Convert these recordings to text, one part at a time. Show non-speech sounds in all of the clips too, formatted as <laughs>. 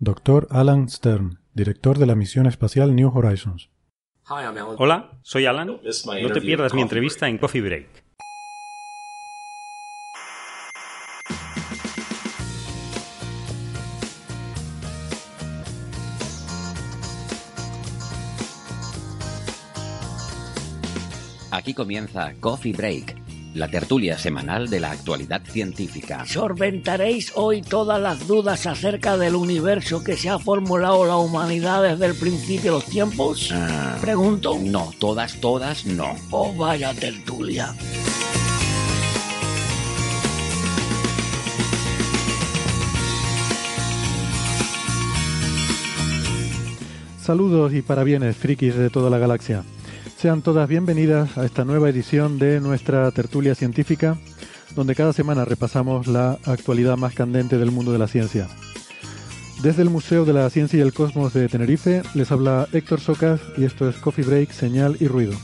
Dr. Alan Stern, director de la misión espacial New Horizons. Hola, soy Alan. No te pierdas mi entrevista en Coffee Break. Aquí comienza Coffee Break, la tertulia semanal de la actualidad científica. Solventaréis hoy todas las dudas acerca del universo que se ha formulado la humanidad desde el principio de los tiempos. Ah, Pregunto. no, todas, todas, no. Oh, vaya tertulia. Saludos y parabienes, frikis de toda la galaxia. Sean todas bienvenidas a esta nueva edición de nuestra tertulia científica, donde cada semana repasamos la actualidad más candente del mundo de la ciencia. Desde el Museo de la Ciencia y el Cosmos de Tenerife les habla Héctor Socas y esto es Coffee Break, Señal y Ruido.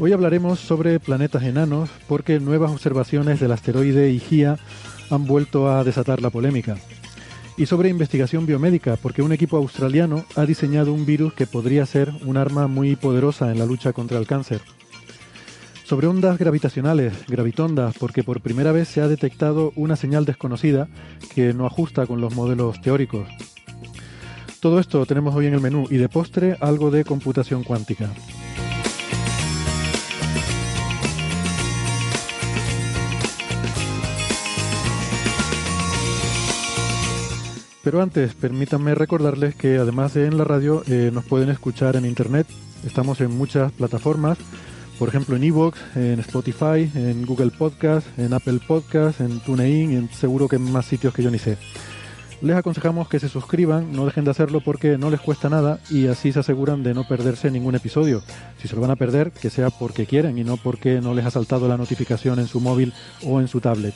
Hoy hablaremos sobre planetas enanos porque nuevas observaciones del asteroide Higia han vuelto a desatar la polémica. Y sobre investigación biomédica porque un equipo australiano ha diseñado un virus que podría ser un arma muy poderosa en la lucha contra el cáncer. Sobre ondas gravitacionales, gravitondas, porque por primera vez se ha detectado una señal desconocida que no ajusta con los modelos teóricos. Todo esto tenemos hoy en el menú y de postre algo de computación cuántica. Pero antes, permítanme recordarles que además de en la radio, eh, nos pueden escuchar en internet. Estamos en muchas plataformas, por ejemplo en Evox, en Spotify, en Google Podcast, en Apple Podcast, en TuneIn, en seguro que en más sitios que yo ni sé. Les aconsejamos que se suscriban, no dejen de hacerlo porque no les cuesta nada y así se aseguran de no perderse ningún episodio. Si se lo van a perder, que sea porque quieren y no porque no les ha saltado la notificación en su móvil o en su tablet.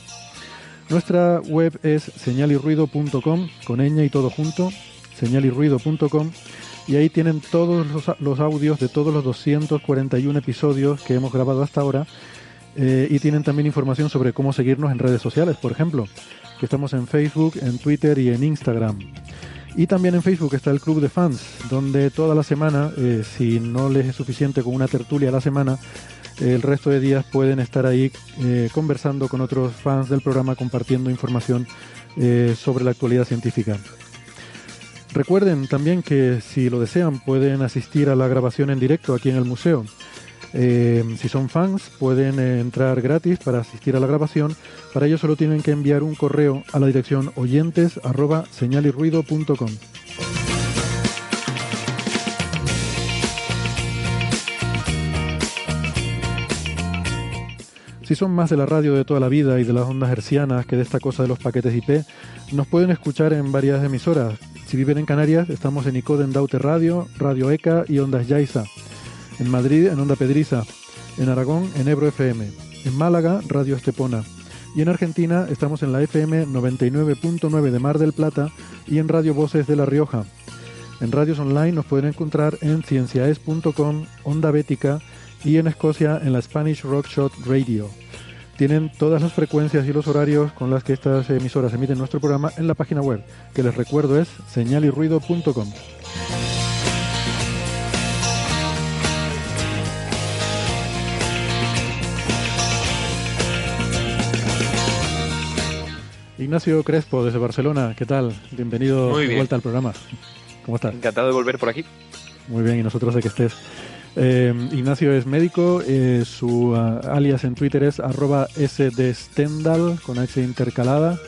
Nuestra web es señalirruido.com, con ñ y todo junto, señalirruido.com, y ahí tienen todos los, audios de todos los 241 episodios que hemos grabado hasta ahora, eh, y tienen también información sobre cómo seguirnos en redes sociales, por ejemplo, que estamos en Facebook, en Twitter y en Instagram. Y también en Facebook está el Club de Fans, donde toda la semana, eh, si no les es suficiente con una tertulia a la semana, el resto de días pueden estar ahí eh, conversando con otros fans del programa, compartiendo información eh, sobre la actualidad científica. Recuerden también que si lo desean pueden asistir a la grabación en directo aquí en el museo. Eh, si son fans pueden eh, entrar gratis para asistir a la grabación. Para ello solo tienen que enviar un correo a la dirección oyentes arroba señalirruido.com. Si son más de la radio de toda la vida y de las ondas hercianas que de esta cosa de los paquetes IP, nos pueden escuchar en varias emisoras. Si viven en Canarias, estamos en Icoden Daute Radio, Radio ECA y Ondas Yaiza. En Madrid, en Onda Pedriza. En Aragón, en Ebro FM. En Málaga, Radio Estepona. Y en Argentina, estamos en la FM 99.9 de Mar del Plata y en Radio Voces de La Rioja. En radios online nos pueden encontrar en cienciaes.com, Onda Bética y en Escocia en la Spanish Rockshot Radio. Tienen todas las frecuencias y los horarios con las que estas emisoras emiten nuestro programa en la página web, que les recuerdo es señalirruido.com. Ignacio Crespo desde Barcelona, ¿qué tal? Bienvenido Muy de vuelta al programa. ¿Cómo estás? Encantado de volver por aquí. Muy bien, y nosotros de que estés. Eh, Ignacio es médico, eh, su uh, alias en Twitter es arroba sdstendal con H intercalada.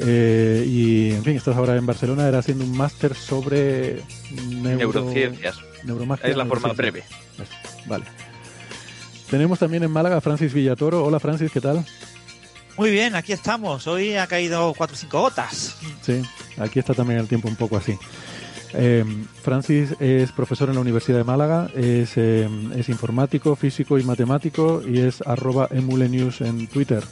Eh, y en fin, estás ahora en Barcelona, era haciendo un máster sobre neuro- Neurociencias. Neuromagia. Es la forma breve. Vale. Tenemos también en Málaga a Francis Villatoro. Hola Francis, ¿qué tal? Muy bien, aquí estamos. Hoy ha caído cuatro o cinco gotas. Sí, aquí está también el tiempo un poco así. Eh, Francis es profesor en la Universidad de Málaga, es, eh, es informático, físico y matemático y es arroba emulenews en Twitter.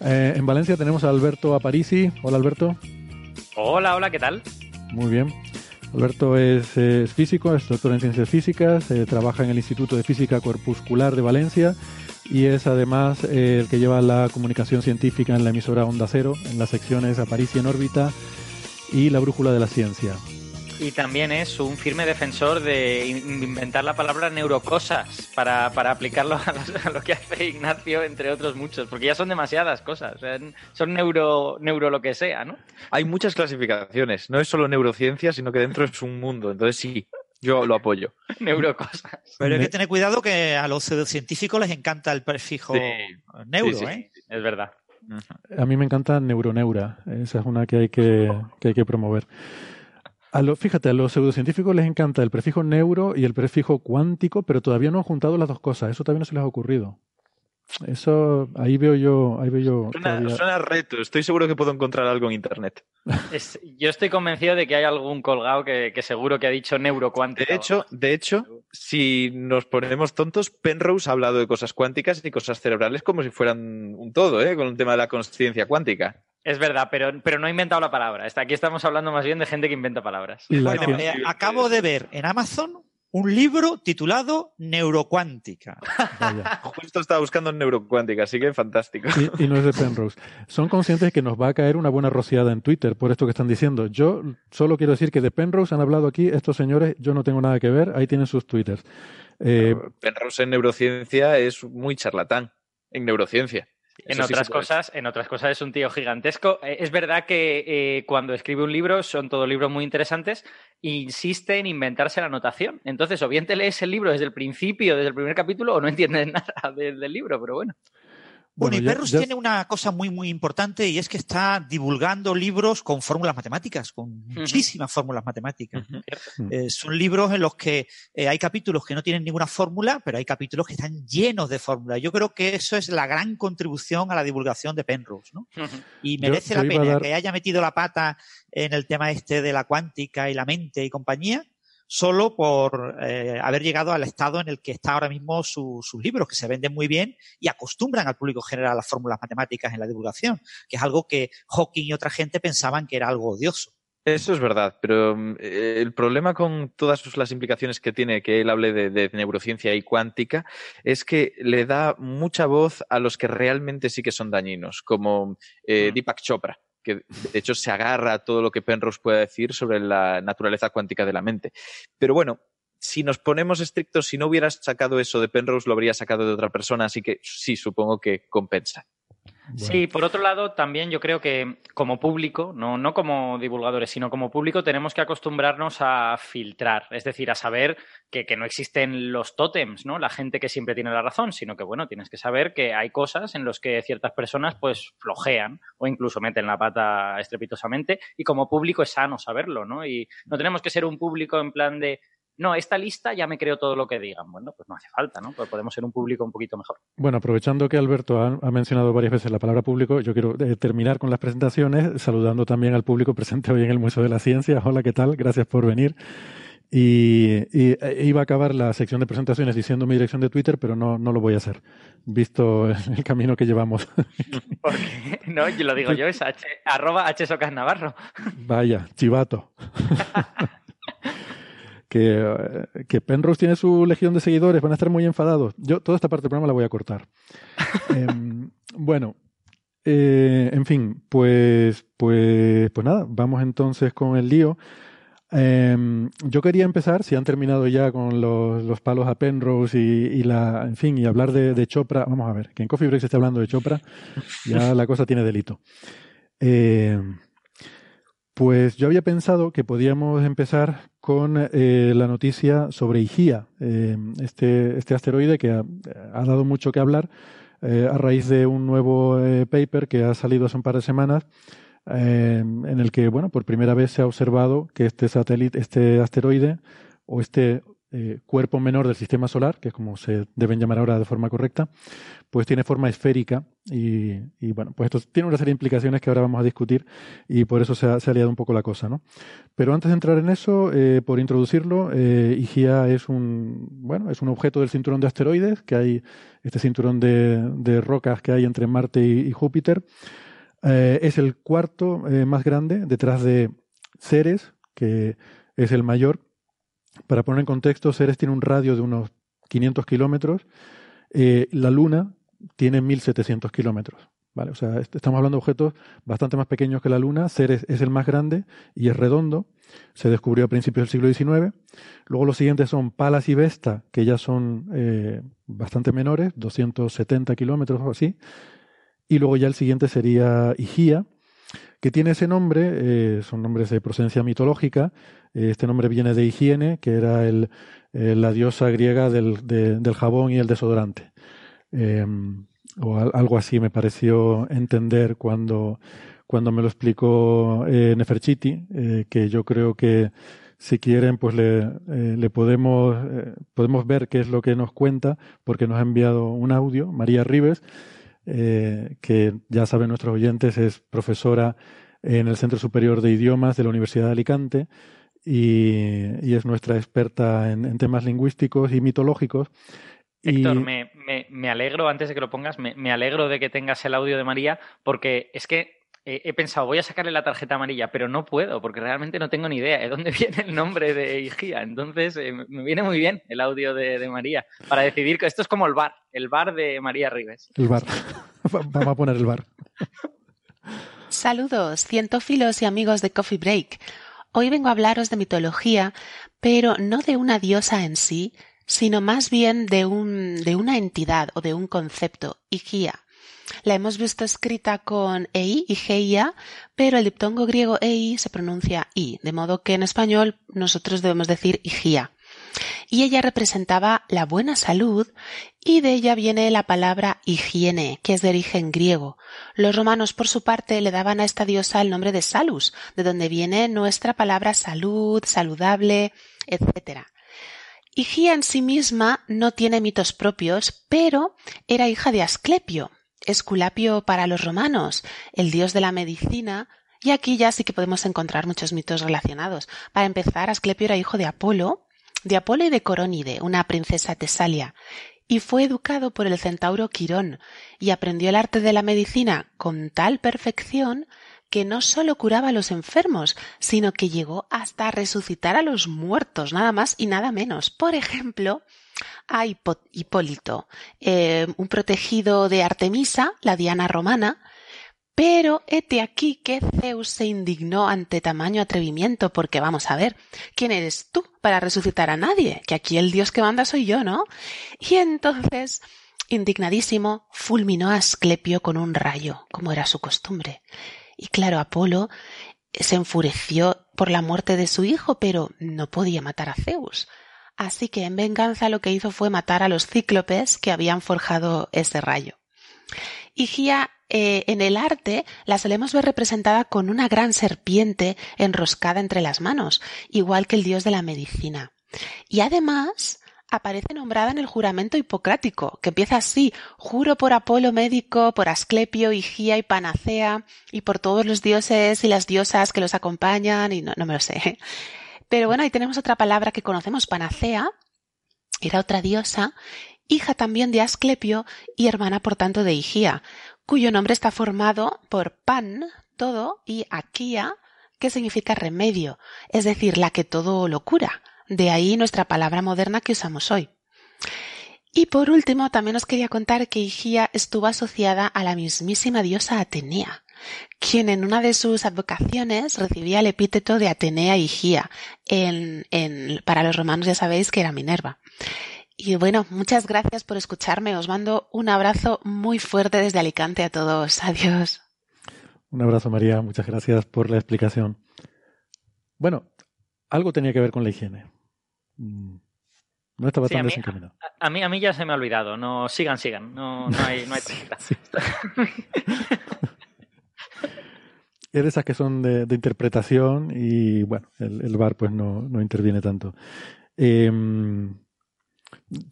Eh, en Valencia tenemos a Alberto Aparici. Hola Alberto. Hola, hola, ¿qué tal? Muy bien. Alberto es, es físico, es doctor en ciencias físicas, trabaja en el Instituto de Física Corpuscular de Valencia y es además el que lleva la comunicación científica en la emisora Onda Cero, en las secciones Aparici en órbita y la brújula de la ciencia. Y también es un firme defensor de inventar la palabra neurocosas para, para aplicarlo <laughs> a, lo que hace Ignacio, entre otros muchos, porque ya son demasiadas cosas. Son neuro, neuro lo que sea, ¿no? Hay muchas clasificaciones. No es solo neurociencia, sino que dentro es un mundo. Entonces sí, yo lo apoyo. <laughs> Neurocosas. Pero hay que tener cuidado que a los pseudocientíficos les encanta el prefijo neuro, ¿eh? Es verdad. A mí me encanta neuroneura. Esa es una que hay que, que, hay que promover. A lo, fíjate, a los pseudocientíficos les encanta el prefijo neuro y el prefijo cuántico, pero todavía no han juntado las dos cosas. Eso todavía no se les ha ocurrido. Eso, ahí veo yo. Ahí veo yo suena, reto. Estoy seguro que puedo encontrar algo en internet. yo estoy convencido de que hay algún colgado que, seguro que ha dicho neurocuántico. De hecho, de hecho, si nos ponemos tontos, Penrose ha hablado de cosas cuánticas y cosas cerebrales como si fueran un todo, ¿eh? con el tema de la conciencia cuántica. Es verdad, pero, pero no ha inventado la palabra. Aquí estamos hablando más bien de gente que inventa palabras. Eh, acabo de ver en Amazon un libro titulado Neurocuántica. <laughs> Justo estaba buscando neurocuántica, así que fantástico. Y, no es de Penrose. Son conscientes de que nos va a caer una buena rociada en Twitter por esto que están diciendo. Yo solo quiero decir que de Penrose han hablado aquí estos señores, yo no tengo nada que ver, ahí tienen sus Twitters. Eh, Penrose en neurociencia es muy charlatán, en neurociencia. En otras, cosas, en otras cosas es un tío gigantesco. Eh, es verdad que eh, cuando escribe un libro son todos libros muy interesantes insiste en inventarse la anotación. Entonces, o bien te lees el libro desde el principio, desde el primer capítulo, o no <laughs> entiendes nada del libro, pero bueno. Bueno, y Perrus tiene una cosa muy, muy importante y es que está divulgando libros con fórmulas matemáticas, con muchísimas fórmulas matemáticas. Eh, son libros en los que eh, hay capítulos que no tienen ninguna fórmula, pero hay capítulos que están llenos de fórmulas. Yo creo que eso es la gran contribución a la divulgación de Penrose, ¿no? Y merece la pena que haya metido la pata en el tema este de la cuántica y la mente y compañía, solo por eh, haber llegado al estado en el que está ahora mismo sus libros, que se venden muy bien y acostumbran al público general a las fórmulas matemáticas en la divulgación, que es algo que Hawking y otra gente pensaban que era algo odioso. Eso es verdad, pero mm, el problema con todas las implicaciones que tiene que él hable de, neurociencia y cuántica es que le da mucha voz a los que realmente sí que son dañinos, como eh, mm. Deepak Chopra que de hecho se agarra a todo lo que Penrose pueda decir sobre la naturaleza cuántica de la mente. Pero bueno, si nos ponemos estrictos, si no hubieras sacado eso de Penrose, lo habría sacado de otra persona, así que sí, supongo que compensa. Sí, por otro lado, también yo creo que como público, no, no como divulgadores, sino como público, tenemos que acostumbrarnos a filtrar, es decir, a saber que, que, no existen los tótems, ¿no? La gente que siempre tiene la razón, sino que, bueno, tienes que saber que hay cosas en las que ciertas personas, pues, flojean o incluso meten la pata estrepitosamente y como público es sano saberlo, ¿no? Y no tenemos que ser un público en plan de no, esta lista ya me creo todo lo que digan. Bueno, pues no hace falta, ¿no? Pues podemos ser un público un poquito mejor. Bueno, aprovechando que Alberto ha, mencionado varias veces la palabra público, yo quiero eh, terminar con las presentaciones saludando también al público presente hoy en el Museo de la Ciencia. Hola, ¿qué tal? Gracias por venir. Y, e iba a acabar la sección de presentaciones diciendo mi dirección de Twitter, pero no, no lo voy a hacer, visto el camino que llevamos. <laughs> ¿Por No, yo lo digo yo, es h, arroba. Vaya, chivato. <laughs> que, que, Penrose tiene su legión de seguidores, van a estar muy enfadados. Yo toda esta parte del programa la voy a cortar. <laughs> Em, bueno, eh, en fin, pues, pues, pues nada, vamos entonces con el lío. Em, yo quería empezar, si han terminado ya con los, los palos a Penrose y, la, en fin, y hablar de, de, Chopra. Vamos a ver, que en Coffee Break se está hablando de Chopra, ya <laughs> la cosa tiene delito. Eh, pues yo había pensado que podíamos empezar con eh, la noticia sobre Igía, eh, este, este, asteroide que ha, dado mucho que hablar eh, a raíz de un nuevo paper que ha salido hace un par de semanas, en el que, bueno, por primera vez se ha observado que este satélite, este asteroide, o este eh, cuerpo menor del sistema solar, que es como se deben llamar ahora de forma correcta, pues tiene forma esférica y, bueno, pues esto tiene una serie de implicaciones que ahora vamos a discutir y por eso se ha, se liado un poco la cosa, ¿no? Pero antes de entrar en eso, eh, por introducirlo, eh, es un, bueno, es un objeto del cinturón de asteroides, que hay este cinturón de, rocas que hay entre Marte y, Júpiter. Eh, es el cuarto más grande detrás de Ceres, que es el mayor, para poner en contexto, Ceres tiene un radio de unos 500 kilómetros, eh, la Luna tiene 1700 kilómetros. ¿vale? O sea, estamos hablando de objetos bastante más pequeños que la Luna. Ceres es el más grande y es redondo. Se descubrió a principios del siglo XIX. Luego los siguientes son Palas y Vesta, que ya son eh, bastante menores, 270 kilómetros o así. Y luego ya el siguiente sería Higía, que tiene ese nombre, eh, son nombres de procedencia mitológica. este nombre viene de Higiene, que era el, eh, la diosa griega del, del, jabón y el desodorante. Em, o algo así me pareció entender cuando, cuando me lo explicó eh, Neferchiti, que yo creo que si quieren, pues le, le podemos, podemos ver qué es lo que nos cuenta, porque nos ha enviado un audio, María Rives, eh, que ya saben nuestros oyentes, es profesora en el Centro Superior de Idiomas de la Universidad de Alicante y, es nuestra experta en, temas lingüísticos y mitológicos. Héctor, me, me, alegro, antes de que lo pongas, me, alegro de que tengas el audio de María, porque es que he pensado, voy a sacarle la tarjeta amarilla, pero no puedo, porque realmente no tengo ni idea de dónde <laughs> viene el nombre de Igía. Entonces, eh, me viene muy bien el audio de, María para decidir que esto es como el bar, el bar de María Rives. El bar. <laughs> Vamos a poner el bar. Saludos, cientófilos y amigos de Coffee Break. Hoy vengo a hablaros de mitología, pero no de una diosa en sí, sino más bien de, un, de una entidad o de un concepto, Igía la hemos visto escrita con EI y GIA, pero el diptongo griego EI se pronuncia I, de modo que en español nosotros debemos decir IGIA. Y ella representaba la buena salud y de ella viene la palabra higiene, que es de origen griego. Los romanos, por su parte, le daban a esta diosa el nombre de Salus, de donde viene nuestra palabra salud, saludable, etc. Higia en sí misma no tiene mitos propios, pero era hija de Asclepio, Esculapio para los romanos, el dios de la medicina, y aquí ya sí que podemos encontrar muchos mitos relacionados. Para empezar, Asclepio era hijo de Apolo, de Apolo y de Corónide, una princesa tesalia, y fue educado por el centauro Quirón, y aprendió el arte de la medicina con tal perfección que no solo curaba a los enfermos, sino que llegó hasta resucitar a los muertos, nada más y nada menos. Por ejemplo, a Hipólito, eh, un protegido de Artemisa, la Diana romana, pero hete aquí que Zeus se indignó ante tamaño atrevimiento, porque vamos a ver, ¿quién eres tú para resucitar a nadie? Que aquí el dios que manda soy yo, ¿no? Y entonces, indignadísimo, fulminó a Asclepio con un rayo, como era su costumbre. Y claro, Apolo se enfureció por la muerte de su hijo, pero no podía matar a Zeus. Así que en venganza lo que hizo fue matar a los cíclopes que habían forjado ese rayo. Higia eh, en el arte la solemos ver representada con una gran serpiente enroscada entre las manos, igual que el dios de la medicina. Y además aparece nombrada en el juramento hipocrático, que empieza así, juro por Apolo médico, por Asclepio, Higia y Panacea, y por todos los dioses y las diosas que los acompañan, y no, no me lo sé. Pero bueno, ahí tenemos otra palabra que conocemos, Panacea, era otra diosa, hija también de Asclepio y hermana por tanto de Higía, cuyo nombre está formado por pan, todo, y aquía, que significa remedio, es decir, la que todo lo cura. De ahí nuestra palabra moderna que usamos hoy. Y por último, también os quería contar que Higía estuvo asociada a la mismísima diosa Atenea, quien en una de sus advocaciones recibía el epíteto de Atenea Higía. En, para los romanos ya sabéis que era Minerva. Y bueno, muchas gracias por escucharme. Os mando un abrazo muy fuerte desde Alicante a todos. Adiós. Un abrazo, María. Muchas gracias por la explicación. Bueno, algo tenía que ver con la higiene. No estaba tan desencaminado. A, mí, a mí ya se me ha olvidado. No, sigan, sigan. No, no hay, no hay <laughs> <laughs> es de esas que son de, interpretación y bueno, el, bar pues no, interviene tanto. Em,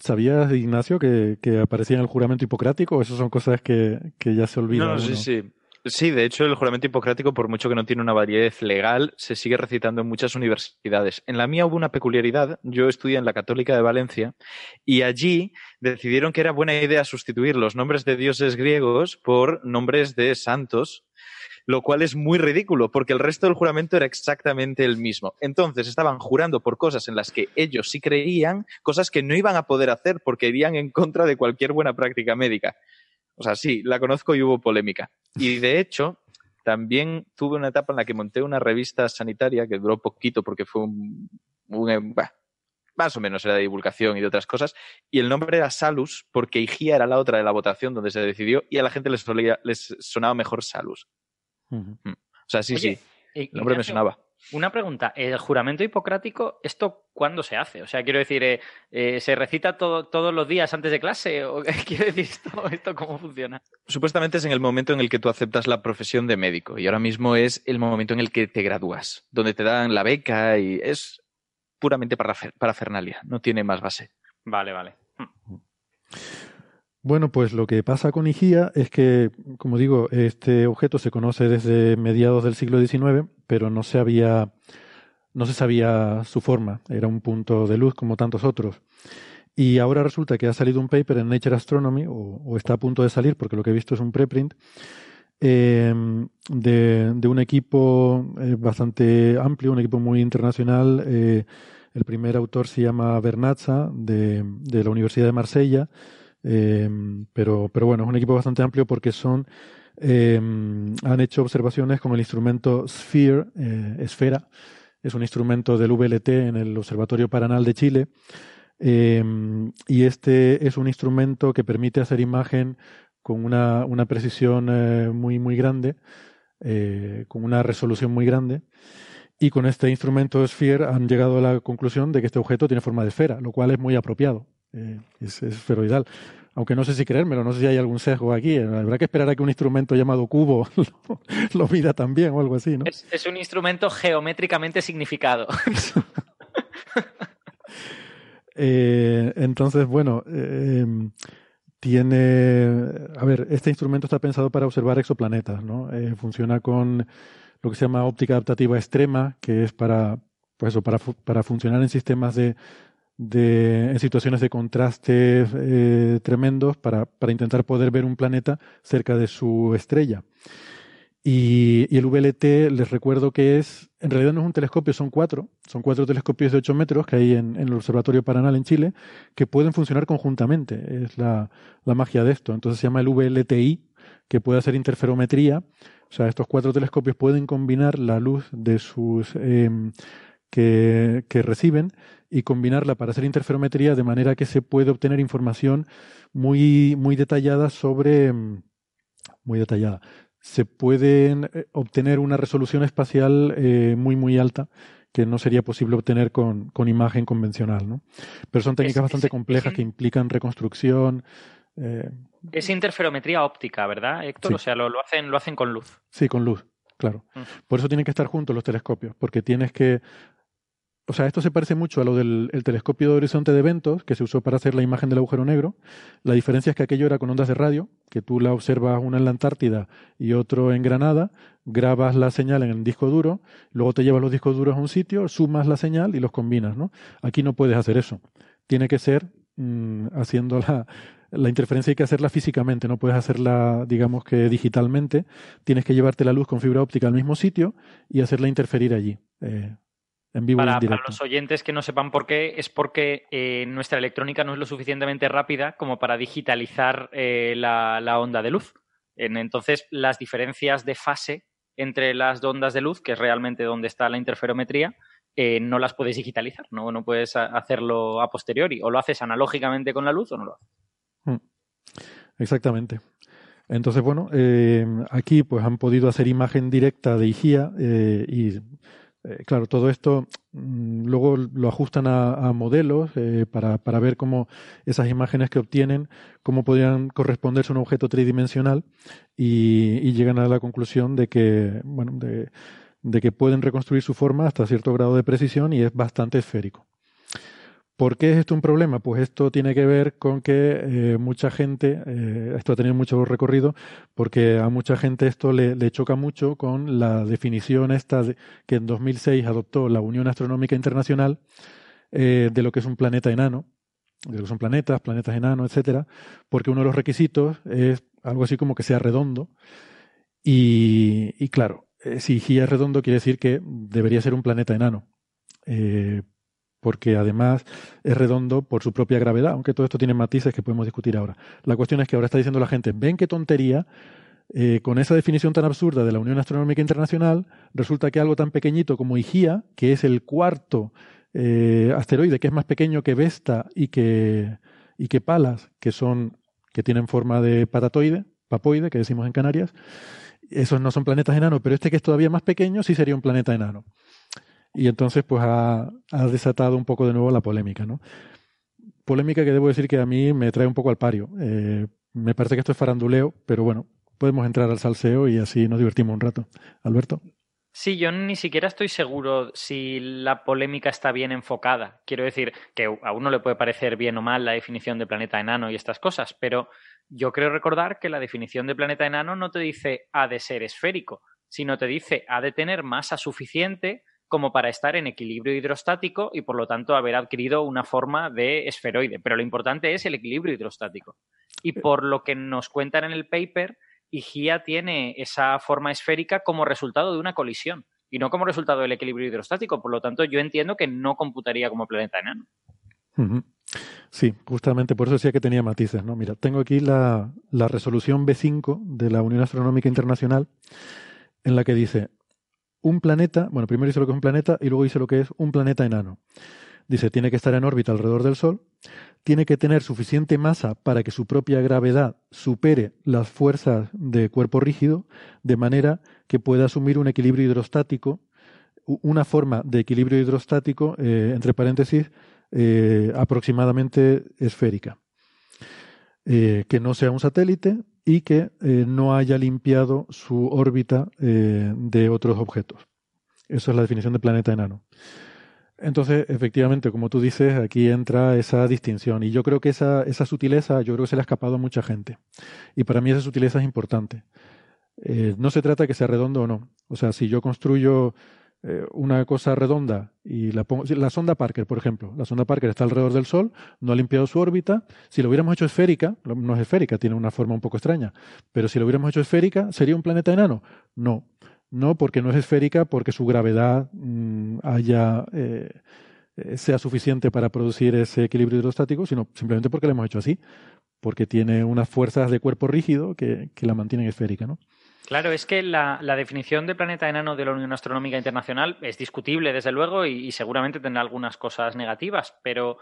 ¿Sabías, Ignacio, que, aparecía en el juramento hipocrático? ¿O esas son cosas que, ya se olvidan? No, sí, sí. Sí, de hecho, el juramento hipocrático, por mucho que no tiene una validez legal, se sigue recitando en muchas universidades. En la mía hubo una peculiaridad. Yo estudié en la Católica de Valencia y allí decidieron que era buena idea sustituir los nombres de dioses griegos por nombres de santos lo cual es muy ridículo, porque el resto del juramento era exactamente el mismo. Entonces estaban jurando por cosas en las que ellos sí creían, cosas que no iban a poder hacer porque irían en contra de cualquier buena práctica médica. O sea, sí, la conozco y hubo polémica. Y de hecho, también tuve una etapa en la que monté una revista sanitaria que duró poquito porque fue un, más o menos era de divulgación y de otras cosas, y el nombre era Salus porque Igía era la otra de la votación donde se decidió y a la gente les, les sonaba mejor Salus. Mm. O sea, sí, sí. El nombre me sonaba. Una pregunta, ¿el juramento hipocrático, esto cuándo se hace? O sea, quiero decir, eh, eh, ¿se recita todos los días antes de clase? ¿O <laughs> quiere decir esto, esto cómo funciona? Supuestamente es en el momento en el que tú aceptas la profesión de médico y ahora mismo es el momento en el que te gradúas, donde te dan la beca y es puramente para, para Fernalia, no tiene más base. Vale, vale. Mm. Bueno, pues lo que pasa con Igía es que, como digo, este objeto se conoce desde mediados del siglo XIX, pero no se había, no se sabía su forma. Era un punto de luz como tantos otros. Y ahora resulta que ha salido un paper en Nature Astronomy, o, está a punto de salir, porque lo que he visto es un preprint, em, de, un equipo eh, bastante amplio, un equipo muy internacional. Eh, el primer autor se llama Bernazza, de, de la Universidad de Marsella Em, pero, pero bueno, es un equipo bastante amplio porque son em, han hecho observaciones con el instrumento Sphere, eh, es un instrumento del VLT en el Observatorio Paranal de Chile. Em, y este es un instrumento que permite hacer imagen con una, una precisión eh, muy, muy grande, eh, con una resolución muy grande. Y con este instrumento Sphere han llegado a la conclusión de que este objeto tiene forma de esfera, lo cual es muy apropiado. Eh, es, esferoidal. Aunque no sé si creérmelo, no sé si hay algún sesgo aquí. Habrá que esperar a que un instrumento llamado cubo <laughs> lo, mida también o algo así, ¿no? Es, un instrumento geométricamente significado. <laughs> Eh, entonces, bueno, eh, tiene. A ver, este instrumento está pensado para observar exoplanetas, ¿no? funciona con lo que se llama óptica adaptativa extrema, que es para, pues eso, para, para funcionar en sistemas de de, en situaciones de contraste eh, tremendos para, para, intentar poder ver un planeta cerca de su estrella. Y, y, el VLT, les recuerdo que es, en realidad no es un telescopio, son cuatro, son cuatro telescopios de 8 metros que hay en, en el Observatorio Paranal en Chile, que pueden funcionar conjuntamente, es la, la magia de esto. Entonces se llama el VLTI, que puede hacer interferometría. O sea, estos cuatro telescopios pueden combinar la luz de sus eh, que, que reciben y combinarla para hacer interferometría de manera que se puede obtener información muy, muy detallada sobre, mm, muy detallada. Se puede eh, obtener una resolución espacial eh, muy, muy alta que no sería posible obtener con, con imagen convencional, ¿no? Pero son técnicas bastante complejas que implican reconstrucción. Eh, es interferometría óptica, ¿verdad, Héctor? O sea, lo, lo, hacen, lo hacen con luz. Sí, con luz, claro. Por eso tienen que estar juntos los telescopios, porque tienes que o sea, esto se parece mucho a lo del telescopio de horizonte de eventos que se usó para hacer la imagen del agujero negro. La diferencia es que aquello era con ondas de radio, que tú la observas una en la Antártida y otro en Granada, grabas la señal en el disco duro, luego te llevas los discos duros a un sitio, sumas la señal y los combinas, ¿no? Aquí no puedes hacer eso. Tiene que ser mm, haciendo la, la interferencia hay que hacerla físicamente, no puedes hacerla, digamos que digitalmente. Tienes que llevarte la luz con fibra óptica al mismo sitio y hacerla interferir allí. Eh, para, los oyentes que no sepan por qué, es porque eh, nuestra electrónica no es lo suficientemente rápida como para digitalizar eh, la, onda de luz. entonces, las diferencias de fase entre las ondas de luz, que es realmente donde está la interferometría, eh, no las puedes digitalizar, ¿no? no puedes hacerlo a posteriori. O lo haces analógicamente con la luz o no lo haces. Hmm. Exactamente. Entonces, bueno, aquí pues han podido hacer imagen directa de IGIA y eh, claro, todo esto mm, luego lo ajustan a, modelos eh, para, para, ver cómo esas imágenes que obtienen, cómo podrían corresponderse a un objeto tridimensional y, llegan a la conclusión de que, bueno, de, de, que pueden reconstruir su forma hasta cierto grado de precisión y es bastante esférico. ¿Por qué es esto un problema? Pues esto tiene que ver con que eh, mucha gente, eh, esto ha tenido mucho recorrido, porque a mucha gente esto le, choca mucho con la definición esta que en 2006 adoptó la Unión Astronómica Internacional eh, de lo que es un planeta enano, de lo que son planetas, planetas enanos, etcétera, porque uno de los requisitos es algo así como que sea redondo. Y, claro, si Gia es redondo quiere decir que debería ser un planeta enano porque además es redondo por su propia gravedad, aunque todo esto tiene matices que podemos discutir ahora. La cuestión es que ahora está diciendo la gente, ven qué tontería, eh, con esa definición tan absurda de la Unión Astronómica Internacional, resulta que algo tan pequeñito como Igía, que es el cuarto eh, asteroide, que es más pequeño que Vesta y que, y que Palas, que son que tienen forma de patatoide, papoide, que decimos en Canarias, esos no son planetas enanos, pero este que es todavía más pequeño sí sería un planeta enano. Y entonces, pues ha, desatado un poco de nuevo la polémica, ¿no? Polémica que debo decir que a mí me trae un poco al pario. Eh, me parece que esto es faranduleo, pero bueno, podemos entrar al salseo y así nos divertimos un rato. Alberto. Sí, yo ni siquiera estoy seguro si la polémica está bien enfocada. Quiero decir que a uno le puede parecer bien o mal la definición de planeta enano y estas cosas, pero yo creo recordar que la definición de planeta enano no te dice ha de ser esférico, sino te dice ha de tener masa suficiente como para estar en equilibrio hidrostático y por lo tanto haber adquirido una forma de esferoide. Pero lo importante es el equilibrio hidrostático. Y por lo que nos cuentan en el paper, Igía tiene esa forma esférica como resultado de una colisión y no como resultado del equilibrio hidrostático. Por lo tanto, yo entiendo que no computaría como planeta enano. Sí, justamente por eso decía que tenía matices, ¿no? Mira, tengo aquí la, la resolución B5 de la Unión Astronómica Internacional en la que dice un planeta, bueno, primero dice lo que es un planeta y luego dice lo que es un planeta enano. Dice, tiene que estar en órbita alrededor del Sol, tiene que tener suficiente masa para que su propia gravedad supere las fuerzas de cuerpo rígido, de manera que pueda asumir un equilibrio hidrostático, una forma de equilibrio hidrostático, eh, entre paréntesis, eh, aproximadamente esférica. Eh, que no sea un satélite, y que eh, no haya limpiado su órbita eh, de otros objetos. Esa es la definición de planeta enano. Entonces, efectivamente, como tú dices, aquí entra esa distinción. Y yo creo que esa, esa sutileza, yo creo que se le ha escapado a mucha gente. Y para mí esa sutileza es importante. Eh, no se trata que sea redondo o no. O sea, si yo construyo eh, una cosa redonda y la pongo, la sonda Parker, por ejemplo, la sonda Parker está alrededor del Sol, no ha limpiado su órbita. Si lo hubiéramos hecho esférica, no es esférica, tiene una forma un poco extraña, pero si lo hubiéramos hecho esférica, ¿sería un planeta enano? No, no porque no es esférica, porque su gravedad mm, haya eh, sea suficiente para producir ese equilibrio hidrostático, sino simplemente porque lo hemos hecho así, porque tiene unas fuerzas de cuerpo rígido que, que la mantienen esférica, ¿no? Claro, es que la, definición de planeta enano de la Unión Astronómica Internacional es discutible, desde luego, y, seguramente tendrá algunas cosas negativas, pero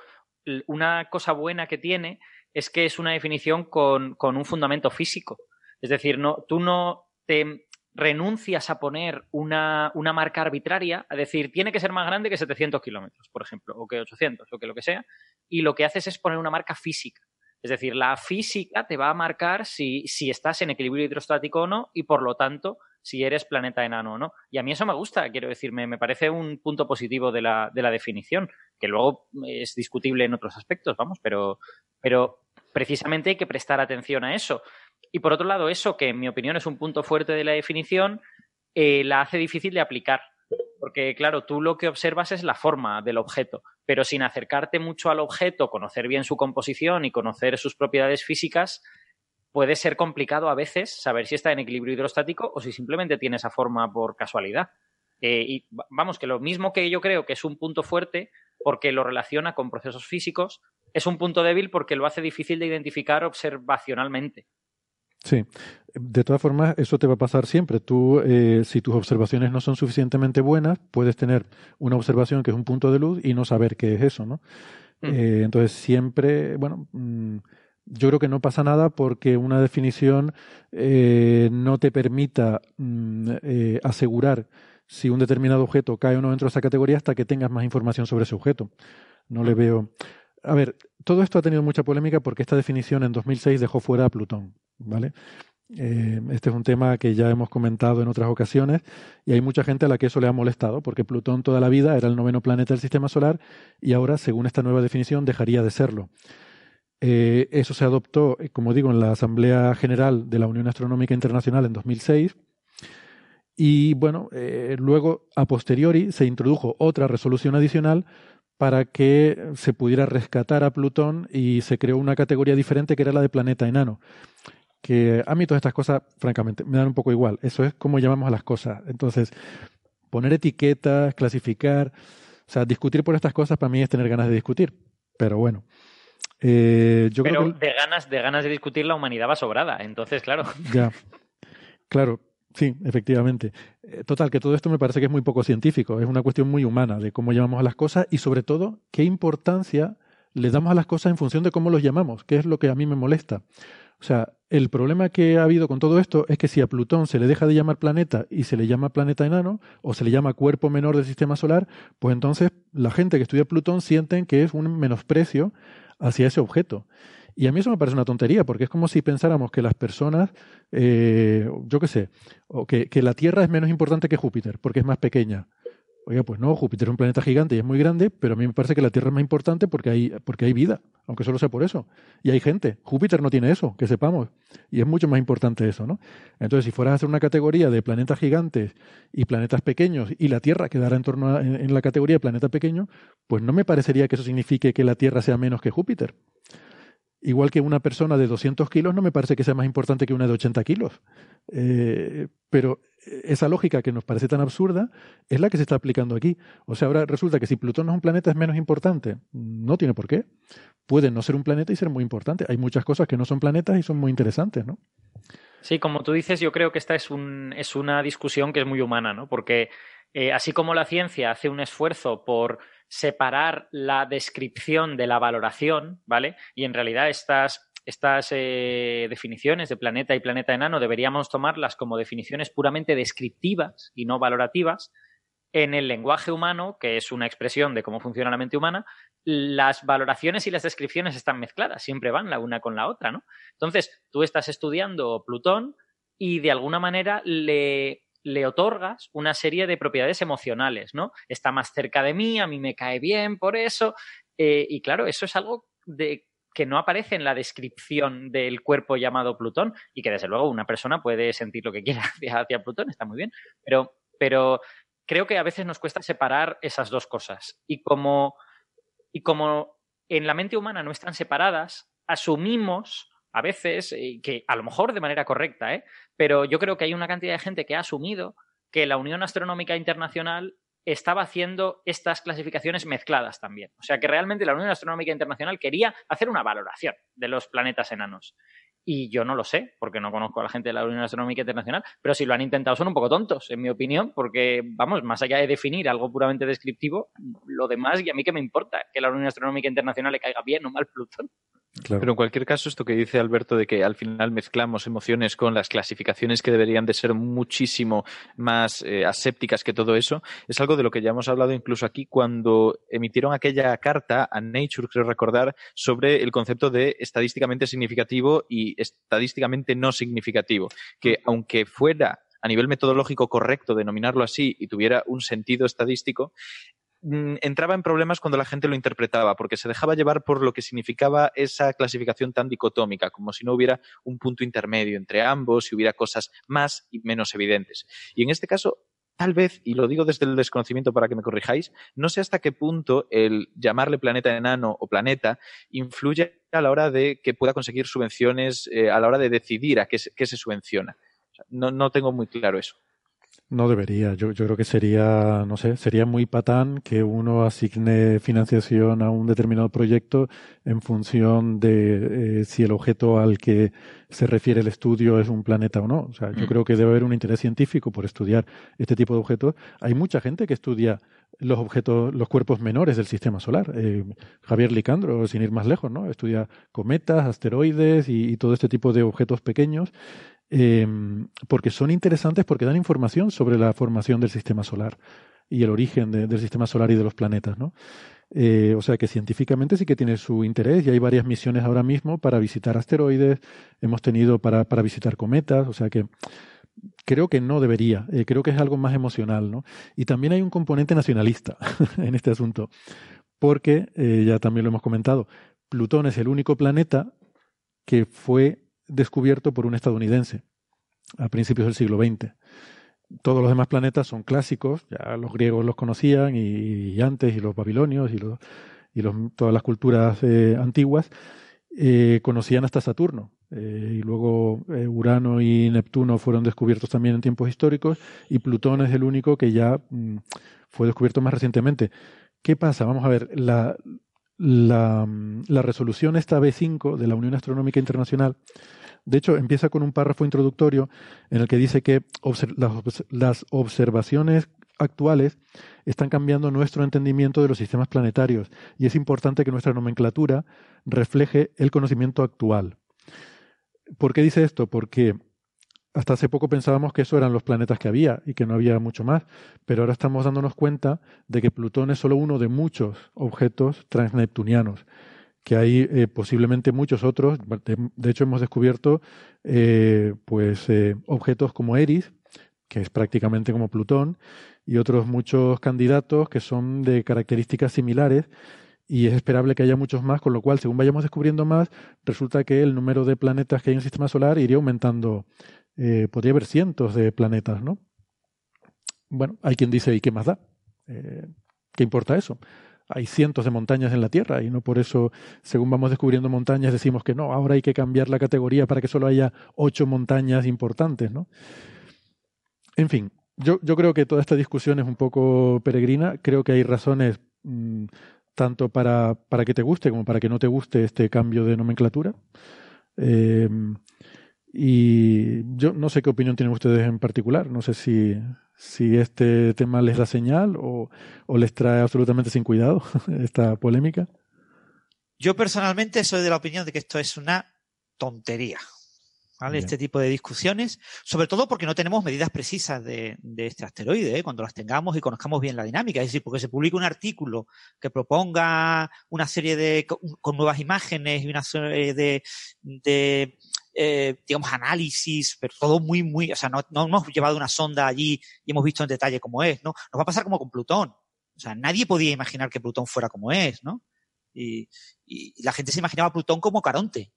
una cosa buena que tiene es que es una definición con, un fundamento físico. Es decir, no, tú no te renuncias a poner una, una, marca arbitraria, a decir, tiene que ser más grande que 700 kilómetros, por ejemplo, o que 800, o que lo que sea, y lo que haces es poner una marca física. Es decir, la física te va a marcar si, estás en equilibrio hidrostático o no y por lo tanto si eres planeta enano o no. Y a mí eso me gusta, quiero decir, me, parece un punto positivo de la, definición, que luego es discutible en otros aspectos, vamos, pero, pero precisamente hay que prestar atención a eso. Y por otro lado, eso que en mi opinión es un punto fuerte de la definición, eh, la hace difícil de aplicar. Porque, claro, tú lo que observas es la forma del objeto, pero sin acercarte mucho al objeto, conocer bien su composición y conocer sus propiedades físicas, puede ser complicado a veces saber si está en equilibrio hidrostático o si simplemente tiene esa forma por casualidad. Eh, y vamos, que lo mismo que yo creo que es un punto fuerte porque lo relaciona con procesos físicos, es un punto débil porque lo hace difícil de identificar observacionalmente. Sí, de todas formas, eso te va a pasar siempre. Tú, eh, si tus observaciones no son suficientemente buenas, puedes tener una observación que es un punto de luz y no saber qué es eso, ¿no? Mm. Eh, entonces, siempre, bueno, mm, yo creo que no pasa nada porque una definición eh, no te permita mm, asegurar si un determinado objeto cae o no dentro de esa categoría hasta que tengas más información sobre ese objeto. No le veo. A ver, todo esto ha tenido mucha polémica porque esta definición en 2006 dejó fuera a Plutón. ¿Vale? Eh, este es un tema que ya hemos comentado en otras ocasiones y hay mucha gente a la que eso le ha molestado, porque Plutón toda la vida era el noveno planeta del sistema solar y ahora, según esta nueva definición, dejaría de serlo. Eh, eso se adoptó, eh, como digo, en la Asamblea General de la Unión Astronómica Internacional en 2006. Y bueno, luego, a posteriori, se introdujo otra resolución adicional para que se pudiera rescatar a Plutón y se creó una categoría diferente que era la de planeta enano que a mí todas estas cosas, francamente, me dan un poco igual. Eso es como llamamos a las cosas. Entonces, poner etiquetas, clasificar, o sea, discutir por estas cosas para mí es tener ganas de discutir. Pero bueno. Eh, yo Pero creo que... de ganas, de ganas de discutir la humanidad va sobrada, entonces, claro. <laughs> Ya. Claro, sí, efectivamente. Eh, total, que todo esto me parece que es muy poco científico, es una cuestión muy humana de cómo llamamos a las cosas y sobre todo qué importancia le damos a las cosas en función de cómo los llamamos, que es lo que a mí me molesta. O sea, el problema que ha habido con todo esto es que si a Plutón se le deja de llamar planeta y se le llama planeta enano o se le llama cuerpo menor del sistema solar, pues entonces la gente que estudia Plutón sienten que es un menosprecio hacia ese objeto. Y a mí eso me parece una tontería, porque es como si pensáramos que las personas, eh, yo qué sé, o que, que la Tierra es menos importante que Júpiter, porque es más pequeña. Oiga, pues no, Júpiter es un planeta gigante y es muy grande, pero a mí me parece que la Tierra es más importante porque hay, porque hay vida, aunque solo sea por eso. Y hay gente. Júpiter no tiene eso, que sepamos. Y es mucho más importante eso, ¿no? Entonces, si fueras a hacer una categoría de planetas gigantes y planetas pequeños y la Tierra quedara en torno en, en la categoría de planeta pequeño, pues no me parecería que eso signifique que la Tierra sea menos que Júpiter. Igual que una persona de 200 kilos no me parece que sea más importante que una de 80 kilos. Eh, pero esa lógica que nos parece tan absurda es la que se está aplicando aquí. O sea, ahora resulta que si Plutón no es un planeta es menos importante. No tiene por qué. Puede no ser un planeta y ser muy importante. Hay muchas cosas que no son planetas y son muy interesantes, ¿no? Sí, como tú dices, yo creo que esta es, un, es una discusión que es muy humana, ¿no? Porque eh, así como la ciencia hace un esfuerzo por separar la descripción de la valoración, ¿vale? Y en realidad estas, estas eh, definiciones de planeta y planeta enano deberíamos tomarlas como definiciones puramente descriptivas y no valorativas. En el lenguaje humano, que es una expresión de cómo funciona la mente humana, las valoraciones y las descripciones están mezcladas, siempre van la una con la otra, ¿no? Entonces, tú estás estudiando Plutón y de alguna manera le le otorgas una serie de propiedades emocionales, ¿no? Está más cerca de mí, a mí me cae bien por eso. Eh, y claro, eso es algo de, que no aparece en la descripción del cuerpo llamado Plutón y que desde luego una persona puede sentir lo que quiera <laughs> hacia, Plutón, está muy bien, pero, pero creo que a veces nos cuesta separar esas dos cosas. Y como, y como en la mente humana no están separadas, asumimos a veces, eh, que a lo mejor de manera correcta, ¿eh? Pero yo creo que hay una cantidad de gente que ha asumido que la Unión Astronómica Internacional estaba haciendo estas clasificaciones mezcladas también. O sea que realmente la Unión Astronómica Internacional quería hacer una valoración de los planetas enanos. Y yo no lo sé, porque no conozco a la gente de la Unión Astronómica Internacional, pero si lo han intentado son un poco tontos, en mi opinión, porque, vamos, más allá de definir algo puramente descriptivo, lo demás, y a mí que me importa que la Unión Astronómica Internacional le caiga bien o mal Plutón. Pero en cualquier caso, esto que dice Alberto de que al final mezclamos emociones con las clasificaciones que deberían de ser muchísimo más eh, asépticas que todo eso, es algo de lo que ya hemos hablado incluso aquí cuando emitieron aquella carta a Nature, creo recordar, sobre el concepto de estadísticamente significativo y estadísticamente no significativo, que aunque fuera a nivel metodológico correcto denominarlo así y tuviera un sentido estadístico, entraba en problemas cuando la gente lo interpretaba, porque se dejaba llevar por lo que significaba esa clasificación tan dicotómica, como si no hubiera un punto intermedio entre ambos, y hubiera cosas más y menos evidentes. Y en este caso, tal vez, y lo digo desde el desconocimiento para que me corrijáis, no sé hasta qué punto el llamarle planeta enano o planeta influye a la hora de que pueda conseguir subvenciones, eh, a la hora de decidir a qué se, subvenciona. no tengo muy claro eso. No debería. Yo, yo creo que sería, no sé, sería muy patán que uno asigne financiación a un determinado proyecto en función de eh, si el objeto al que se refiere el estudio es un planeta o no. O sea, yo mm. creo que debe haber un interés científico por estudiar este tipo de objetos. Hay mucha gente que estudia los objetos, los cuerpos menores del sistema solar. Eh, Javier Licandro, sin ir más lejos, ¿no? Estudia cometas, asteroides y todo este tipo de objetos pequeños eh, porque son interesantes porque dan información sobre la formación del sistema solar. y el origen del sistema solar y de los planetas, ¿no? Eh, o sea que científicamente sí que tiene su interés y hay varias misiones ahora mismo para visitar asteroides, hemos tenido para, para visitar cometas, o sea que creo que no debería, eh, creo que es algo más emocional, ¿no? Y también hay un componente nacionalista <laughs> en este asunto, porque, eh, ya también lo hemos comentado, Plutón es el único planeta que fue descubierto por un estadounidense a principios del siglo XX. Todos los demás planetas son clásicos, ya los griegos los conocían y, antes, y los babilonios y, los, y los, todas las culturas eh, antiguas eh, conocían hasta Saturno. Eh, y luego Urano y Neptuno fueron descubiertos también en tiempos históricos y Plutón es el único que ya mm, fue descubierto más recientemente. ¿Qué pasa? Vamos a ver, la, la, mm, la resolución esta B5 de la Unión Astronómica Internacional de hecho, empieza con un párrafo introductorio en el que dice que las observaciones actuales están cambiando nuestro entendimiento de los sistemas planetarios y es importante que nuestra nomenclatura refleje el conocimiento actual. ¿Por qué dice esto? Porque hasta hace poco pensábamos que eso eran los planetas que había y que no había mucho más, pero ahora estamos dándonos cuenta de que Plutón es solo uno de muchos objetos transneptunianos que hay eh, posiblemente muchos otros. De, hecho, hemos descubierto eh, pues eh, objetos como Eris, que es prácticamente como Plutón, y otros muchos candidatos que son de características similares. Y es esperable que haya muchos más, con lo cual, según vayamos descubriendo más, resulta que el número de planetas que hay en el sistema solar iría aumentando. podría haber cientos de planetas, ¿no? Bueno, hay quien dice, ¿y qué más da? ¿Qué importa eso? Hay cientos de montañas en la Tierra y no por eso, según vamos descubriendo montañas, decimos que no, ahora hay que cambiar la categoría para que solo haya ocho montañas importantes, ¿no? En fin, yo, creo que toda esta discusión es un poco peregrina. Creo que hay razones mm, tanto para, para que te guste como para que no te guste este cambio de nomenclatura. Eh, y yo no sé qué opinión tienen ustedes en particular. No sé si, si este tema les da señal o, les trae absolutamente sin cuidado <laughs> esta polémica. Yo personalmente soy de la opinión de que esto es una tontería. ¿Vale? Este tipo de discusiones, sobre todo porque no tenemos medidas precisas de, este asteroide, ¿eh? cuando las tengamos y conozcamos bien la dinámica. Es decir, porque se publica un artículo que proponga una serie de, con, nuevas imágenes y una serie de, de eh, digamos, análisis, pero todo muy, muy, o sea, no, no, hemos llevado una sonda allí y hemos visto en detalle cómo es, ¿no? Nos va a pasar como con Plutón. O sea, nadie podía imaginar que Plutón fuera como es, ¿no? Y, y, la gente se imaginaba a Plutón como Caronte,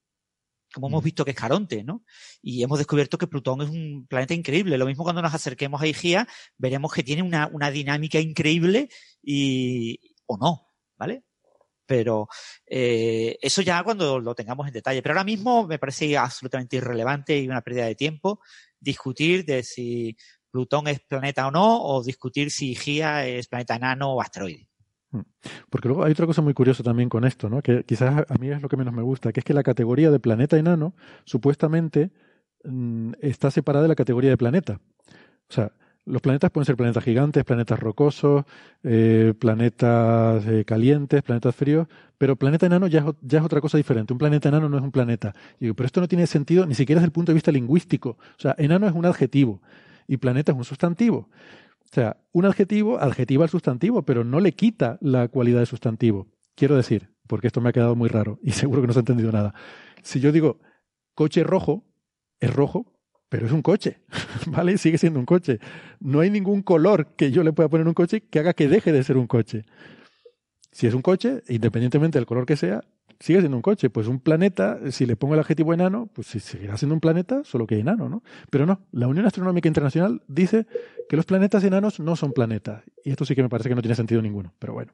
como hemos visto que es Caronte, ¿no? Y hemos descubierto que Plutón es un planeta increíble. Lo mismo cuando nos acerquemos a Igía, veremos que tiene una, una dinámica increíble y, o no, ¿vale? Pero eh, eso ya cuando lo tengamos en detalle. Pero ahora mismo me parece absolutamente irrelevante y una pérdida de tiempo discutir de si Plutón es planeta o no, o discutir si Gia es planeta enano o asteroide. Hmm. Porque luego hay otra cosa muy curiosa también con esto, ¿no? que quizás a mí es lo que menos me gusta, que es que la categoría de planeta enano supuestamente mm, está separada de la categoría de planeta. O sea, los planetas pueden ser planetas gigantes, planetas rocosos, eh, planetas eh, calientes, planetas fríos, pero planeta enano ya es, otra cosa diferente. Un planeta enano no es un planeta. digo, pero esto no tiene sentido ni siquiera desde el punto de vista lingüístico. O sea, enano es un adjetivo y planeta es un sustantivo. O sea, un adjetivo adjetiva al sustantivo, pero no le quita la cualidad de sustantivo. Quiero decir, porque esto me ha quedado muy raro y <laughs> seguro que no se ha entendido nada. Si yo digo coche rojo, es rojo pero es un coche, <laughs> ¿vale? Sigue siendo un coche. No hay ningún color que yo le pueda poner a un coche que haga que deje de ser un coche. Si es un coche, independientemente del color que sea, sigue siendo un coche. Pues un planeta, si le pongo el adjetivo enano, pues seguirá siendo un planeta, solo que enano, ¿no? Pero no, la Unión Astronómica Internacional dice que los planetas enanos no son planetas. Y esto sí que me parece que no tiene sentido ninguno, pero bueno.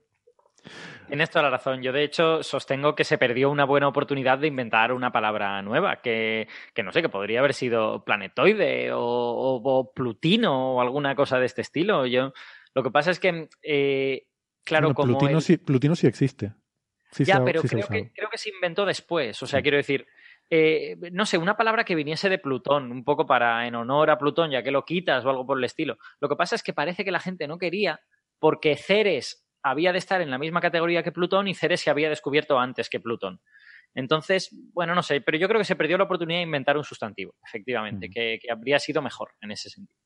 Tienes toda la razón. Yo, de hecho, sostengo que se perdió una buena oportunidad de inventar una palabra nueva, que, no sé, que podría haber sido planetoide o, plutino o alguna cosa de este estilo. Yo, lo que pasa es que, eh, claro, como. Plutino, sí, plutino sí existe. ya, pero creo, que, creo que se inventó después. O sea, quiero decir. Eh, no sé, una palabra que viniese de Plutón, un poco para en honor a Plutón, ya que lo quitas o algo por el estilo. Lo que pasa es que parece que la gente no quería porque Ceres había de estar en la misma categoría que Plutón y Ceres se había descubierto antes que Plutón. Entonces, bueno, no sé, pero yo creo que se perdió la oportunidad de inventar un sustantivo, efectivamente, que, habría sido mejor en ese sentido.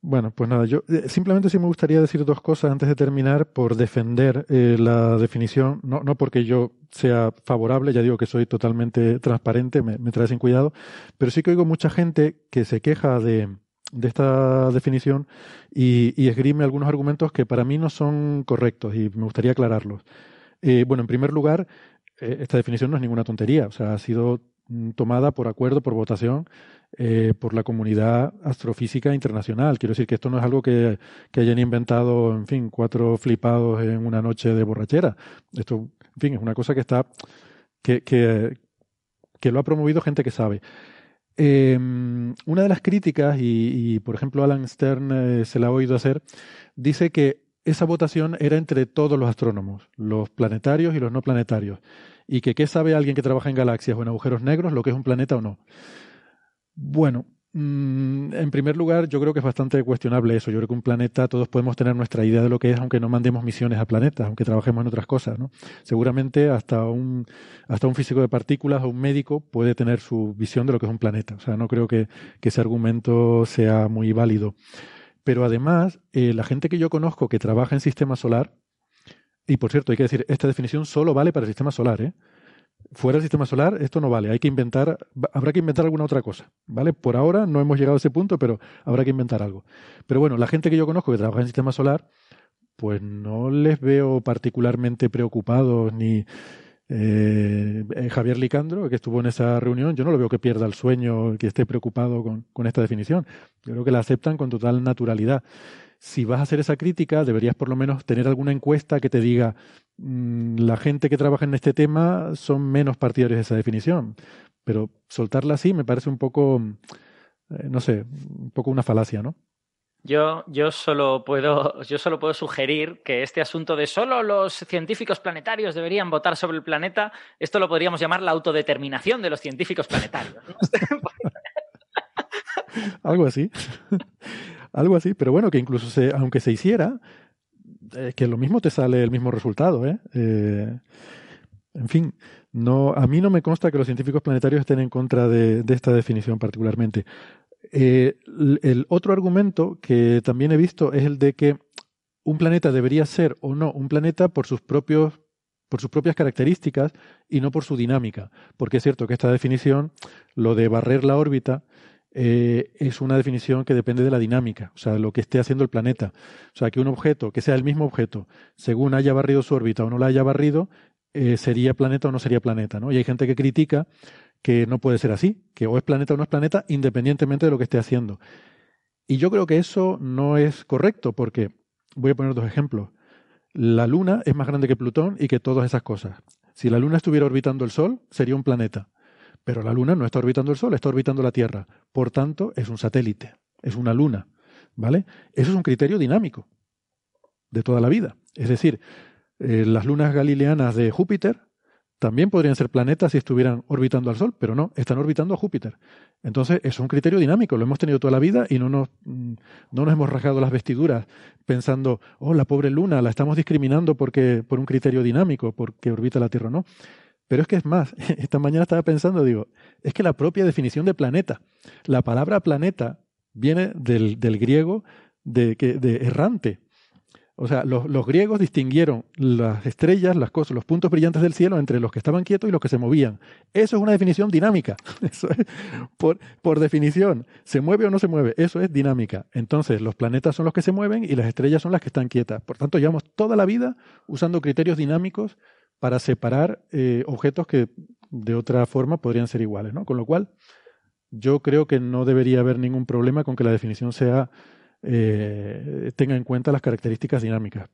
Bueno, pues nada, yo eh, simplemente sí me gustaría decir dos cosas antes de terminar por defender eh, la definición, no, no porque yo sea favorable, ya digo que soy totalmente transparente, me, trae sin cuidado, pero sí que oigo mucha gente que se queja de, de esta definición y, y, esgrime algunos argumentos que para mí no son correctos y me gustaría aclararlos. Eh, bueno, en primer lugar, esta definición no es ninguna tontería, o sea, ha sido mm, tomada por acuerdo, por votación eh, por la comunidad astrofísica internacional. Quiero decir que esto no es algo que, hayan inventado, en fin, cuatro flipados en una noche de borrachera. Esto, en fin, es una cosa que está, que, que, lo ha promovido gente que sabe. Em, una de las críticas, y, por ejemplo Alan Stern eh, se la ha oído hacer, dice que esa votación era entre todos los astrónomos, los planetarios y los no planetarios, y que qué sabe alguien que trabaja en galaxias o en agujeros negros lo que es un planeta o no. Bueno, en primer lugar, yo creo que es bastante cuestionable eso. Yo creo que un planeta, todos podemos tener nuestra idea de lo que es, aunque no mandemos misiones a planetas, aunque trabajemos en otras cosas, ¿no? Seguramente hasta un, hasta un físico de partículas o un médico puede tener su visión de lo que es un planeta. O sea, no creo que, ese argumento sea muy válido. Pero además, eh, la gente que yo conozco que trabaja en sistema solar, y por cierto, hay que decir, esta definición solo vale para el sistema solar, ¿eh? Fuera del sistema solar esto no vale, hay que inventar, habrá que inventar alguna otra cosa, ¿vale? Por ahora no hemos llegado a ese punto, pero habrá que inventar algo. Pero bueno, la gente que yo conozco que trabaja en sistema solar, pues no les veo particularmente preocupados ni eh, eh, Javier Licandro, que estuvo en esa reunión, yo no lo veo que pierda el sueño, que esté preocupado con, con esta definición. Yo creo que la aceptan con total naturalidad si vas a hacer esa crítica, deberías por lo menos tener alguna encuesta que te diga la gente que trabaja en este tema son menos partidarios de esa definición. Pero soltarla así me parece un poco, eh, no sé, un poco una falacia, ¿no? Yo, yo, solo puedo, yo solo puedo sugerir que este asunto de solo los científicos planetarios deberían votar sobre el planeta, esto lo podríamos llamar la autodeterminación de los científicos planetarios. <laughs> Algo así. <laughs> Algo así, pero bueno, que incluso se, aunque se hiciera, eh, que lo mismo te sale el mismo resultado, ¿eh? ¿eh? en fin, no, a mí no me consta que los científicos planetarios estén en contra de, esta definición particularmente. Eh, el otro argumento que también he visto es el de que un planeta debería ser o no un planeta por sus propios por sus propias características y no por su dinámica, porque es cierto que esta definición, lo de barrer la órbita, eh, es una definición que depende de la dinámica, o sea, lo que esté haciendo el planeta. O sea, que un objeto, que sea el mismo objeto, según haya barrido su órbita o no la haya barrido, eh, sería planeta o no sería planeta, ¿no? Y hay gente que critica que no puede ser así, que o es planeta o no es planeta, independientemente de lo que esté haciendo. Y yo creo que eso no es correcto, porque voy a poner dos ejemplos. La Luna es más grande que Plutón y que todas esas cosas. Si la Luna estuviera orbitando el Sol, sería un planeta. Pero la Luna no está orbitando el Sol, está orbitando la Tierra. Por tanto, es un satélite, es una luna. ¿Vale? Eso es un criterio dinámico de toda la vida. Es decir, eh, las lunas galileanas de Júpiter también podrían ser planetas si estuvieran orbitando al Sol, pero no, están orbitando a Júpiter. Entonces, es un criterio dinámico, lo hemos tenido toda la vida y no nos, mm, no nos hemos rasgado las vestiduras pensando, oh, la pobre luna, la estamos discriminando porque, por un criterio dinámico, porque orbita la Tierra, no. Pero es que es más, <laughs> esta mañana estaba pensando, digo, es que la propia definición de planeta, la palabra planeta viene del, del griego de, de errante. O sea, los, los, griegos distinguieron las estrellas, las cosas, los puntos brillantes del cielo entre los que estaban quietos y los que se movían. Eso es una definición dinámica. <laughs> Eso es, por, por definición, ¿se mueve o no se mueve? Eso es dinámica. Entonces, los planetas son los que se mueven y las estrellas son las que están quietas. Por tanto, llevamos toda la vida usando criterios dinámicos para separar eh, objetos que de otra forma podrían ser iguales, ¿no? Con lo cual, yo creo que no debería haber ningún problema con que la definición sea eh, tenga en cuenta las características dinámicas.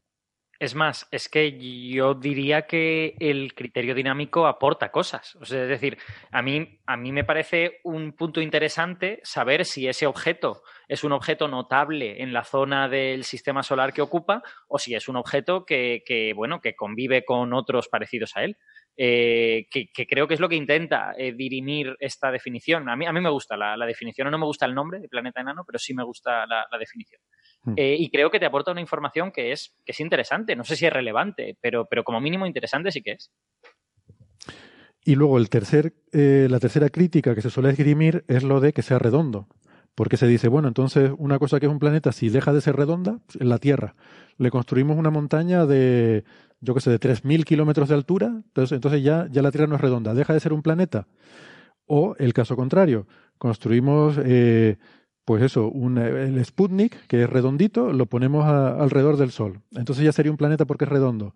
Es más, es que yo diría que el criterio dinámico aporta cosas. O sea, es decir, a mí, a mí me parece un punto interesante saber si ese objeto es un objeto notable en la zona del sistema solar que ocupa o si es un objeto que, bueno, que convive con otros parecidos a él. Eh, que, creo que es lo que intenta eh, dirimir esta definición. A mí, a mí me gusta la, definición, no me gusta el nombre de planeta enano, pero sí me gusta la definición. Hmm. Eh, y creo que te aporta una información que es, que es interesante. No sé si es relevante, pero, pero como mínimo interesante sí que es. Y luego el tercer, eh, la tercera crítica que se suele esgrimir es lo de que sea redondo. Porque se dice, bueno, entonces una cosa que es un planeta, si deja de ser redonda, en la Tierra, le construimos una montaña de, yo qué sé, de 3.000 kilómetros de altura, entonces, entonces ya, ya la Tierra no es redonda, deja de ser un planeta. O el caso contrario, construimos, eh, pues eso, un, el Sputnik, que es redondito, lo ponemos alrededor del Sol. Entonces ya sería un planeta porque es redondo.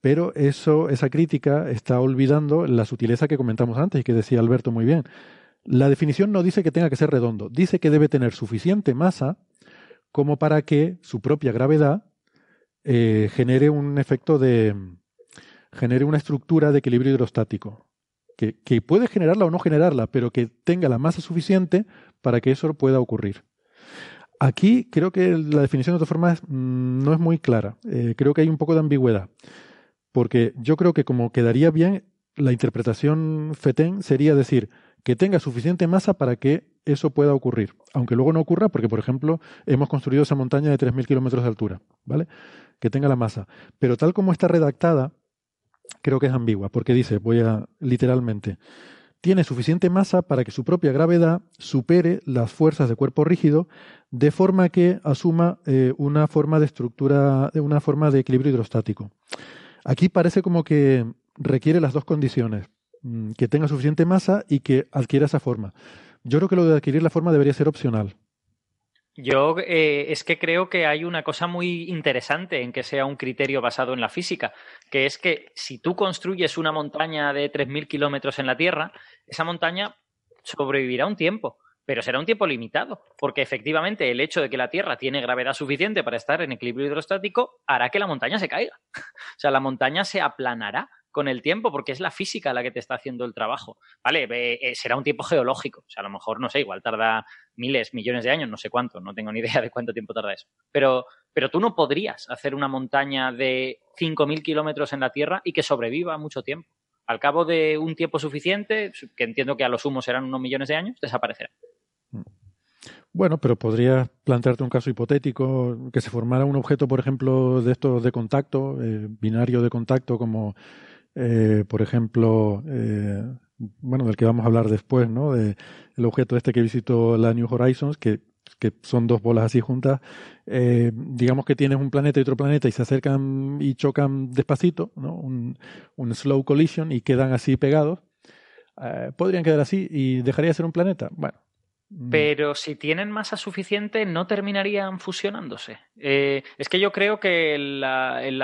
Pero eso, esa crítica está olvidando la sutileza que comentamos antes y que decía Alberto muy bien. La definición no dice que tenga que ser redondo, dice que debe tener suficiente masa como para que su propia gravedad eh, genere un efecto de. genere una estructura de equilibrio hidrostático. Que, que, puede generarla o no generarla, pero que tenga la masa suficiente para que eso pueda ocurrir. Aquí creo que la definición de todas formas mm, no es muy clara. Eh, creo que hay un poco de ambigüedad. Porque yo creo que como quedaría bien, la interpretación FETEN sería decir que tenga suficiente masa para que eso pueda ocurrir. Aunque luego no ocurra, porque, por ejemplo, hemos construido esa montaña de 3.000 kilómetros de altura, ¿vale? Que tenga la masa. Pero tal como está redactada, creo que es ambigua, porque dice, voy a literalmente, tiene suficiente masa para que su propia gravedad supere las fuerzas de cuerpo rígido de forma que asuma eh, una forma de estructura, una forma de equilibrio hidrostático. Aquí parece como que requiere las dos condiciones, mm, que tenga suficiente masa y que adquiera esa forma. Yo creo que lo de adquirir la forma debería ser opcional. Yo eh, es que creo que hay una cosa muy interesante en que sea un criterio basado en la física, que es que si tú construyes una montaña de 3.000 kilómetros en la Tierra, esa montaña sobrevivirá un tiempo pero será un tiempo limitado, porque efectivamente el hecho de que la Tierra tiene gravedad suficiente para estar en equilibrio hidrostático hará que la montaña se caiga. <laughs> o sea, la montaña se aplanará con el tiempo, porque es la física la que te está haciendo el trabajo. Vale, eh, será un tiempo geológico. O sea, a lo mejor, no sé, igual tarda miles, millones de años, no sé cuánto, no tengo ni idea de cuánto tiempo tarda eso. Pero, pero tú no podrías hacer una montaña de 5.000 kilómetros en la Tierra y que sobreviva mucho tiempo. Al cabo de un tiempo suficiente, que entiendo que a lo sumo serán unos millones de años, desaparecerá. Bueno, pero podrías plantearte un caso hipotético, que se formara un objeto, por ejemplo, de estos de contacto, eh, binario de contacto, como, eh, por ejemplo, eh, bueno, del que vamos a hablar después, ¿no? De el objeto este que visitó la New Horizons, que, que son dos bolas así juntas. digamos que tienes un planeta y otro planeta y se acercan y chocan despacito, ¿no? Un, un slow collision y quedan así pegados. podrían quedar así y dejaría de ser un planeta. Bueno. Pero si tienen masa suficiente, no terminarían fusionándose. Eh, es que yo creo que el, el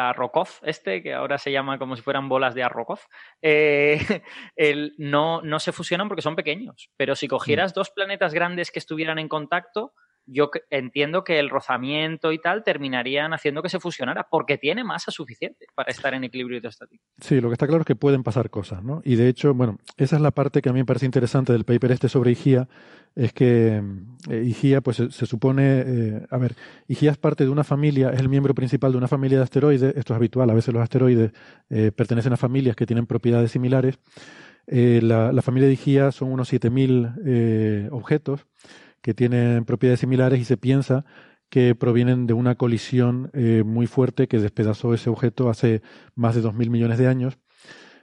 este, que ahora se llama como si fueran bolas de arrocoz, eh, <laughs> no, no se fusionan porque son pequeños. Pero si cogieras mm. dos planetas grandes que estuvieran en contacto, yo entiendo que el rozamiento y tal terminarían haciendo que se fusionara, porque tiene masa suficiente para estar en equilibrio hidrostático. Sí, lo que está claro es que pueden pasar cosas, ¿no? Y de hecho, bueno, esa es la parte que a mí me parece interesante del paper este sobre IGIA, es que eh, IGIA, pues se, supone, eh, a ver, IGIA es parte de una familia, es el miembro principal de una familia de asteroides, esto es habitual, a veces los asteroides eh, pertenecen a familias que tienen propiedades similares. La, la, familia de IGIA son unos 7.000 objetos que tienen propiedades similares y se piensa que provienen de una colisión eh, muy fuerte que despedazó ese objeto hace más de 2.000 millones de años.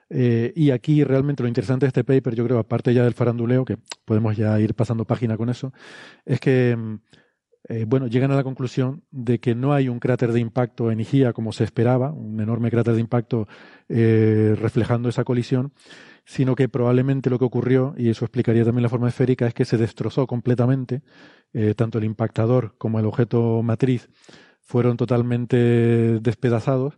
Eh, y aquí realmente lo interesante de este paper, yo creo, aparte ya del faranduleo, que podemos ya ir pasando página con eso, es que, mm, eh, bueno, llegan a la conclusión de que no hay un cráter de impacto en Igía como se esperaba, un enorme cráter de impacto reflejando esa colisión, sino que probablemente lo que ocurrió, y eso explicaría también la forma esférica, es que se destrozó completamente, eh, tanto el impactador como el objeto matriz fueron totalmente despedazados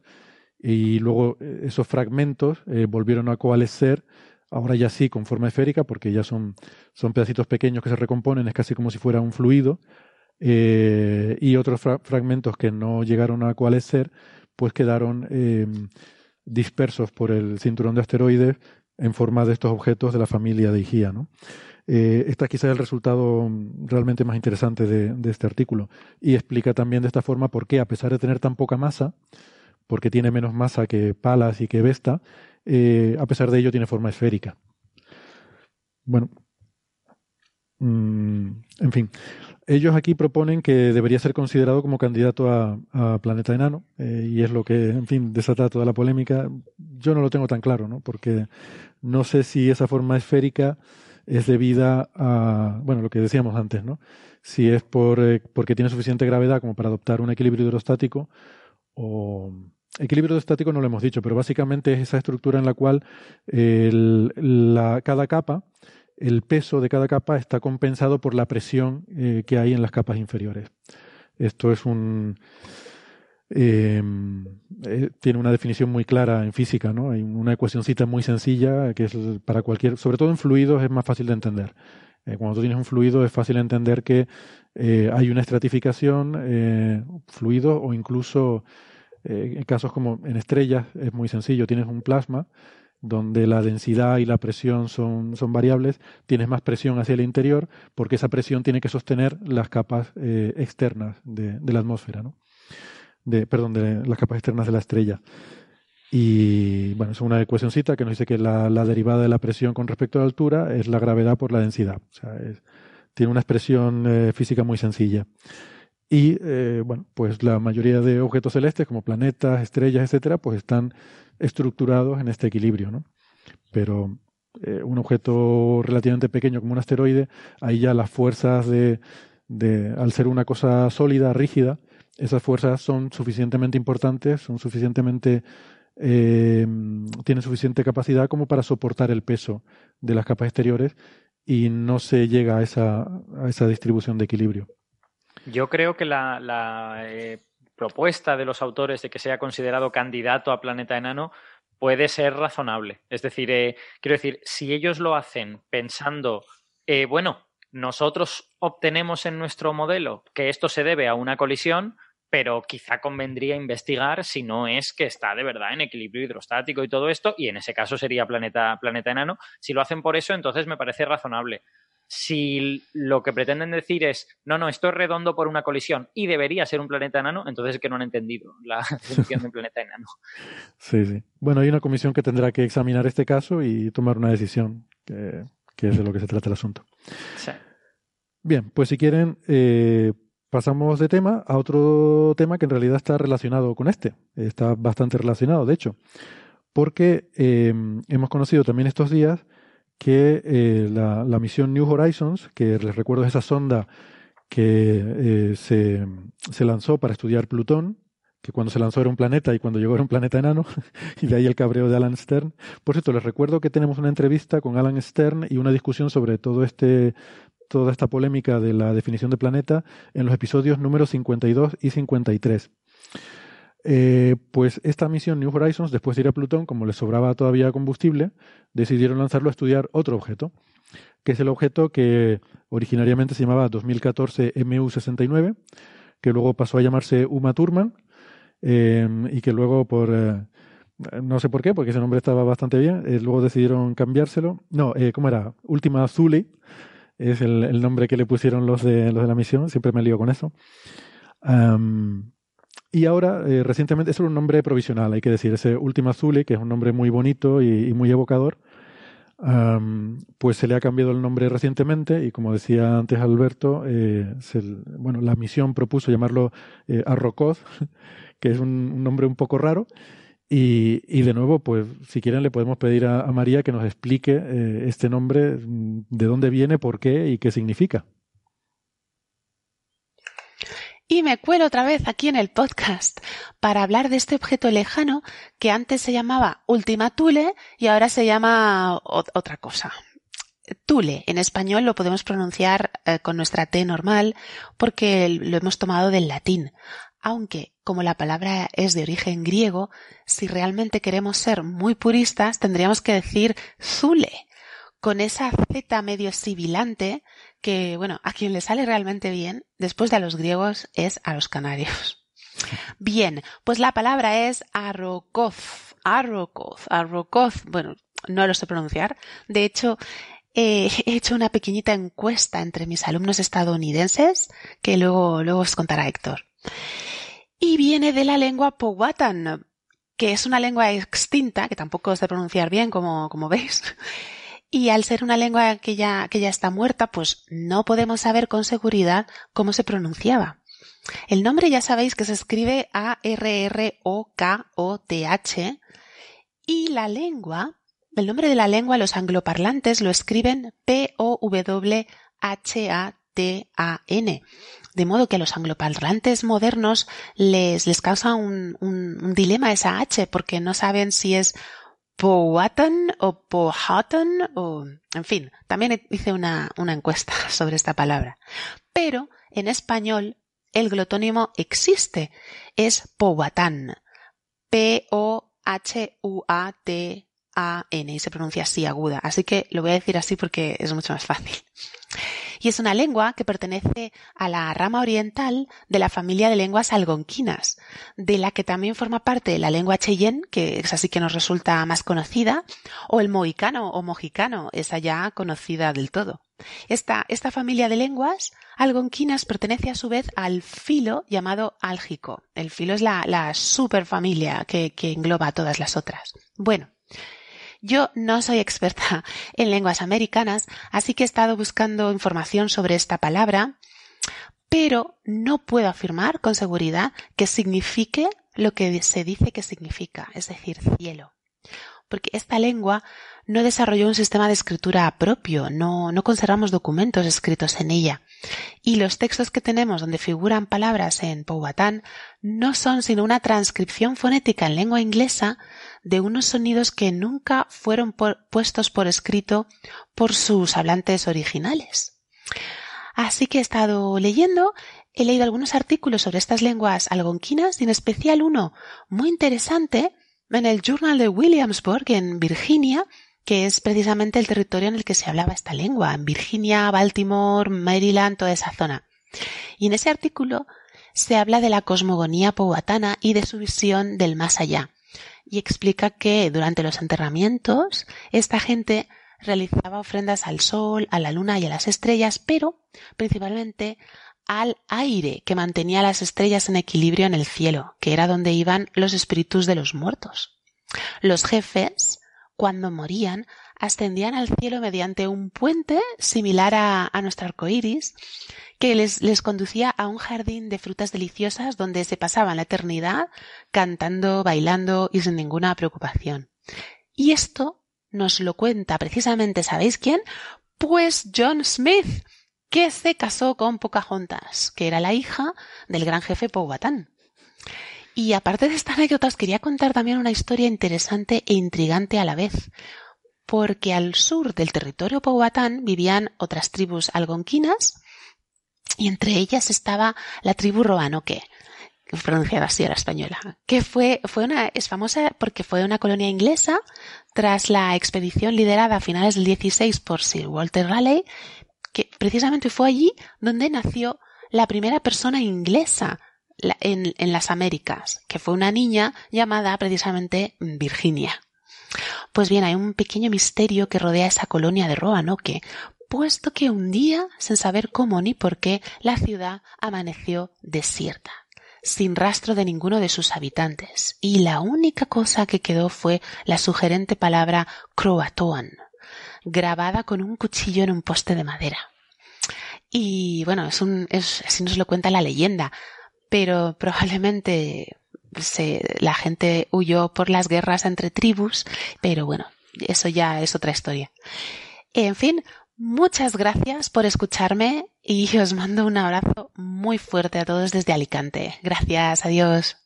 y luego eh, esos fragmentos eh, volvieron a coalescer, ahora ya sí con forma esférica, porque ya son, son pedacitos pequeños que se recomponen, es casi como si fuera un fluido, y otros fragmentos que no llegaron a coalescer, pues quedaron dispersos por el cinturón de asteroides en forma de estos objetos de la familia de Igía. ¿no? Eh, este quizá es el resultado realmente más interesante de, este artículo y explica también de esta forma por qué, a pesar de tener tan poca masa, porque tiene menos masa que Palas y que Vesta, eh, a pesar de ello tiene forma esférica. Bueno, mm, en fin, ellos aquí proponen que debería ser considerado como candidato a, planeta enano, eh, y es lo que, en fin, desata toda la polémica. Yo no lo tengo tan claro, ¿no? Porque no sé si esa forma esférica es debida a, bueno, lo que decíamos antes, ¿no? Si es por, eh, porque tiene suficiente gravedad como para adoptar un equilibrio hidrostático o... Equilibrio hidrostático no lo hemos dicho, pero básicamente es esa estructura en la cual la, cada capa, el peso de cada capa está compensado por la presión eh, que hay en las capas inferiores. Esto es un Em, eh, tiene una definición muy clara en física, ¿no? Hay una ecuacióncita muy sencilla que es para cualquier, sobre todo en fluidos es más fácil de entender. Eh, cuando tú tienes un fluido es fácil entender que hay una estratificación, eh, fluido o incluso en casos como en estrellas es muy sencillo, tienes un plasma donde la densidad y la presión son, son variables, tienes más presión hacia el interior porque esa presión tiene que sostener las capas externas de, la atmósfera, ¿no? perdón, de las capas externas de la estrella. Y bueno, es una ecuacióncita que nos dice que la, derivada de la presión con respecto a la altura es la gravedad por la densidad. O sea, tiene una expresión eh, física muy sencilla. Y eh, bueno, pues la mayoría de objetos celestes, como planetas, estrellas, etcétera, pues están estructurados en este equilibrio, ¿no? Pero eh, un objeto relativamente pequeño como un asteroide, ahí ya las fuerzas de, al ser una cosa sólida, rígida, esas fuerzas son suficientemente importantes, son suficientemente eh, tienen suficiente capacidad como para soportar el peso de las capas exteriores y no se llega a esa, a esa distribución de equilibrio. Yo creo que la, eh, propuesta de los autores de que sea considerado candidato a planeta enano puede ser razonable. Es decir, eh, quiero decir, si ellos lo hacen pensando, bueno, nosotros obtenemos en nuestro modelo que esto se debe a una colisión, pero quizá convendría investigar si no es que está de verdad en equilibrio hidrostático y todo esto, y en ese caso sería planeta, planeta enano. Si lo hacen por eso, entonces me parece razonable. Si lo que pretenden decir es, no, no, esto es redondo por una colisión y debería ser un planeta enano, entonces es que no han entendido la <laughs> definición de un planeta enano. Sí, sí. Bueno, hay una comisión que tendrá que examinar este caso y tomar una decisión, que, es de lo que se trata el asunto. Sí. Bien, pues si quieren, eh, pasamos de tema a otro tema que en realidad está relacionado con este. Está bastante relacionado, de hecho. Porque em, hemos conocido también estos días que eh, la, misión New Horizons, que les recuerdo es esa sonda que eh, se, se, lanzó para estudiar Plutón, que cuando se lanzó era un planeta y cuando llegó era un planeta enano, <laughs> y de ahí el cabreo de Alan Stern. Por cierto, les recuerdo que tenemos una entrevista con Alan Stern y una discusión sobre todo este toda esta polémica de la definición de planeta en los episodios números 52 y 53. Eh, pues esta misión New Horizons, después de ir a Plutón, como les sobraba todavía combustible, decidieron lanzarlo a estudiar otro objeto, que es el objeto que originariamente se llamaba 2014 MU69, que luego pasó a llamarse Uma Thurman, eh, y que luego por... Eh, no sé por qué, porque ese nombre estaba bastante bien. luego decidieron cambiárselo. No, ¿cómo era? Última Zuli es el, nombre que le pusieron los de, los de la misión, siempre me lío con eso. Y ahora, eh, recientemente, es un nombre provisional, hay que decir, ese Última Azul, que es un nombre muy bonito y, muy evocador, pues se le ha cambiado el nombre recientemente y como decía antes Alberto, eh, bueno, la misión propuso llamarlo eh, <laughs> que es un, nombre un poco raro, y, y, de nuevo, pues si quieren le podemos pedir a, María que nos explique eh, este nombre, de dónde viene, por qué y qué significa. Y me cuelo otra vez aquí en el podcast para hablar de este objeto lejano que antes se llamaba Ultima Thule y ahora se llama otra cosa. Thule, en español lo podemos pronunciar eh, con nuestra T normal porque lo hemos tomado del latín aunque como la palabra es de origen griego, si realmente queremos ser muy puristas, tendríamos que decir Zule, con esa Z medio sibilante que, bueno, a quien le sale realmente bien, después de a los griegos, es a los canarios. <laughs> Bien, pues la palabra es arrokoz, arrokoz, arrokoz, bueno, no lo sé pronunciar. De hecho, <laughs> he hecho una pequeñita encuesta entre mis alumnos estadounidenses que luego, luego os contará Héctor y viene de la lengua Powhatan, que es una lengua extinta, que tampoco de pronunciar bien, como, como veis. Y al ser una lengua que ya, que ya está muerta, pues no podemos saber con seguridad cómo se pronunciaba. El nombre ya sabéis que se escribe A-R-R-O-K-O-T-H y la lengua el nombre de la lengua los angloparlantes lo escriben P-O-W-H-A-T-A-N. De modo que a los angloparlantes modernos les, les causa un, un, dilema esa H porque no saben si es Powhatan o Powhatan o... En fin, también hice una, una encuesta <laughs> sobre esta palabra. Pero en español el glotónimo existe. Es Powhatan. P-O-H-U-A-T a-N y se pronuncia así aguda. Así que lo voy a decir así porque es mucho más fácil. Y es una lengua que pertenece a la rama oriental de la familia de lenguas algonquinas, de la que también forma parte la lengua cheyenne, que es así que nos resulta más conocida, o el mohicano o mojicano, esa ya conocida del todo. Esta, esta familia de lenguas algonquinas pertenece a su vez al filo llamado álgico. El filo es la, la superfamilia que, que engloba a todas las otras. Bueno, yo no soy experta <laughs> en lenguas americanas, así que he estado buscando información sobre esta palabra, pero no puedo afirmar con seguridad que signifique lo que se dice que significa, es decir, cielo. Porque esta lengua no desarrolló un sistema de escritura propio, no, no conservamos documentos escritos en ella. Y los textos que tenemos donde figuran palabras en Powhatan no son sino una transcripción fonética en lengua inglesa de unos sonidos que nunca fueron puestos por escrito por sus hablantes originales. Así que he estado leyendo, he leído algunos artículos sobre estas lenguas algonquinas y en especial uno muy interesante en el Journal de Williamsburg en Virginia que es precisamente el territorio en el que se hablaba esta lengua, en Virginia, Baltimore, Maryland, toda esa zona. Y en ese artículo se habla de la cosmogonía powhatana y de su visión del más allá. Y explica que durante los enterramientos esta gente realizaba ofrendas al sol, a la luna y a las estrellas, pero principalmente al aire que mantenía las estrellas en equilibrio en el cielo, que era donde iban los espíritus de los muertos. Los jefes cuando morían, ascendían al cielo mediante un puente similar a, nuestro arco iris, que les, les conducía a un jardín de frutas deliciosas donde se pasaban la eternidad cantando, bailando y sin ninguna preocupación. Y esto nos lo cuenta precisamente, ¿sabéis quién? Pues John Smith, que se casó con Pocahontas, que era la hija del gran jefe Powhatan. Y aparte de esta anécdota, os quería contar también una historia interesante e intrigante a la vez, porque al sur del territorio Powhatan vivían otras tribus algonquinas y entre ellas estaba la tribu Roanoke, pronunciada así a la española, que fue, fue una, es famosa porque fue una colonia inglesa tras la expedición liderada a finales del 16 por Sir Walter Raleigh, que precisamente fue allí donde nació la primera persona inglesa en, en las Américas, que fue una niña llamada precisamente Virginia. Pues bien, hay un pequeño misterio que rodea esa colonia de Roanoke, puesto que un día, sin saber cómo ni por qué, la ciudad amaneció desierta, sin rastro de ninguno de sus habitantes, y la única cosa que quedó fue la sugerente palabra Croatoan, grabada con un cuchillo en un poste de madera. Y bueno, es un, así nos lo cuenta la leyenda pero probablemente se, la gente huyó por las guerras entre tribus, pero bueno, eso ya es otra historia. En fin, muchas gracias por escucharme y <laughs> os mando un abrazo muy fuerte a todos desde Alicante. Gracias, adiós.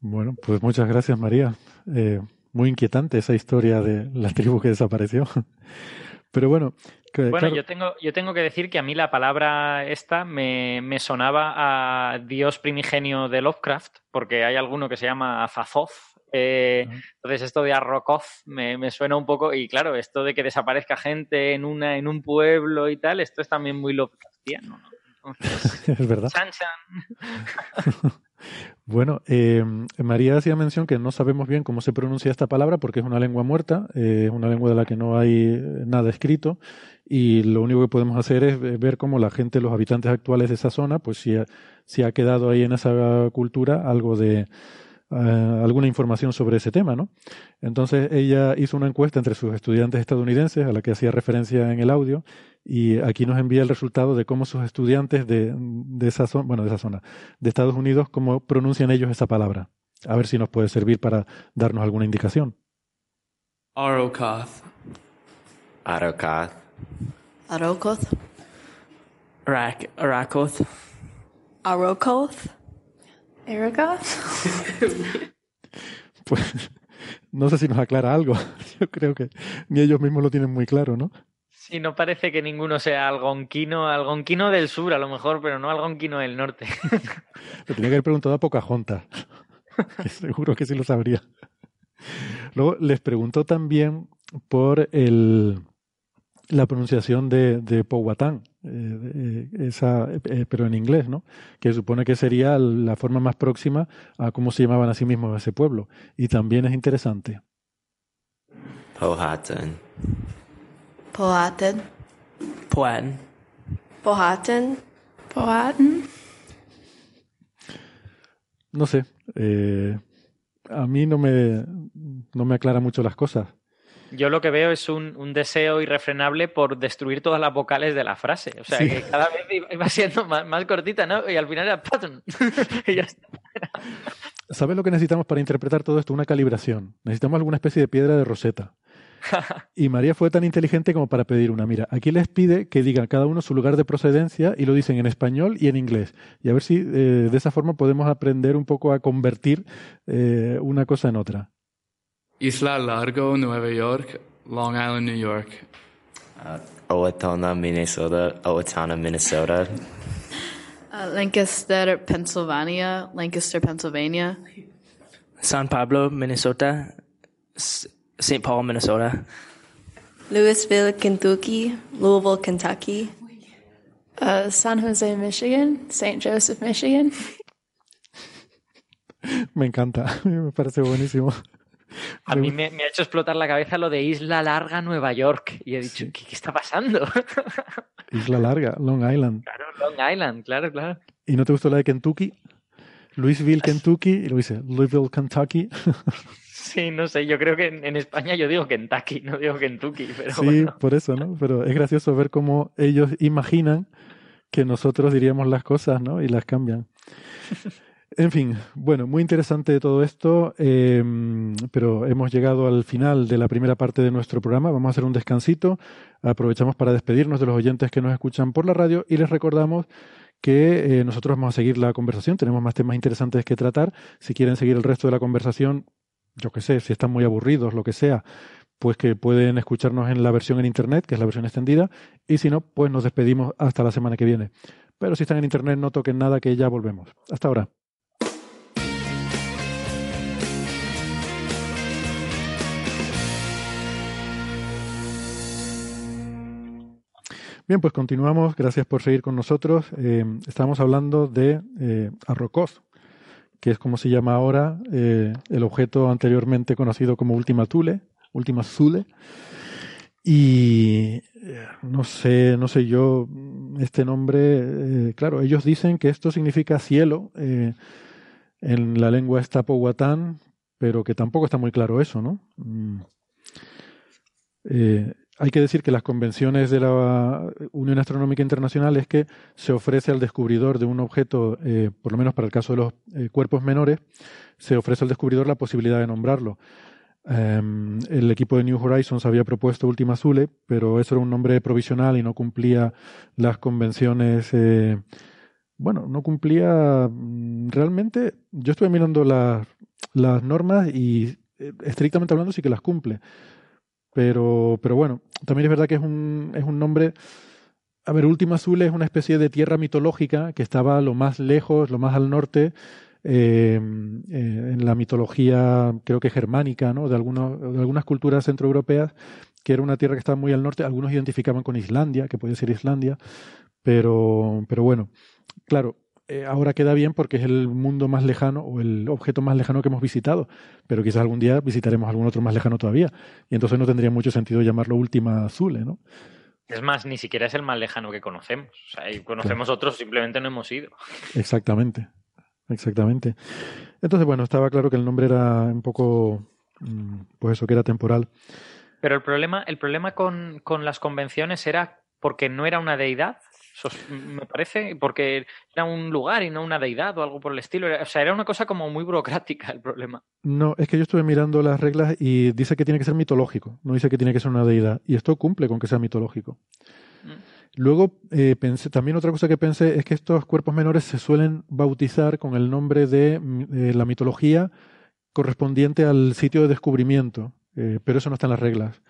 Bueno, pues muchas gracias María. Eh, muy inquietante esa historia de la tribu que desapareció. <laughs> Pero bueno, bueno, yo, tengo, yo tengo que decir que a mí la palabra esta me, me, sonaba a dios primigenio de Lovecraft, porque hay alguno que se llama Azazoth. Eh, entonces esto de Arrokoth me, me, suena un poco, y claro, esto de que desaparezca gente en, una, en un pueblo y tal, esto es también muy Lovecraftiano. <laughs> es verdad. Chan, chan. <laughs> Bueno, eh, María hacía mención que no sabemos bien cómo se pronuncia esta palabra porque es una lengua muerta, eh, es una lengua de la que no hay nada escrito y lo único que podemos hacer es ver cómo la gente, los habitantes actuales de esa zona, pues si si ha quedado ahí en esa cultura algo de, eh, alguna información sobre ese tema, ¿no? Entonces ella hizo una encuesta entre sus estudiantes estadounidenses a la que hacía referencia en el audio y aquí nos envía el resultado de cómo sus estudiantes de, de esa zona, bueno, de esa zona, de Estados Unidos, cómo pronuncian ellos esa palabra. A ver si nos puede servir para darnos alguna indicación. Arokoth. Arokoth. Arokoth. Arak Arakoth. Arokoth. Arakoth. <laughs> pues no sé si nos aclara algo. <laughs> Yo creo que ni ellos mismos lo tienen muy claro, ¿no? Sí, no parece que ninguno sea algonquino, algonquino del sur a lo mejor, pero no algonquino del norte. <laughs> Le tenía que haber preguntado a Pocahontas. Seguro que sí lo sabría. Luego les preguntó también por el, la pronunciación de, de Powhatan, eh, esa, eh, pero en inglés, ¿no? Que supone que sería la forma más próxima a cómo se llamaban a sí mismos ese pueblo. Y también es interesante. Powhatan. Powhatan. Powhatan. Powhatan. Powhatan. No sé. Eh, a mí no me, no me aclara mucho las cosas. Yo lo que veo es un, deseo irrefrenable por destruir todas las vocales de la frase. O sea, que cada vez iba siendo más, cortita, ¿no? Y al final era pattern. <laughs> ¿Sabes lo que necesitamos para interpretar todo esto? Una calibración. Necesitamos alguna especie de piedra de roseta. <laughs> y María fue tan inteligente como para pedir una. Mira, aquí les pide que digan cada uno su lugar de procedencia y lo dicen en español y en inglés. Y a ver si eh, de esa forma podemos aprender un poco a convertir eh, una cosa en otra. Isla Largo, Nueva York, Long Island, New York. Uh, Owatonna, Minnesota, Owatonna, Minnesota. Uh, Lancaster, Pennsylvania, Lancaster, Pennsylvania. San Pablo, Minnesota, St. Paul, Minnesota. Louisville, Kentucky, Louisville, Kentucky. Uh, San Jose, Michigan, St. Joseph, Michigan. <laughs> Me encanta, <laughs> me parece buenísimo. A mí me, ha hecho explotar la cabeza lo de Isla Larga, Nueva York. Y he dicho, ¿qué, está pasando? <laughs> Isla Larga, Long Island. Claro, Long Island, claro, claro. ¿Y no te gustó la de Kentucky? Louisville, Kentucky, y lo dice Louisville, Kentucky. <laughs> Sí, no sé, yo creo que en, España yo digo Kentucky, no digo Kentucky, pero Sí, por eso, ¿no? Pero es gracioso ver cómo ellos imaginan que nosotros diríamos las cosas, ¿no? Y las cambian. <laughs> En fin, bueno, muy interesante todo esto, em, pero hemos llegado al final de la primera parte de nuestro programa. Vamos a hacer un descansito. Aprovechamos para despedirnos de los oyentes que nos escuchan por la radio y les recordamos que eh, nosotros vamos a seguir la conversación. Tenemos más temas interesantes que tratar. Si quieren seguir el resto de la conversación, yo qué sé, si están muy aburridos, lo que sea, pues que pueden escucharnos en la versión en Internet, que es la versión extendida, y si no, pues nos despedimos hasta la semana que viene. Pero si están en Internet, no toquen nada, que ya volvemos. Hasta ahora. Bien, pues continuamos. Gracias por seguir con nosotros. Eh, estamos hablando de eh, Arrokoth, que es como se llama ahora eh, el objeto anteriormente conocido como Última Thule, Última Zule. Y eh, no sé, no sé yo, este nombre, claro, ellos dicen que esto significa cielo en la lengua estapohuatán, pero que tampoco está muy claro eso, ¿no? Mm. Hay que decir que las convenciones de la Unión Astronómica Internacional es que se ofrece al descubridor de un objeto, eh, por lo menos para el caso de los eh, cuerpos menores, se ofrece al descubridor la posibilidad de nombrarlo. Em, el equipo de New Horizons había propuesto Ultima Thule, pero eso era un nombre provisional y no cumplía las convenciones. Eh, bueno, no cumplía mm, realmente. Yo estuve mirando las normas y estrictamente hablando sí que las cumple. Pero, pero bueno, también es verdad que es un, es un nombre. A ver, Última Azul es una especie de tierra mitológica que estaba lo más lejos, lo más al norte, eh, eh, en la mitología, creo que germánica, ¿no? De, algunos, de algunas culturas centroeuropeas, que era una tierra que estaba muy al norte. Algunos identificaban con Islandia, que puede ser Islandia, pero, pero bueno, claro, eh, ahora queda bien porque es el mundo más lejano o el objeto más lejano que hemos visitado, pero quizás algún día visitaremos algún otro más lejano todavía. Y entonces no tendría mucho sentido llamarlo Última Azul, ¿no? Es más, ni siquiera es el más lejano que conocemos. O sea, y conocemos otros, simplemente no hemos ido. Exactamente, exactamente. Entonces, bueno, estaba claro que el nombre era un poco, mm, pues eso, que era temporal. Pero el problema, el problema con, con las convenciones era porque no era una deidad, me parece, porque era un lugar y no una deidad o algo por el estilo. O sea, era una cosa como muy burocrática el problema. No, es que yo estuve mirando las reglas y dice que tiene que ser mitológico, no dice que tiene que ser una deidad. Y esto cumple con que sea mitológico. Mm. Luego, eh, pensé, también otra cosa que pensé es que estos cuerpos menores se suelen bautizar con el nombre de eh, la mitología correspondiente al sitio de descubrimiento, eh, pero eso no está en las reglas.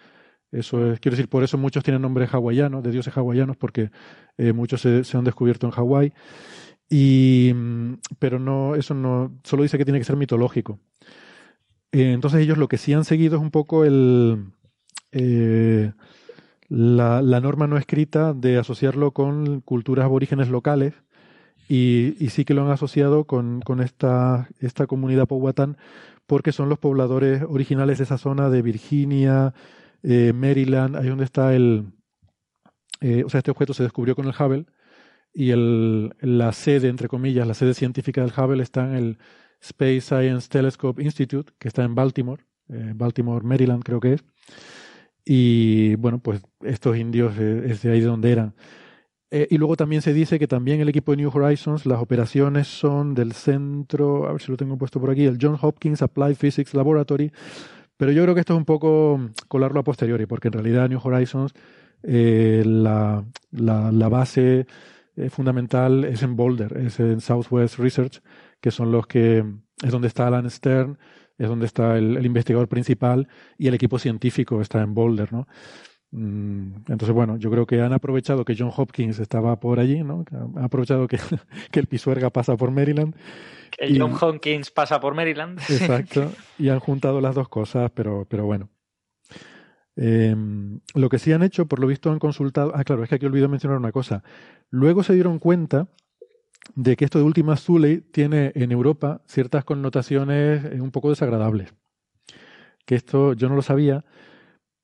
Eso es, quiero decir, por eso muchos tienen nombres hawaianos, de dioses hawaianos, porque eh, muchos se, han descubierto en Hawái. Y, mm, pero no, eso no, solo dice que tiene que ser mitológico. Eh, entonces ellos lo que sí han seguido es un poco el, eh, la, norma no escrita de asociarlo con culturas aborígenes locales y, y sí que lo han asociado con, con esta, esta comunidad Powhatan porque son los pobladores originales de esa zona de Virginia, eh, Maryland, ahí donde está el... Eh, o sea, este objeto se descubrió con el Hubble y el, la sede, entre comillas, la sede científica del Hubble está en el Space Science Telescope Institute, que está en Baltimore, eh, Baltimore, Maryland creo que es. Y bueno, pues estos indios es de ahí de donde eran. y luego también se dice que también el equipo de New Horizons, las operaciones son del centro, a ver si lo tengo puesto por aquí, el John Hopkins Applied Physics Laboratory, pero yo creo que esto es un poco colarlo a posteriori, porque en realidad New Horizons eh, la, la, base eh, fundamental es en Boulder, es en Southwest Research, que son los que es donde está Alan Stern, es donde está el, investigador principal y el equipo científico está en Boulder, ¿no? Mm, entonces, bueno, yo creo que han aprovechado que John Hopkins estaba por allí, ¿no? Han aprovechado que, <laughs> que el Pisuerga pasa por Maryland que John Hopkins pasa por Maryland. <laughs> Exacto, y han juntado las dos cosas, pero, pero bueno. Em, lo que sí han hecho, por lo visto, han consultado. Ah, claro, es que aquí olvidé mencionar una cosa. Luego se dieron cuenta de que esto de Ultima Thule tiene en Europa ciertas connotaciones eh, un poco desagradables. Que esto yo no lo sabía,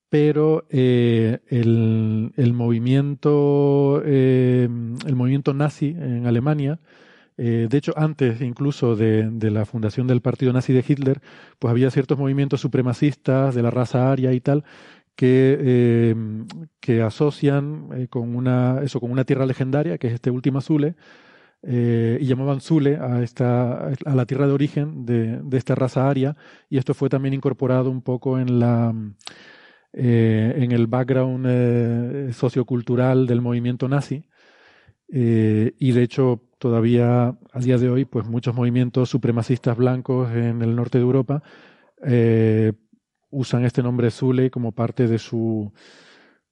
pero eh, el, movimiento em, el movimiento nazi en Alemania eh, de hecho, antes incluso de, la fundación del partido nazi de Hitler, pues había ciertos movimientos supremacistas de la raza aria y tal que, eh, que asocian eh, con una eso con una tierra legendaria que es este último Zule y llamaban Zule a esta a la tierra de origen de, de esta raza aria y esto fue también incorporado un poco en la en el background sociocultural del movimiento nazi y de hecho todavía a día de hoy, pues muchos movimientos supremacistas blancos en el norte de Europa eh, usan este nombre Zule como parte de su,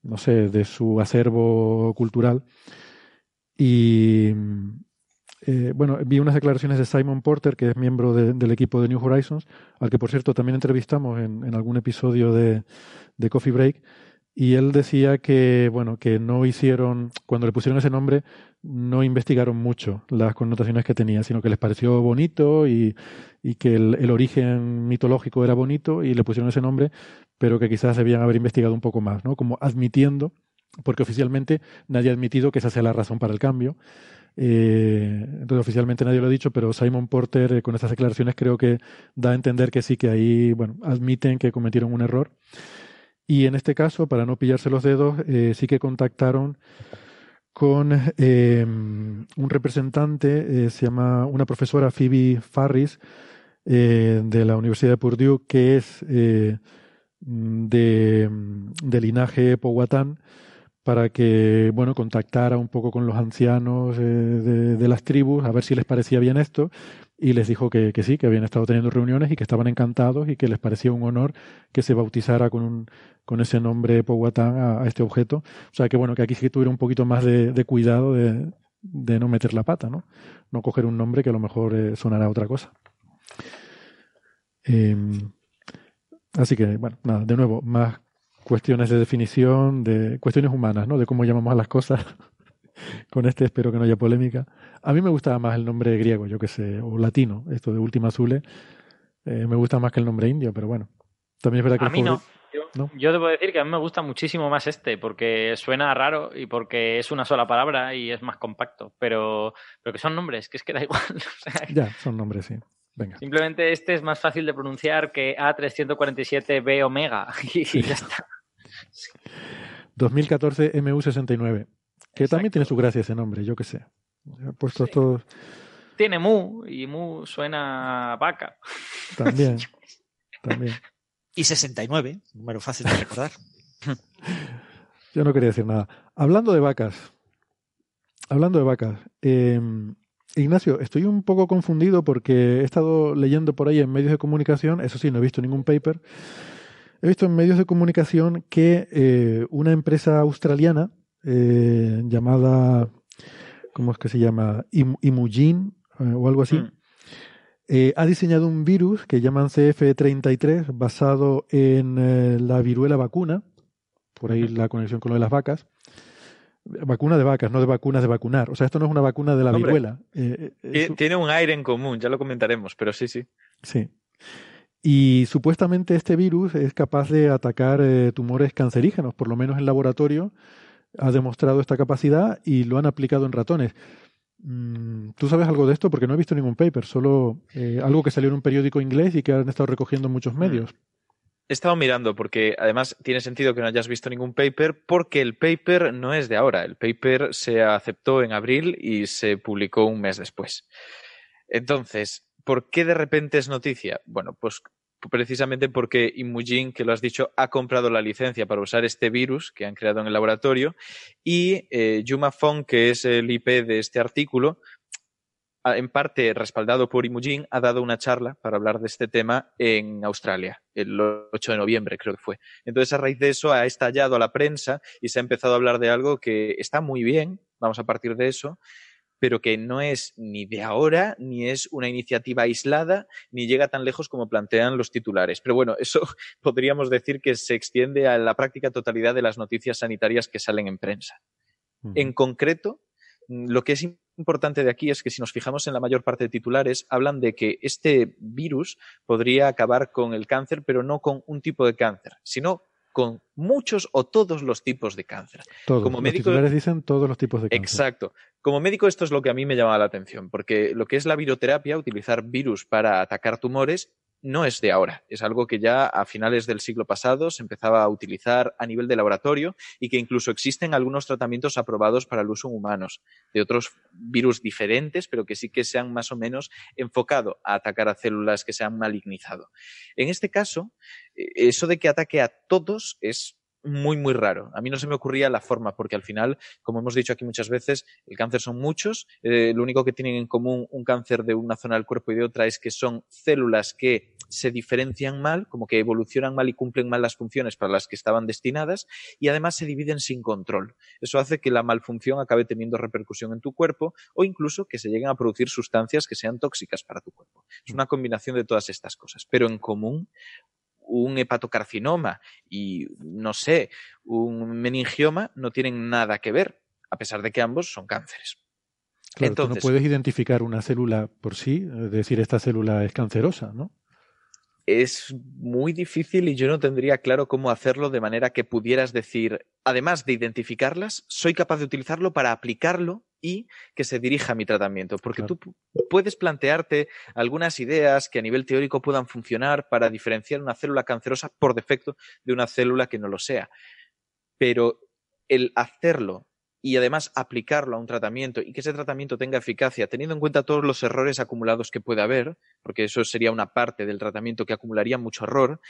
no sé, de su acervo cultural. Y eh, bueno, vi unas declaraciones de Simon Porter, que es miembro del equipo de New Horizons, al que por cierto también entrevistamos en, algún episodio de, de Coffee Break. Y él decía que, bueno, que no hicieron, cuando le pusieron ese nombre, no investigaron mucho las connotaciones que tenía, sino que les pareció bonito y, y que el, el, origen mitológico era bonito y le pusieron ese nombre, pero que quizás debían haber investigado un poco más, ¿no? Como admitiendo, porque oficialmente nadie ha admitido que esa sea la razón para el cambio. Eh, entonces oficialmente nadie lo ha dicho, pero Simon Porter eh, con estas declaraciones creo que da a entender que sí, que ahí, bueno, admiten que cometieron un error. Y en este caso, para no pillarse los dedos, eh, sí que contactaron con em, un representante, se llama una profesora Phoebe Farris de la Universidad de Purdue, que es de, de, linaje Powhatan, para que bueno contactara un poco con los ancianos de, de, las tribus, a ver si les parecía bien esto, y les dijo que, que, sí, que habían estado teniendo reuniones y que estaban encantados y que les parecía un honor que se bautizara con, un, con ese nombre Powhatan a, este objeto. O sea que bueno, que aquí sí tuviera un poquito más de, de cuidado de, de, no meter la pata, ¿no? No coger un nombre que a lo mejor eh, sonará otra cosa. Eh, así que, bueno, nada, de nuevo, más cuestiones de definición, de cuestiones humanas, ¿no? De cómo llamamos a las cosas. <laughs> Con este espero que no haya polémica. A mí me gustaba más el nombre griego, yo que sé, o latino, esto de Última Azule. Eh, me gusta más que el nombre indio, pero bueno. También es verdad que... A mí no. Yo, debo decir que a mí me gusta muchísimo más este, porque suena raro y porque es una sola palabra y es más compacto, pero, pero que son nombres, que es que da <laughs> igual. ya, son nombres, sí. Venga. Simplemente este es más fácil de pronunciar que A347B omega <laughs> y ya está. 2014 MU69. Que también tiene su gracia ese nombre, yo qué sé. puesto todos... Tiene mu, y mu suena a vaca. También, <laughs> también. Y 69, número fácil de recordar. yo no quería decir nada. Hablando de vacas, hablando de vacas, eh, Ignacio, estoy un poco confundido porque he estado leyendo por ahí en medios de comunicación, eso sí, no he visto ningún paper, he visto en medios de comunicación que eh, una empresa australiana eh, llamada, ¿cómo es que se llama? Imugene eh, o algo así, mm. ha diseñado un virus que llaman CF33 basado en la viruela vacuna, por ahí la conexión con lo de las vacas, Vacuna de vacas, no de vacunas de vacunar. O sea, esto no es una vacuna de la viruela. Eh, eh, tiene un aire en común, ya lo comentaremos, pero sí, sí. Sí. Y supuestamente este virus es capaz de atacar eh, tumores cancerígenos, por lo menos en laboratorio ha demostrado esta capacidad y lo han aplicado en ratones. Mm, ¿Tú sabes algo de esto? Porque no he visto ningún paper, solo algo que salió en un periódico inglés y que han estado recogiendo muchos mm. medios. He estado mirando porque además tiene sentido que no hayas visto ningún paper porque el paper no es de ahora. El paper se aceptó en abril y se publicó un mes después. Entonces, ¿por qué de repente es noticia? Bueno, pues precisamente porque Imugene, que lo has dicho, ha comprado la licencia para usar este virus que han creado en el laboratorio y eh, que es el IP de este artículo, en parte respaldado por Imugin, ha dado una charla para hablar de este tema en Australia, el 8 de noviembre creo que fue. Entonces, a raíz de eso, ha estallado a la prensa y se ha empezado a hablar de algo que está muy bien, vamos a partir de eso, pero que no es ni de ahora, ni es una iniciativa aislada, ni llega tan lejos como plantean los titulares. Pero bueno, eso <laughs> podríamos decir que se extiende a la práctica totalidad de las noticias sanitarias que salen en prensa. En concreto, lo que es importante de aquí es que si nos fijamos en la mayor parte de titulares, hablan de que este virus podría acabar con el cáncer, pero no con un tipo de cáncer, sino con muchos o todos los tipos de cáncer. Todos. Como los titulares dicen todos los tipos de cáncer. Exacto. Como médico esto es lo que a mí me llama la atención, porque lo que es la viroterapia, utilizar virus para atacar tumores, no es de ahora, es algo que ya a finales del siglo pasado se empezaba a utilizar a nivel de laboratorio y que incluso existen algunos tratamientos aprobados para el uso en humanos de otros virus diferentes, pero que sí que se han más o menos enfocado a atacar a células que se han malignizado. En este caso, eh, eso de que ataque a todos es muy, muy raro. A mí no se me ocurría la forma, porque al final, como hemos dicho aquí muchas veces, el cáncer son muchos. Eh, lo único que tienen en común un cáncer de una zona del cuerpo y de otra es que son células que se diferencian mal, como que evolucionan mal y cumplen mal las funciones para las que estaban destinadas, y además se dividen sin control. Eso hace que la malfunción acabe teniendo repercusión en tu cuerpo o incluso que se lleguen a producir sustancias que sean tóxicas para tu cuerpo. Es una combinación de todas estas cosas. Pero en común, un hepatocarcinoma y, no sé, un meningioma no tienen nada que ver, a pesar de que ambos son cánceres. Claro, Entonces, tú no puedes identificar una célula por sí, decir esta célula es cancerosa, ¿no? es muy difícil y yo no tendría claro cómo hacerlo de manera que pudieras decir, además de identificarlas, soy capaz de utilizarlo para aplicarlo y que se dirija a mi tratamiento. Porque tú puedes plantearte algunas ideas que a nivel teórico puedan funcionar para diferenciar una célula cancerosa por defecto de una célula que no lo sea. Pero el hacerlo y además aplicarlo a un tratamiento y que ese tratamiento tenga eficacia, teniendo en cuenta todos los errores acumulados que puede haber, porque eso sería una parte del tratamiento que acumularía mucho error,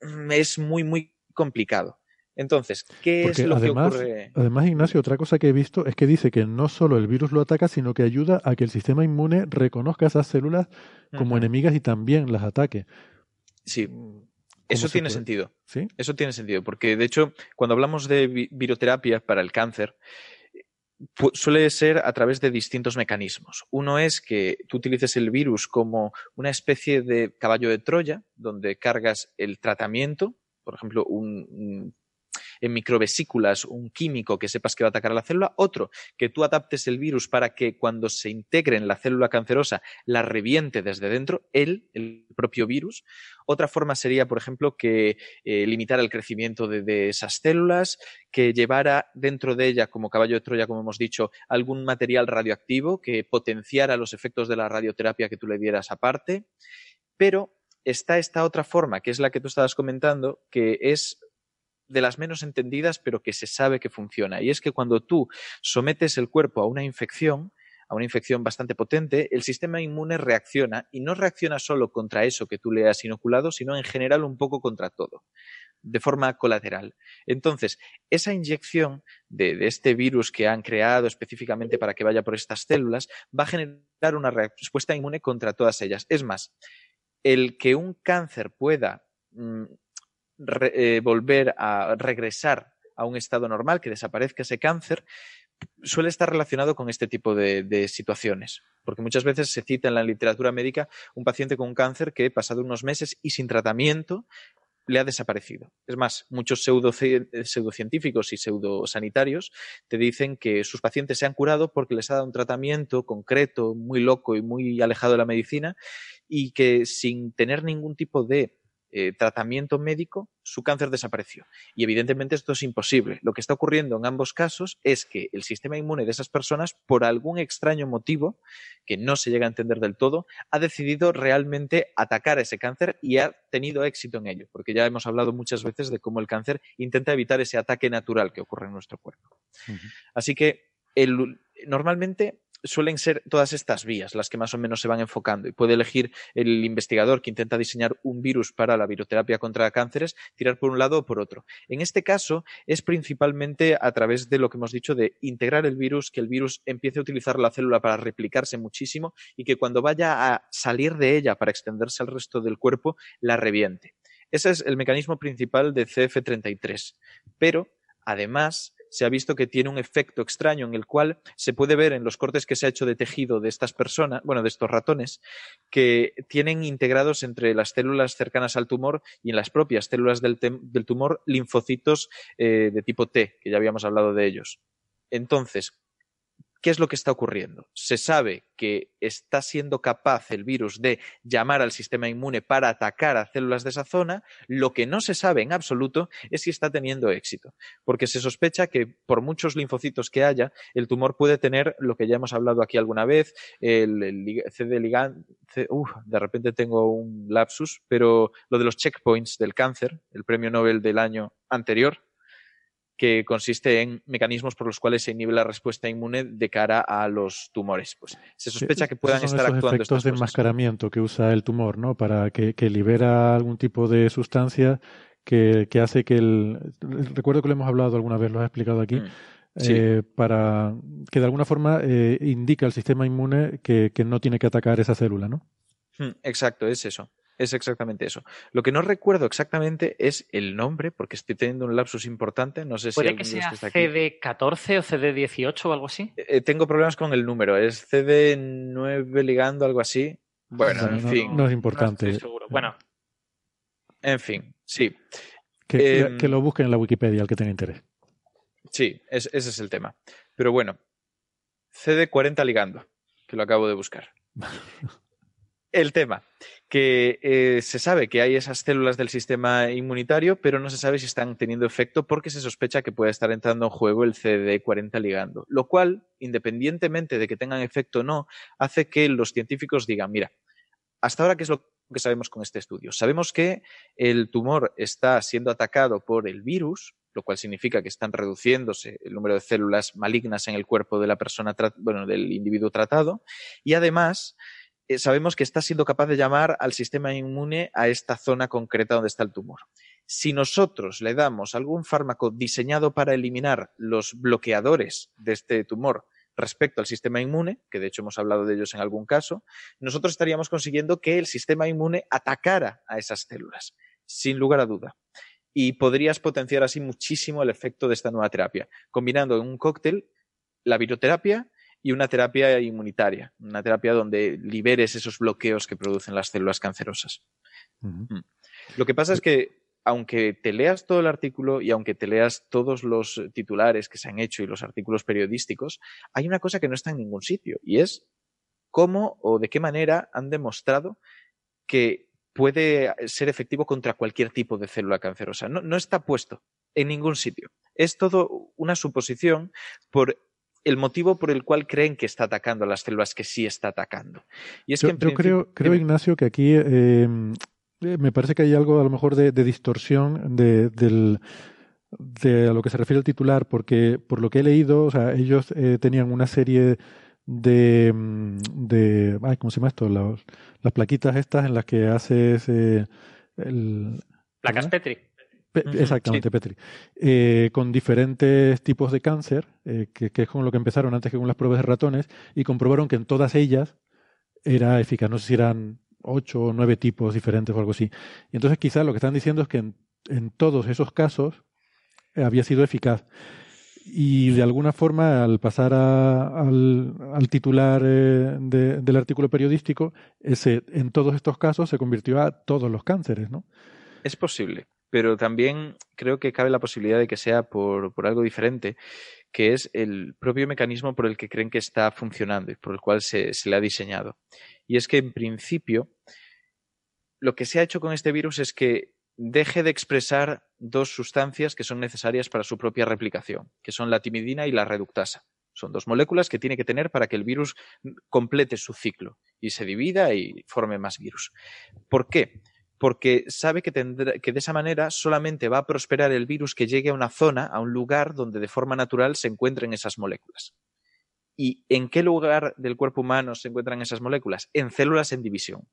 mm, es muy, muy complicado. Entonces, ¿qué es lo que ocurre? Además, Ignacio, otra cosa que he visto es que dice que no solo el virus lo ataca, sino que ayuda a que el sistema inmune reconozca esas células como enemigas y también las ataque. Sí, eso tiene sentido. ¿Sí? Eso tiene sentido, porque de hecho, cuando hablamos de viroterapia para el cáncer, suele ser a través de distintos mecanismos. Uno es que tú utilices el virus como una especie de caballo de Troya, donde cargas el tratamiento, por ejemplo, un en microvesículas un químico que sepas que va a atacar a la célula, otro que tú adaptes el virus para que cuando se integre en la célula cancerosa la reviente desde dentro, él, el propio virus. Otra forma sería, por ejemplo, que eh, limitara el crecimiento de, de, esas células, que llevara dentro de ella, como caballo de Troya, como hemos dicho, algún material radioactivo que potenciara los efectos de la radioterapia que tú le dieras aparte. Pero está esta otra forma, que es la que tú estabas comentando, que es de las menos entendidas, pero que se sabe que funciona. Y es que cuando tú sometes el cuerpo a una infección, a una infección bastante potente, el sistema inmune reacciona y no reacciona solo contra eso que tú le has inoculado, sino en general un poco contra todo, de forma colateral. Entonces, esa inyección de, este virus que han creado específicamente para que vaya por estas células va a generar una respuesta inmune contra todas ellas. Es más, el que un cáncer pueda eh, volver a regresar a un estado normal, que desaparezca ese cáncer, suele estar relacionado con este tipo de, situaciones, porque muchas veces se cita en la literatura médica un paciente con un cáncer que, pasado unos meses y sin tratamiento, le ha desaparecido. Es más, muchos pseudocientíficos y pseudosanitarios te dicen que sus pacientes se han curado porque les ha dado un tratamiento concreto, muy loco y muy alejado de la medicina, y que sin tener ningún tipo de eh, tratamiento médico, su cáncer desapareció. Y evidentemente esto es imposible. Lo que está ocurriendo en ambos casos es que el sistema inmune de esas personas, por algún extraño motivo, que no se llega a entender del todo, ha decidido realmente atacar a ese cáncer y ha tenido éxito en ello, porque ya hemos hablado muchas veces de cómo el cáncer intenta evitar ese ataque natural que ocurre en nuestro cuerpo. Así que normalmente suelen ser todas estas vías las que más o menos se van enfocando y puede elegir el investigador que intenta diseñar un virus para la viroterapia contra cánceres, tirar por un lado o por otro. En este caso es principalmente a través de lo que hemos dicho de integrar el virus, que el virus empiece a utilizar la célula para replicarse muchísimo y que cuando vaya a salir de ella para extenderse al resto del cuerpo, la reviente. Ese es el mecanismo principal de CF33. Pero, además, se ha visto que tiene un efecto extraño en el cual se puede ver en los cortes que se ha hecho de tejido de estas personas, bueno, de estos ratones, que tienen integrados entre las células cercanas al tumor y en las propias células del, tumor linfocitos eh, de tipo T, que ya habíamos hablado de ellos. Entonces, ¿Qué es lo que está ocurriendo? Se sabe que está siendo capaz el virus de llamar al sistema inmune para atacar a células de esa zona. Lo que no se sabe en absoluto es si está teniendo éxito, porque se sospecha que por muchos linfocitos que haya, el tumor puede tener lo que ya hemos hablado aquí alguna vez, el, CD ligand. de repente tengo un lapsus, pero lo de los checkpoints del cáncer, el premio Nobel del año anterior, que consiste en mecanismos por los cuales se inhibe la respuesta inmune de cara a los tumores. Pues se sospecha que puedan estar actuando efectos de enmascaramiento que usa el tumor, ¿no? Para que, libera algún tipo de sustancia que, hace que el recuerdo que lo hemos hablado alguna vez, lo has explicado aquí. Mm, eh, para que de alguna forma eh, indica al sistema inmune que, que no tiene que atacar esa célula, ¿no? Mm, exacto, es eso. Es exactamente eso. Lo que no recuerdo exactamente es el nombre, porque estoy teniendo un lapsus importante. No sé ¿Puede si que sea CD14 o CD18 o algo así? Eh, tengo problemas con el número. Es CD9 ligando, algo así. Bueno, en fin. No es importante. seguro. Bueno. En fin, sí. Em, que, lo busquen en la Wikipedia, al que tenga interés. Sí, ese es el tema. Pero bueno, CD40 ligando, que lo acabo de buscar. <laughs> el tema, que eh, se sabe que hay esas células del sistema inmunitario, pero no se sabe si están teniendo efecto porque se sospecha que puede estar entrando en juego el CD40 ligando, lo cual, independientemente de que tengan efecto o no, hace que los científicos digan, mira, hasta ahora, ¿qué es lo que sabemos con este estudio? Sabemos que el tumor está siendo atacado por el virus, lo cual significa que están reduciéndose el número de células malignas en el cuerpo de la persona, bueno, del individuo tratado, y además sabemos que está siendo capaz de llamar al sistema inmune a esta zona concreta donde está el tumor. Si nosotros le damos algún fármaco diseñado para eliminar los bloqueadores de este tumor respecto al sistema inmune, que de hecho hemos hablado de ellos en algún caso, nosotros estaríamos consiguiendo que el sistema inmune atacara a esas células, sin lugar a duda. Y podrías potenciar así muchísimo el efecto de esta nueva terapia, combinando en un cóctel la viroterapia y una terapia inmunitaria, una terapia donde liberes esos bloqueos que producen las células cancerosas. Mm. Lo que pasa es que aunque te leas todo el artículo y aunque te leas todos los titulares que se han hecho y los artículos periodísticos, hay una cosa que no está en ningún sitio y es cómo o de qué manera han demostrado que puede ser efectivo contra cualquier tipo de célula cancerosa. No, no está puesto en ningún sitio. Es todo una suposición por el motivo por el cual creen que está atacando a las células que sí está atacando. Y es yo, creo, creo, Ignacio, que aquí em, eh, me parece que hay algo a lo mejor de, distorsión del, de a lo que se refiere el titular, porque por lo que he leído, o sea, ellos eh, tenían una serie de, mm, de ay, ¿cómo se llama esto? las plaquitas estas en las que haces eh, el... Placas Petri. Exactamente, Petri. Eh, con diferentes tipos de cáncer, que, que, es con lo que empezaron antes que con las pruebas de ratones, y comprobaron que en todas ellas era eficaz. No sé si eran ocho o nueve tipos diferentes o algo así. Y entonces quizás lo que están diciendo es que en, en todos esos casos eh, había sido eficaz. Y de alguna forma, al pasar al, al, titular eh, del artículo periodístico, ese en todos estos casos se convirtió a todos los cánceres, ¿no? Es posible, pero también creo que cabe la posibilidad de que sea por, algo diferente, que es el propio mecanismo por el que creen que está funcionando y por el cual se, se le ha diseñado. Y es que, en principio, lo que se ha hecho con este virus es que deje de expresar dos sustancias que son necesarias para su propia replicación, que son la timidina y la reductasa. Son dos moléculas que tiene que tener para que el virus complete su ciclo y se divida y forme más virus. ¿Por qué? Porque sabe que, que de esa manera solamente va a prosperar el virus que llegue a una zona, a un lugar donde de forma natural se encuentren esas moléculas. ¿Y en qué lugar del cuerpo humano se encuentran esas moléculas? En células en división.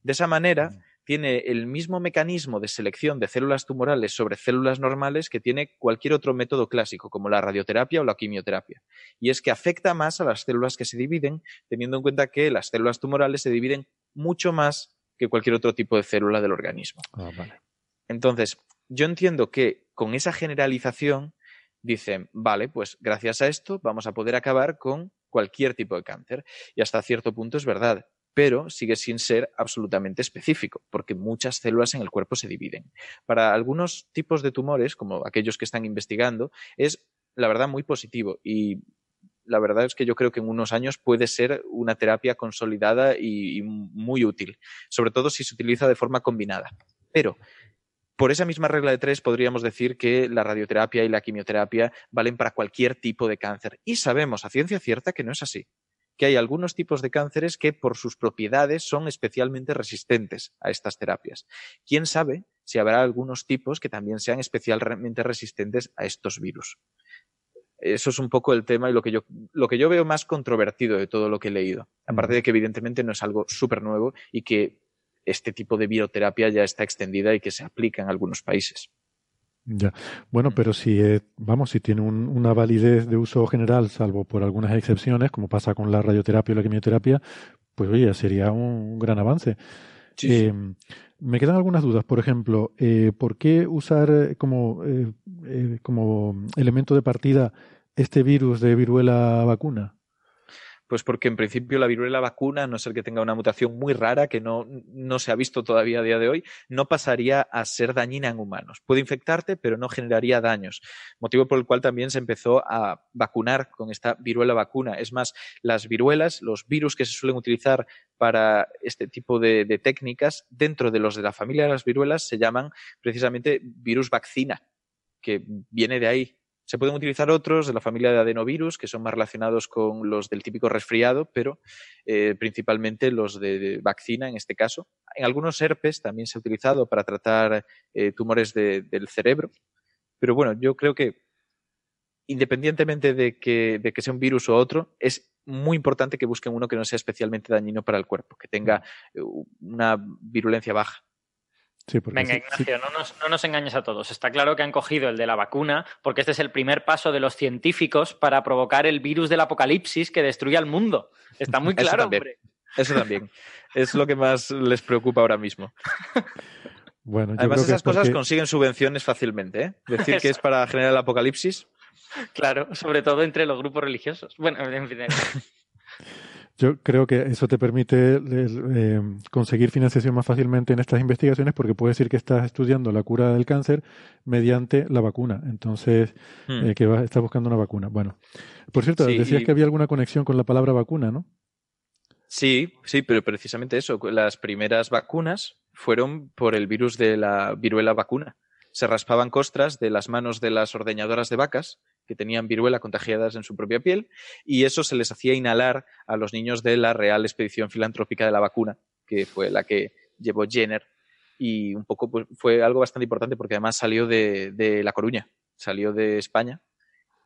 De esa manera, mm tiene el mismo mecanismo de selección de células tumorales sobre células normales que tiene cualquier otro método clásico, como la radioterapia o la quimioterapia. Y es que afecta más a las células que se dividen, teniendo en cuenta que las células tumorales se dividen mucho más que cualquier otro tipo de célula del organismo. Ah, Entonces, yo entiendo que con esa generalización dicen, vale, pues gracias a esto vamos a poder acabar con cualquier tipo de cáncer. Y hasta cierto punto es verdad pero sigue sin ser absolutamente específico, porque muchas células en el cuerpo se dividen. Para algunos tipos de tumores, como aquellos que están investigando, es la verdad muy positivo y la verdad es que yo creo que en unos años puede ser una terapia consolidada y, muy útil, sobre todo si se utiliza de forma combinada. Pero por esa misma regla de tres podríamos decir que la radioterapia y la quimioterapia valen para cualquier tipo de cáncer. Y sabemos a ciencia cierta que no es así que hay algunos tipos de cánceres que por sus propiedades son especialmente resistentes a estas terapias. ¿Quién sabe si habrá algunos tipos que también sean especialmente resistentes a estos virus? Eso es un poco el tema y lo que yo, lo que yo veo más controvertido de todo lo que he leído. Aparte de que evidentemente no es algo súper nuevo y que este tipo de bioterapia ya está extendida y que se aplica en algunos países. Ya. Bueno, pero si, vamos, si tiene una validez de uso general, salvo por algunas excepciones, como pasa con la radioterapia o la quimioterapia, pues oye, sería un, gran avance. Eh, me quedan algunas dudas. Por ejemplo, eh, ¿por qué usar eh, como, como elemento de partida este virus de viruela vacuna? Pues porque en principio la viruela vacuna, no ser que tenga una mutación muy rara que no, no se ha visto todavía a día de hoy, no pasaría a ser dañina en humanos. Puede infectarte, pero no generaría daños. Motivo por el cual también se empezó a vacunar con esta viruela vacuna. Es más, las viruelas, los virus que se suelen utilizar para este tipo de, de técnicas, dentro de los de la familia de las viruelas, se llaman precisamente virus vaccina, que viene de ahí, se pueden utilizar otros de la familia de adenovirus, que son más relacionados con los del típico resfriado, pero eh, principalmente los de, vaccina en este caso. En algunos herpes también se ha utilizado para tratar eh, tumores del cerebro. Pero bueno, yo creo que independientemente de que, de que sea un virus o otro, es muy importante que busquen uno que no sea especialmente dañino para el cuerpo, que tenga eh, una virulencia baja. Venga, Ignacio, no, nos, no, nos, engañes a todos. Está claro que han cogido el de la vacuna porque este es el primer paso de los científicos para provocar el virus del apocalipsis que destruye al mundo. Está muy <laughs> claro, Eso también. Eso también. es lo que más les preocupa ahora mismo. Bueno, Además, esas cosas consiguen subvenciones fácilmente. ¿eh? Decir que es para generar el apocalipsis. Claro, sobre todo entre los grupos religiosos. Bueno, en fin. <laughs> Yo creo que eso te permite eh, conseguir financiación más fácilmente en estas investigaciones porque puedes decir que estás estudiando la cura del cáncer mediante la vacuna. Entonces, hmm. eh, que vas, estás buscando una vacuna. Bueno, por cierto, decías que había alguna conexión con la palabra vacuna, ¿no? Sí, sí, pero precisamente eso. Las primeras vacunas fueron por el virus de la viruela vacuna. Se raspaban costras de las manos de las ordeñadoras de vacas que tenían viruela contagiadas en su propia piel y eso se les hacía inhalar a los niños de la Real Expedición Filantrópica de la Vacuna, que fue la que llevó Jenner y un poco pues, fue algo bastante importante porque además salió de, La Coruña, salió de España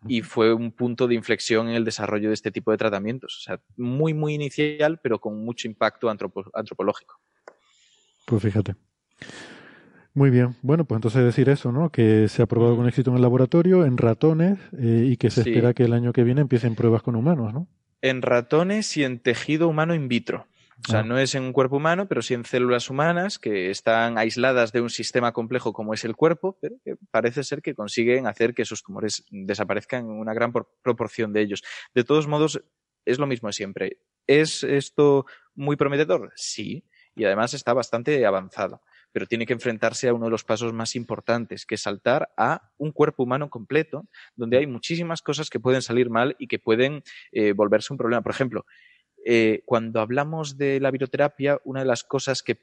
y fue un punto de inflexión en el desarrollo de este tipo de tratamientos. O sea, muy, muy inicial, pero con mucho impacto antropológico. Pues fíjate. Muy bien. Bueno, pues entonces decir eso, ¿no? Que se ha probado con éxito en el laboratorio, en ratones, eh, y que se espera que el año que viene empiecen pruebas con humanos, ¿no? En ratones y en tejido humano in vitro. O sea, ah. no es en un cuerpo humano, pero sí en células humanas que están aisladas de un sistema complejo como es el cuerpo, pero que parece ser que consiguen hacer que esos tumores desaparezcan en una gran proporción de ellos. De todos modos, es lo mismo de siempre. ¿Es esto muy prometedor? Sí, y además está bastante avanzado, pero tiene que enfrentarse a uno de los pasos más importantes, que es saltar a un cuerpo humano completo, donde hay muchísimas cosas que pueden salir mal y que pueden eh, volverse un problema. Por ejemplo, eh, cuando hablamos de la viroterapia, una de las cosas que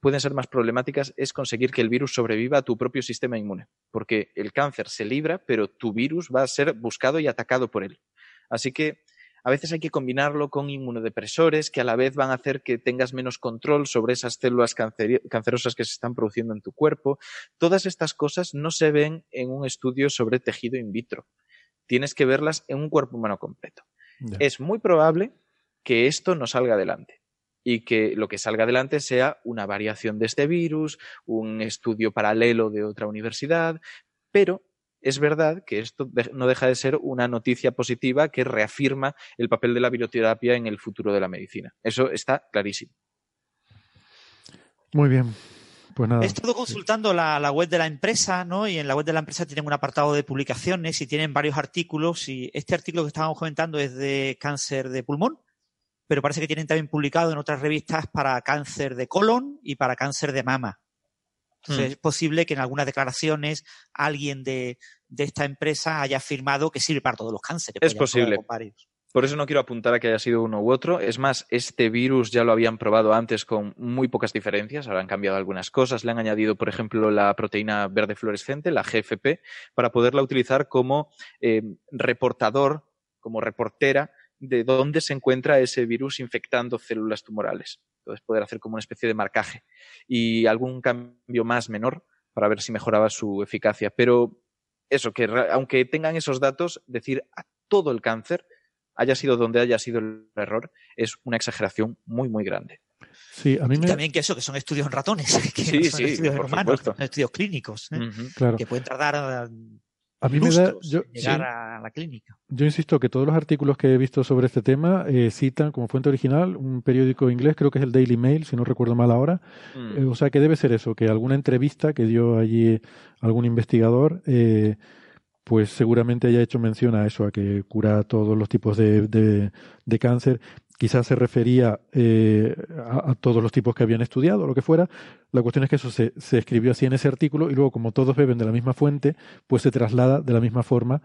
pueden ser más problemáticas es conseguir que el virus sobreviva a tu propio sistema inmune, porque el cáncer se libra, pero tu virus va a ser buscado y atacado por él. Así que a veces hay que combinarlo con inmunodepresores que a la vez van a hacer que tengas menos control sobre esas células cancerosas que se están produciendo en tu cuerpo. Todas estas cosas no se ven en un estudio sobre tejido in vitro. Tienes que verlas en un cuerpo humano completo. Es muy probable que esto no salga adelante y que lo que salga adelante sea una variación de este virus, un estudio paralelo de otra universidad, pero es verdad que esto no deja de ser una noticia positiva que reafirma el papel de la bioterapia en el futuro de la medicina. Eso está clarísimo. Muy bien. Pues nada. He estado consultando la, la, web de la empresa, ¿no? Y en la web de la empresa tienen un apartado de publicaciones y tienen varios artículos. Y este artículo que estábamos comentando es de cáncer de pulmón pero parece que tienen también publicado en otras revistas para cáncer de colon y para cáncer de mama. Entonces, hmm. es posible que en algunas declaraciones alguien de, esta empresa haya afirmado que sirve para todos los cánceres. Es posible. Por eso no quiero apuntar a que haya sido uno u otro. Es más, este virus ya lo habían probado antes con muy pocas diferencias. Ahora han cambiado algunas cosas. Le han añadido, por ejemplo, la proteína verde fluorescente, la GFP, para poderla utilizar como eh, reportador, como reportera de dónde se encuentra ese virus infectando células tumorales. Entonces, poder hacer como una especie de marcaje y algún cambio más menor para ver si mejoraba su eficacia. Pero eso, que aunque tengan esos datos, decir a todo el cáncer, haya sido donde haya sido el error, es una exageración muy, muy grande. Sí, a mí me... también que eso, que son estudios en ratones, <laughs> que sí, son estudios humanos, son estudios clínicos, ¿eh? que pueden tardar a mí me da. Yo, llegar a la clínica. Yo insisto que todos los artículos que he visto sobre este tema eh, citan como fuente original un periódico inglés, creo que es el Daily Mail, si no recuerdo mal ahora. Mm. Eh, o sea que debe ser eso, que alguna entrevista que dio allí algún investigador. Eh, pues seguramente haya hecho mención a eso, a que cura todos los tipos de, de cáncer quizás se refería eh, a, todos los tipos que habían estudiado o lo que fuera. La cuestión es que eso se, se, escribió así en ese artículo y luego, como todos beben de la misma fuente, pues se traslada de la misma forma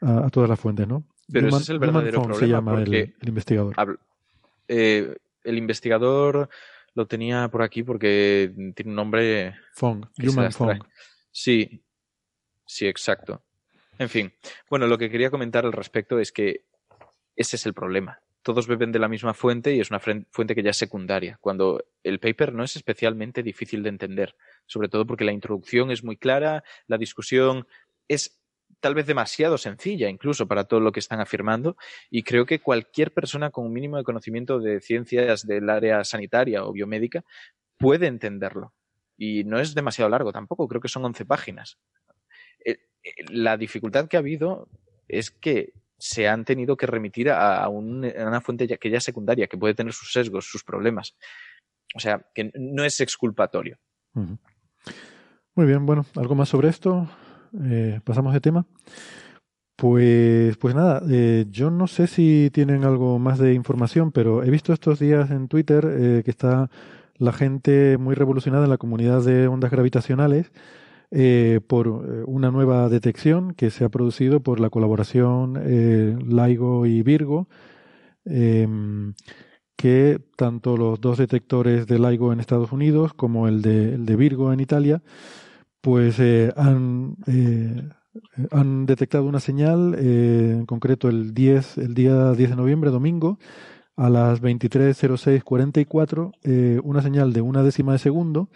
a, todas las fuentes, ¿no? Pero ese es el verdadero problema. se llama el, investigador. Eh, el investigador lo tenía por aquí porque tiene un nombre. Fong, Human Fong. Sí, sí, exacto. En fin, bueno, lo que quería comentar al respecto es que ese es el problema todos beben de la misma fuente y es una fuente que ya es secundaria, cuando el paper no es especialmente difícil de entender, sobre todo porque la introducción es muy clara, la discusión es tal vez demasiado sencilla incluso para todo lo que están afirmando y creo que cualquier persona con un mínimo de conocimiento de ciencias del área sanitaria o biomédica puede entenderlo. Y no es demasiado largo tampoco, creo que son 11 páginas. Eh, eh, la dificultad que ha habido es que se han tenido que remitir a, una fuente ya, que ya secundaria, que puede tener sus sesgos, sus problemas. O sea, que no es exculpatorio. Muy bien, bueno, ¿algo más sobre esto? Eh, Pasamos de tema. Pues, pues nada, eh, yo no sé si tienen algo más de información, pero he visto estos días en Twitter eh, que está la gente muy revolucionada en la comunidad de ondas gravitacionales eh, por eh, una nueva detección que se ha producido por la colaboración eh, LIGO y Virgo, em, que tanto los dos detectores de LIGO en Estados Unidos como el de, el de Virgo en Italia, pues han, han detectado una señal, en concreto el, 10, el día 10 de noviembre, domingo, a las 23.06.44, una señal de una décima de segundo,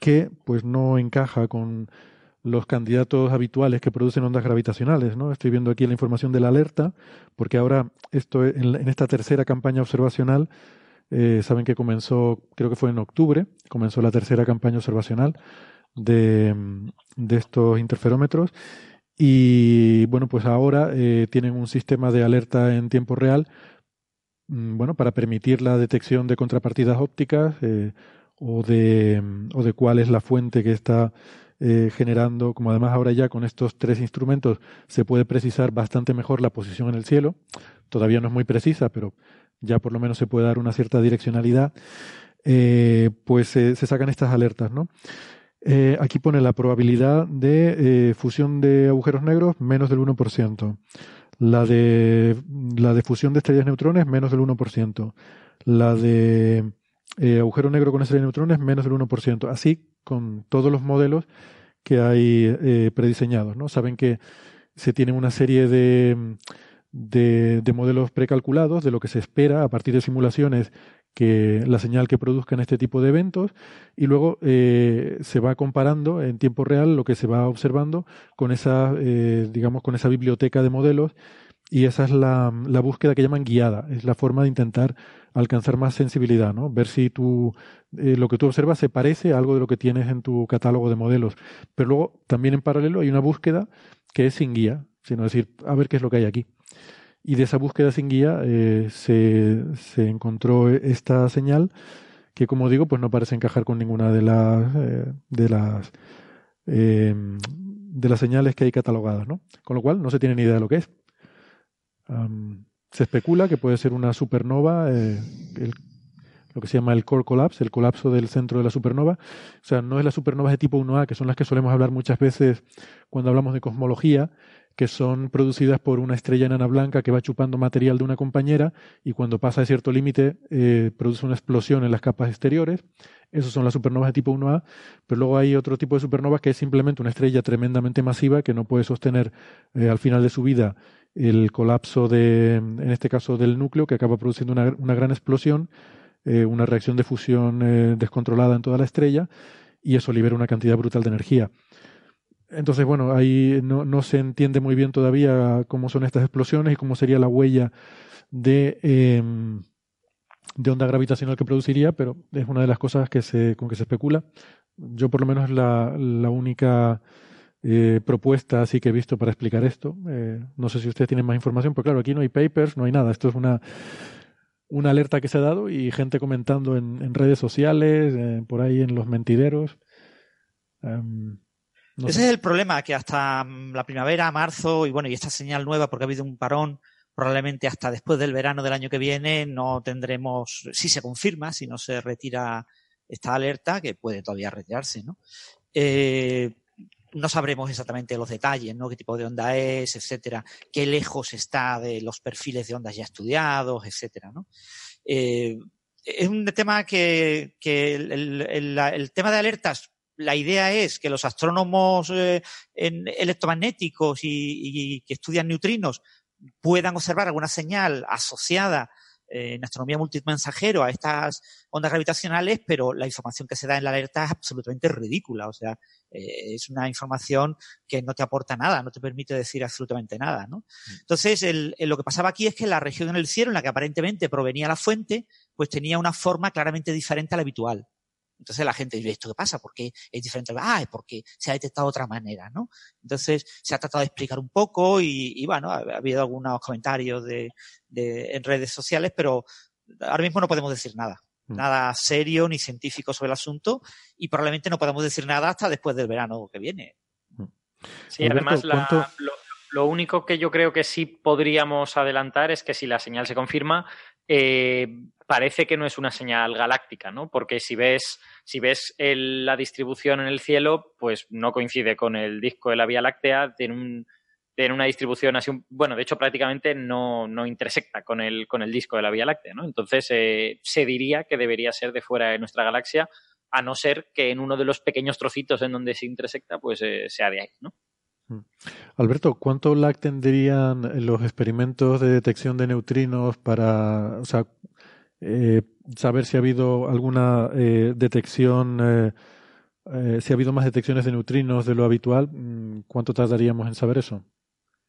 que pues no encaja con los candidatos habituales que producen ondas gravitacionales. ¿no? Estoy viendo aquí la información de la alerta, porque ahora esto en, esta tercera campaña observacional, eh, saben que comenzó, creo que fue en octubre, comenzó la tercera campaña observacional de, de estos interferómetros. Y bueno, pues ahora eh, tienen un sistema de alerta en tiempo real, mm, bueno, para permitir la detección de contrapartidas ópticas eh, o, de, o de cuál es la fuente que está eh, generando, como además ahora ya con estos tres instrumentos se puede precisar bastante mejor la posición en el cielo. Todavía no es muy precisa, pero ya por lo menos se puede dar una cierta direccionalidad. pues se sacan estas alertas, ¿no? Eh, aquí pone la probabilidad de eh, fusión de agujeros negros menos del 1%. La de, la de fusión de estrellas neutrones menos del 1%. La de eh, agujero negro con estrellas neutrones menos del 1%. Así con todos los modelos que hay prediseñados. ¿no? Saben que se tiene una serie de, de, de modelos precalculados de lo que se espera a partir de simulaciones que la señal que produzcan este tipo de eventos y luego eh, se va comparando en tiempo real lo que se va observando con esa, eh, digamos, con esa biblioteca de modelos y esa es la, la, búsqueda que llaman guiada, es la forma de intentar alcanzar más sensibilidad, ¿no? Ver si tú, eh, lo que tú observas se parece a algo de lo que tienes en tu catálogo de modelos. Pero luego también en paralelo hay una búsqueda que es sin guía, sino decir, a ver qué es lo que hay aquí. Y de esa búsqueda sin guía eh, se, se, encontró esta señal que, como digo, pues no parece encajar con ninguna de las eh, de las eh, de las señales que hay catalogadas, ¿no? Con lo cual no se tiene ni idea de lo que es. Se especula que puede ser una supernova, lo que se llama el core collapse, el colapso del centro de la supernova. O sea, no es la supernova de tipo 1A, que son las que solemos hablar muchas veces cuando hablamos de cosmología, que son producidas por una estrella enana blanca que va chupando material de una compañera y cuando pasa de cierto límite eh, produce una explosión en las capas exteriores. Esos son las supernovas de tipo 1A, pero luego hay otro tipo de supernovas que es simplemente una estrella tremendamente masiva que no puede sostener eh, al final de su vida el colapso de, en este caso, del núcleo, que acaba produciendo una, una gran explosión, eh, una reacción de fusión descontrolada en toda la estrella, y eso libera una cantidad brutal de energía. Entonces, bueno, ahí no, no, se entiende muy bien todavía cómo son estas explosiones y cómo sería la huella de, em, de onda gravitacional que produciría, pero es una de las cosas que se, con que se especula. Yo por lo menos la, la única eh, propuesta así que he visto para explicar esto. Eh, no sé si ustedes tienen más información, pero claro, aquí no hay papers, no hay nada. Esto es una, una alerta que se ha dado y gente comentando en, en redes sociales, eh, por ahí en los mentideros. Um, ese es el problema, que hasta mm, la primavera, marzo, y bueno, y esta señal nueva, porque ha habido un parón, probablemente hasta después del verano del año que viene no tendremos, si se confirma, si no se retira esta alerta, que puede todavía retirarse, ¿no? Eh, no sabremos exactamente los detalles, ¿no? Qué tipo de onda es, etcétera, qué lejos está de los perfiles de ondas ya estudiados, etcétera, ¿no? Eh, es un tema que, que el, tema de alertas la idea es que los astrónomos eh, electromagnéticos y, que estudian neutrinos puedan observar alguna señal asociada eh, en astronomía multimensajero a estas ondas gravitacionales, pero la información que se da en la alerta es absolutamente ridícula. O sea, eh, es una información que no te aporta nada, no te permite decir absolutamente nada. ¿no? Mm. Entonces, lo que pasaba aquí es que la región en el cielo en la que aparentemente provenía la fuente, pues tenía una forma claramente diferente a la habitual. Entonces la gente dice, ¿esto qué pasa? ¿Por qué es diferente? Ah, es porque se ha detectado de otra manera, ¿no? Entonces se ha tratado de explicar un poco y, y bueno, ha, habido algunos comentarios de, de, en redes sociales, pero ahora mismo no podemos decir nada. Mm. Nada serio ni científico sobre el asunto y probablemente no podamos decir nada hasta después del verano que viene. Mm. Sí, además la, lo, lo único que yo creo que sí podríamos adelantar es que si la señal se confirma, eh, parece que no es una señal galáctica, ¿no? Porque si ves, si ves el, la distribución en el cielo, pues no coincide con el disco de la Vía Láctea, tiene, un, tiene una distribución así, bueno, de hecho prácticamente no, no intersecta con el, con el disco de la Vía Láctea, ¿no? Entonces eh, se diría que debería ser de fuera de nuestra galaxia, a no ser que en uno de los pequeños trocitos en donde se intersecta, pues eh, sea de ahí, ¿no? Mm. Alberto, ¿cuánto lag tendrían los experimentos de detección de neutrinos para, o sea, eh, saber si ha habido alguna eh, detección eh, si ha habido más detecciones de neutrinos de lo habitual, mm, ¿cuánto tardaríamos en saber eso?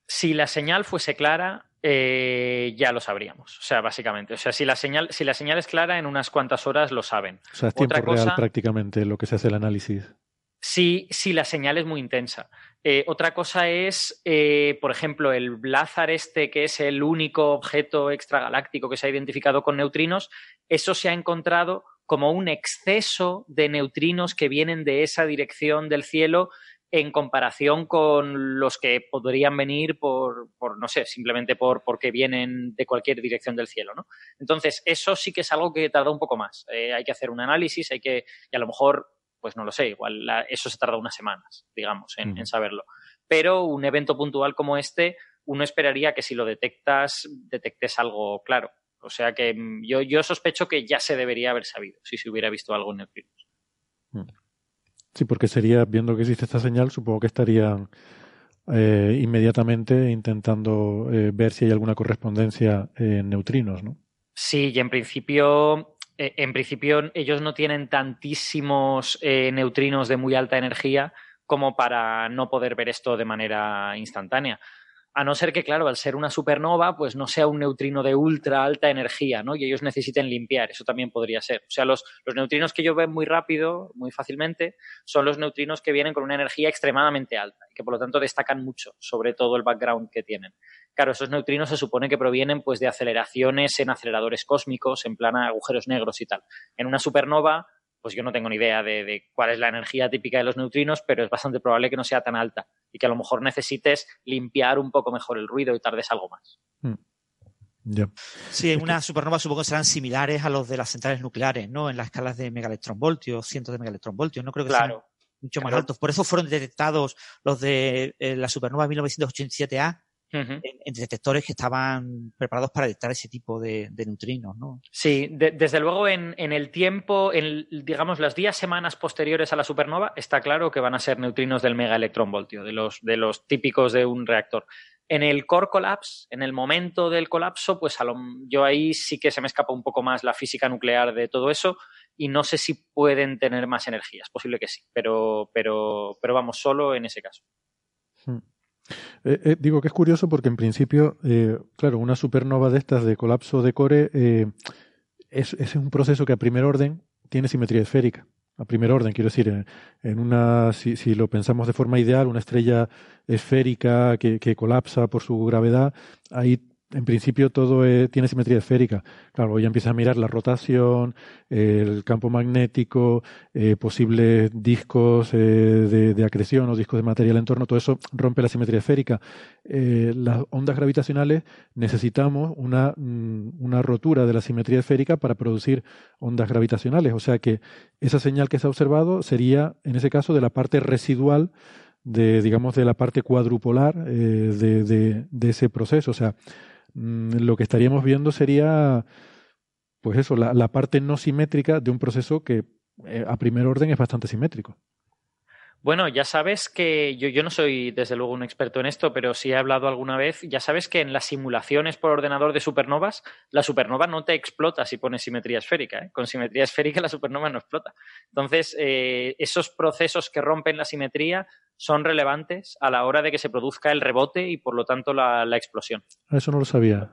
Si la señal fuese clara, eh, ya lo sabríamos. O sea, básicamente. O sea, si la señal, si la señal es clara, en unas cuantas horas lo saben. O sea, es tiempo real prácticamente lo que se hace el análisis. Sí, sí, la señal es muy intensa. Eh, otra cosa es, eh, por ejemplo, el Blazar este, que es el único objeto extragaláctico que se ha identificado con neutrinos, eso se ha encontrado como un exceso de neutrinos que vienen de esa dirección del cielo en comparación con los que podrían venir por, por no sé, simplemente por porque vienen de cualquier dirección del cielo, ¿no? Entonces, eso sí que es algo que tarda un poco más. Eh, hay que hacer un análisis, hay que, y a lo mejor, pues no lo sé, igual eso se tarda unas semanas, digamos, en, en saberlo. Pero un evento puntual como este, uno esperaría que si lo detectas, detectes algo claro. O sea que mm, yo, yo sospecho que ya se debería haber sabido si se hubiera visto algo en neutrinos. Mm. Sí, porque sería, viendo que existe esta señal, supongo que estarían eh, inmediatamente intentando eh, ver si hay alguna correspondencia en neutrinos, ¿no? Sí, y en principio, eh, en principio ellos no tienen tantísimos neutrinos de muy alta energía como para no poder ver esto de manera instantánea a no ser que, claro, al ser una supernova, pues no sea un neutrino de ultra alta energía, ¿no? Y ellos necesiten limpiar, eso también podría ser. O sea, los, neutrinos que ellos ven muy rápido, muy fácilmente, son los neutrinos que vienen con una energía extremadamente alta y que por lo tanto destacan mucho sobre todo el background que tienen. Claro, esos neutrinos se supone que provienen pues de aceleraciones en aceleradores cósmicos, en plan agujeros negros y tal. En una supernova pues yo no tengo ni idea de, cuál es la energía típica de los neutrinos, pero es bastante probable que no sea tan alta y que a lo mejor necesites limpiar un poco mejor el ruido y tardes algo más. Mm. Sí, en una supernova supongo que serán similares a los de las centrales nucleares, ¿no? En las escalas de megaelectronvoltios, cientos de megaelectronvoltios, no creo que sean mucho más altos. Por eso fueron detectados los de eh, la supernova 1987A en, detectores que estaban preparados para detectar ese tipo de, neutrinos, ¿no? Sí, desde luego en, el tiempo, en digamos las días, semanas posteriores a la supernova, está claro que van a ser neutrinos del megaelectronvoltio, de los, de los típicos de un reactor. En el core collapse, en el momento del colapso, pues a lo, yo ahí sí que se me escapa un poco más la física nuclear de todo eso y no sé si pueden tener más energía. Es posible que sí, pero, pero, pero vamos, solo en ese caso. Hmm. Eh, eh, digo que es curioso porque en principio, eh, claro, una supernova de estas de colapso de core es, es, un proceso que a primer orden tiene simetría esférica. A primer orden, quiero decir, en, una, si, si, lo pensamos de forma ideal, una estrella esférica que, que colapsa por su gravedad, ahí en principio todo tiene simetría esférica. Claro, ya empieza a mirar la rotación, el campo magnético, eh, posibles discos eh, de, acreción o discos de material en torno, todo eso rompe la simetría esférica. Eh, las ondas gravitacionales necesitamos una, mm, una rotura de la simetría esférica para producir ondas gravitacionales. O sea que esa señal que se ha observado sería, en ese caso, de la parte residual de, digamos, de la parte cuadrupolar de, de, de ese proceso. O sea, Mm, lo que estaríamos viendo sería, pues eso, la, parte no simétrica de un proceso que eh, a primer orden es bastante simétrico. Bueno, ya sabes que yo, yo, no soy desde luego un experto en esto, pero sí he hablado alguna vez, ya sabes que en las simulaciones por ordenador de supernovas, la supernova no te explota si pones simetría esférica. ¿eh? Con simetría esférica la supernova no explota. Entonces, eh, esos procesos que rompen la simetría son relevantes a la hora de que se produzca el rebote y por lo tanto la, explosión. Ah, eso no lo sabía.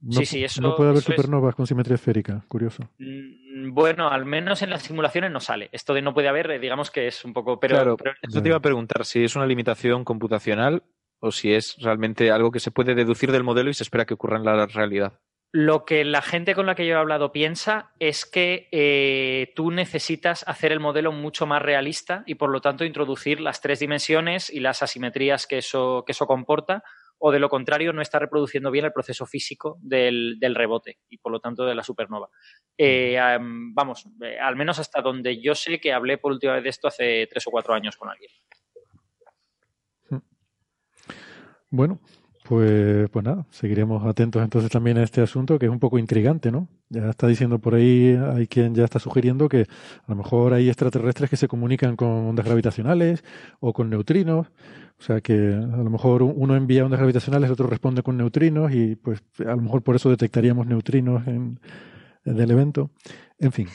No, sí, sí, eso, no puede haber supernovas con simetría esférica, curioso. Mm, bueno, al menos en las simulaciones no sale. Esto de no puede haber, eh, digamos que es un poco. Pero, claro, eso te iba a preguntar si es una limitación computacional o si es realmente algo que se puede deducir del modelo y se espera que ocurra en la realidad. Lo que la gente con la que yo he hablado piensa es que eh, tú necesitas hacer el modelo mucho más realista y por lo tanto introducir las tres dimensiones y las asimetrías que eso, que eso comporta, o de lo contrario no está reproduciendo bien el proceso físico del, rebote y por lo tanto de la supernova. Eh, vamos, eh, al menos hasta donde yo sé que hablé por última vez de esto hace tres o cuatro años con alguien. Bueno, pues, pues nada, seguiremos atentos entonces también a este asunto que es un poco intrigante, ¿no? Ya está diciendo por ahí, hay quien ya está sugiriendo que a lo mejor hay extraterrestres que se comunican con ondas gravitacionales o con neutrinos, o sea que a lo mejor uno envía ondas gravitacionales, el otro responde con neutrinos y pues a lo mejor por eso detectaríamos neutrinos en, en el evento. En fin,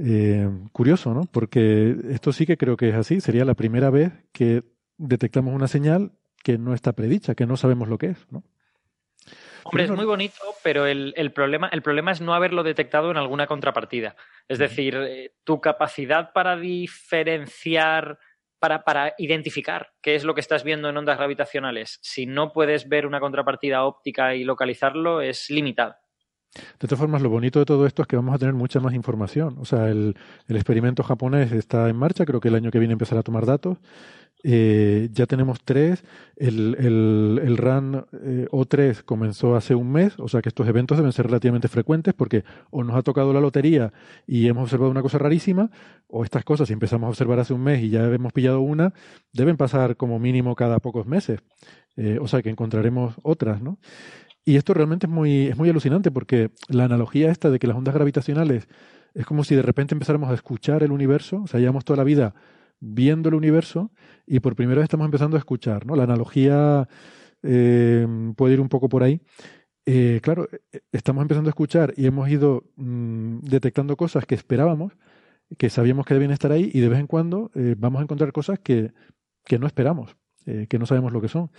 Eh, curioso, ¿no? Porque esto sí que creo que es así. Sería la primera vez que detectamos una señal que no está predicha, que no sabemos lo que es, ¿no? Hombre, es muy bonito, pero el, problema, el problema es no haberlo detectado en alguna contrapartida. Es decir, eh, tu capacidad para diferenciar, para, para identificar qué es lo que estás viendo en ondas gravitacionales, si no puedes ver una contrapartida óptica y localizarlo, es limitada. De todas formas, lo bonito de todo esto es que vamos a tener mucha más información. O sea, el, el experimento japonés está en marcha, creo que el año que viene empezará a tomar datos eh, ya tenemos tres. El, el, el RAN eh, O3 comenzó hace un mes, o sea que estos eventos deben ser relativamente frecuentes porque o nos ha tocado la lotería y hemos observado una cosa rarísima, o estas cosas, si empezamos a observar hace un mes y ya hemos pillado una, deben pasar como mínimo cada pocos meses. Eh, o sea que encontraremos otras, ¿no? Y esto realmente es muy, es muy alucinante porque la analogía esta de que las ondas gravitacionales es como si de repente empezáramos a escuchar el universo, o sea, llevamos toda la vida viendo el universo y por primera vez estamos empezando a escuchar, ¿no? La analogía eh, puede ir un poco por ahí. Eh, claro, eh, estamos empezando a escuchar y hemos ido mm, detectando cosas que esperábamos, que sabíamos que debían estar ahí y de vez en cuando vamos a encontrar cosas que, que no esperamos, que no sabemos lo que son.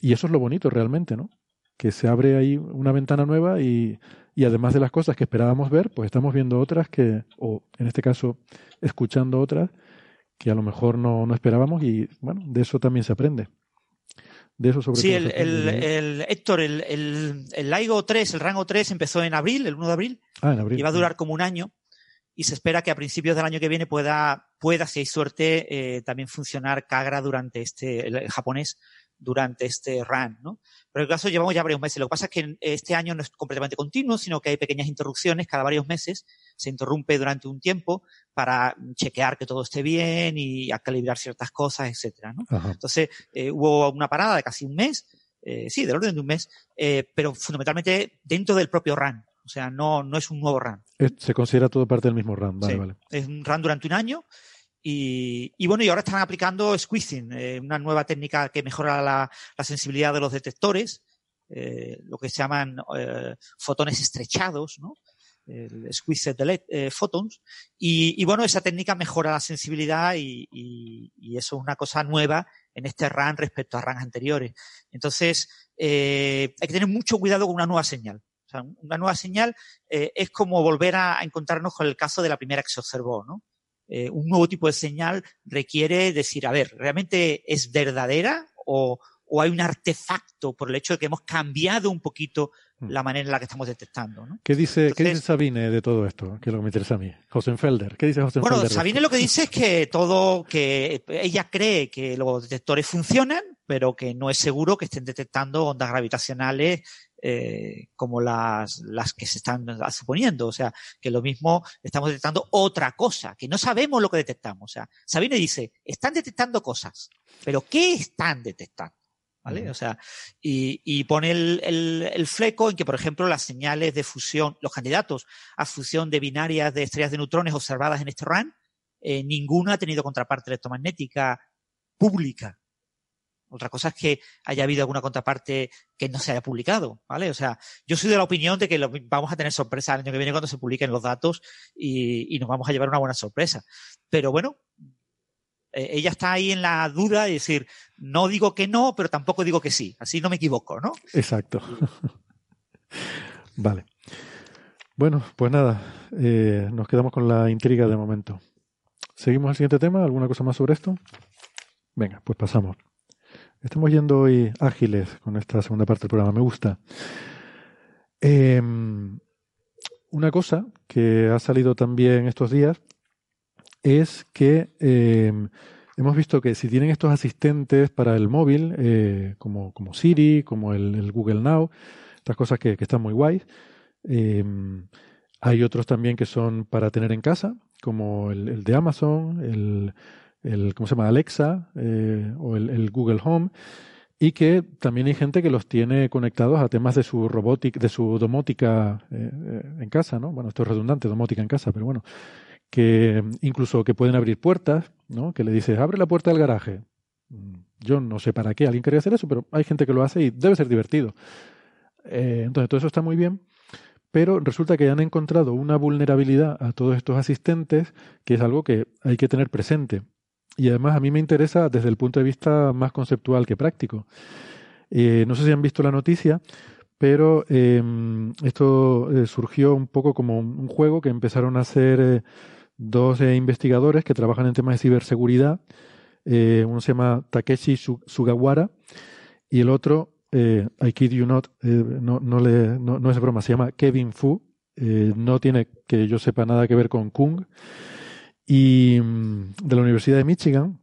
Y eso es lo bonito realmente, ¿no? Que se abre ahí una ventana nueva y, y además de las cosas que esperábamos ver, pues estamos viendo otras que, o en este caso, escuchando otras que a lo mejor no, no esperábamos y bueno, de eso también se aprende. De eso sobre sí, el, el, el, Héctor, el, el, el LIGO 3, el rango 3 empezó en abril, el 1 de abril. Ah, en abril. Y va a durar como un año y se espera que a principios del año que viene pueda, pueda si hay suerte, eh, también funcionar Kagra durante este, el, japonés, durante este run, ¿no? Pero en el caso llevamos ya varios meses. Lo que pasa es que este año no es completamente continuo, sino que hay pequeñas interrupciones cada varios meses. Se interrumpe durante un tiempo para chequear que todo esté bien y a calibrar ciertas cosas, etcétera, ¿no? Entonces, eh, hubo una parada de casi un mes, eh, sí, del orden de un mes, eh, pero fundamentalmente dentro del propio RAN. O sea, no, no es un nuevo RAN. Se considera todo parte del mismo RAN, vale, vale. Es un RAN durante un año y, y, bueno, y ahora están aplicando squeezing, eh, una nueva técnica que mejora la, sensibilidad de los detectores, eh, lo que se llaman eh, fotones estrechados, ¿no? El delete eh, photons. Y, bueno, esa técnica mejora la sensibilidad y, eso es una cosa nueva en este RAN respecto a RANs anteriores. Entonces, hay que tener mucho cuidado con una nueva señal. Una nueva señal es como volver a, a encontrarnos con el caso de la primera que se observó, ¿no? Eh, un nuevo tipo de señal requiere decir, a ver, ¿realmente es verdadera o, o, hay un artefacto por el hecho de que hemos cambiado un poquito mm. la manera en la que estamos detectando? ¿no? ¿Qué, dice, Entonces, ¿Qué dice Sabine de todo esto? Que es lo que me interesa a mí. Josenfelder. ¿Qué dice Josenfelder? Bueno, Sabine lo que dice es que todo, que ella cree que los detectores funcionan, pero que no es seguro que estén detectando ondas gravitacionales eh, como las, las que se están suponiendo. O sea, que lo mismo estamos detectando otra cosa, que no sabemos lo que detectamos. O sea, Sabine dice, están detectando cosas, pero ¿qué están detectando? ¿Vale? O sea, y, y pone el, el, el, fleco en que, por ejemplo, las señales de fusión, los candidatos a fusión de binarias de estrellas de neutrones observadas en este RAN, eh, ninguno ha tenido contraparte electromagnética pública. Otra cosa es que haya habido alguna contraparte que no se haya publicado, ¿vale? O sea, yo soy de la opinión de que vamos a tener sorpresa el año que viene cuando se publiquen los datos y, y nos vamos a llevar una buena sorpresa. Pero bueno, eh, ella está ahí en la duda y decir, no digo que no, pero tampoco digo que sí. Así no me equivoco, ¿no? Exacto. <laughs> vale. Bueno, pues nada, eh, nos quedamos con la intriga de momento. ¿Seguimos al siguiente tema? ¿Alguna cosa más sobre esto? Venga, pues pasamos. Estamos yendo hoy ágiles con esta segunda parte del programa, me gusta. Eh, una cosa que ha salido también estos días es que eh, hemos visto que si tienen estos asistentes para el móvil, eh, como, como, Siri, como el, Google Now, estas cosas que, están muy guays, eh, hay otros también que son para tener en casa, como el de Amazon, el, el ¿cómo se llama? Alexa eh, o el, Google Home y que también hay gente que los tiene conectados a temas de su robótica, de su domótica eh, eh, en casa, ¿no? Bueno, esto es redundante, domótica en casa, pero bueno, que incluso que pueden abrir puertas, ¿no? Que le dices, abre la puerta del garaje. Mm, yo no sé para qué alguien quería hacer eso, pero hay gente que lo hace y debe ser divertido. Entonces, todo eso está muy bien, pero resulta que han encontrado una vulnerabilidad a todos estos asistentes que es algo que hay que tener presente. Y además a mí me interesa desde el punto de vista más conceptual que práctico. Eh, no sé si han visto la noticia, pero em, esto eh, surgió un poco como un, juego que empezaron a hacer eh, dos investigadores que trabajan en temas de ciberseguridad. uno se llama Takeshi Sugawara y el otro eh, I kid you not, eh, no, no, le, no, es broma, se llama Kevin Fu, eh, no tiene que yo sepa nada que ver con Kung, y mm, de la Universidad de Michigan.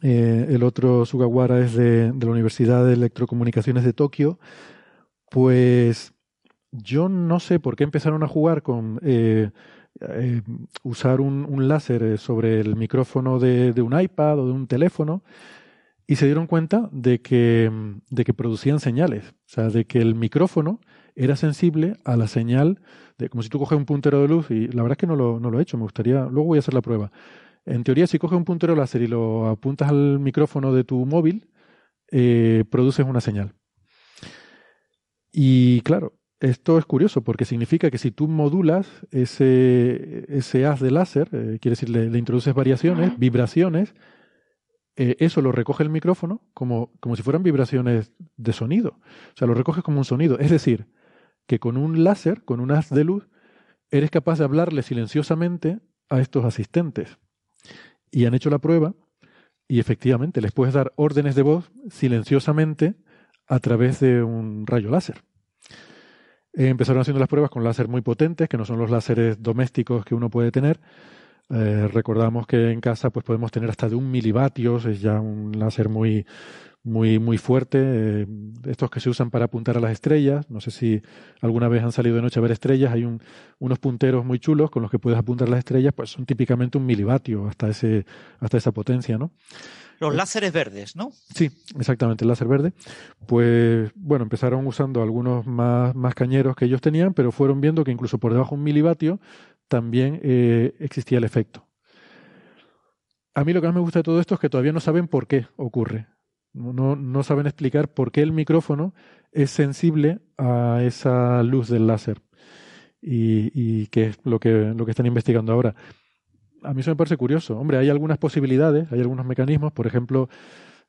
el otro Sugawara es de, de, la Universidad de Electrocomunicaciones de Tokio. Pues yo no sé por qué empezaron a jugar con usar un, un, láser sobre el micrófono de, de un iPad o de un teléfono y se dieron cuenta de que, de que producían señales, o sea, de que el micrófono era sensible a la señal, de, como si tú coges un puntero de luz, y la verdad es que no lo, no lo he hecho, me gustaría, luego voy a hacer la prueba. En teoría, si coges un puntero láser y lo apuntas al micrófono de tu móvil, eh, produces una señal. Y claro, esto es curioso porque significa que si tú modulas ese, ese haz de láser, eh, quiere decir, le, introduces variaciones, vibraciones, eh, eso lo recoge el micrófono como, como si fueran vibraciones de sonido. O sea, lo recoge como un sonido. Es decir, que con un láser, con un haz de luz, eres capaz de hablarle silenciosamente a estos asistentes. Y han hecho la prueba y efectivamente les puedes dar órdenes de voz silenciosamente a través de un rayo láser. empezaron haciendo las pruebas con láser muy potentes, que no son los láseres domésticos que uno puede tener, eh, recordamos que en casa pues podemos tener hasta de un milivatios, es ya un láser muy, muy, muy fuerte. Eh, estos que se usan para apuntar a las estrellas. No sé si alguna vez han salido de noche a ver estrellas. Hay un, unos punteros muy chulos con los que puedes apuntar las estrellas, pues son típicamente un milivatio hasta, ese, hasta esa potencia, ¿no? Los láseres verdes, ¿no? Sí, exactamente, el láser verde. Pues bueno, empezaron usando algunos más, más cañeros que ellos tenían, pero fueron viendo que incluso por debajo de un milivatio también eh, existía el efecto. A mí lo que más me gusta de todo esto es que todavía no saben por qué ocurre. No, no saben explicar por qué el micrófono es sensible a esa luz del láser. Y, y que es lo que, lo que están investigando ahora. A mí eso me parece curioso. Hombre, hay algunas posibilidades, hay algunos mecanismos, por ejemplo,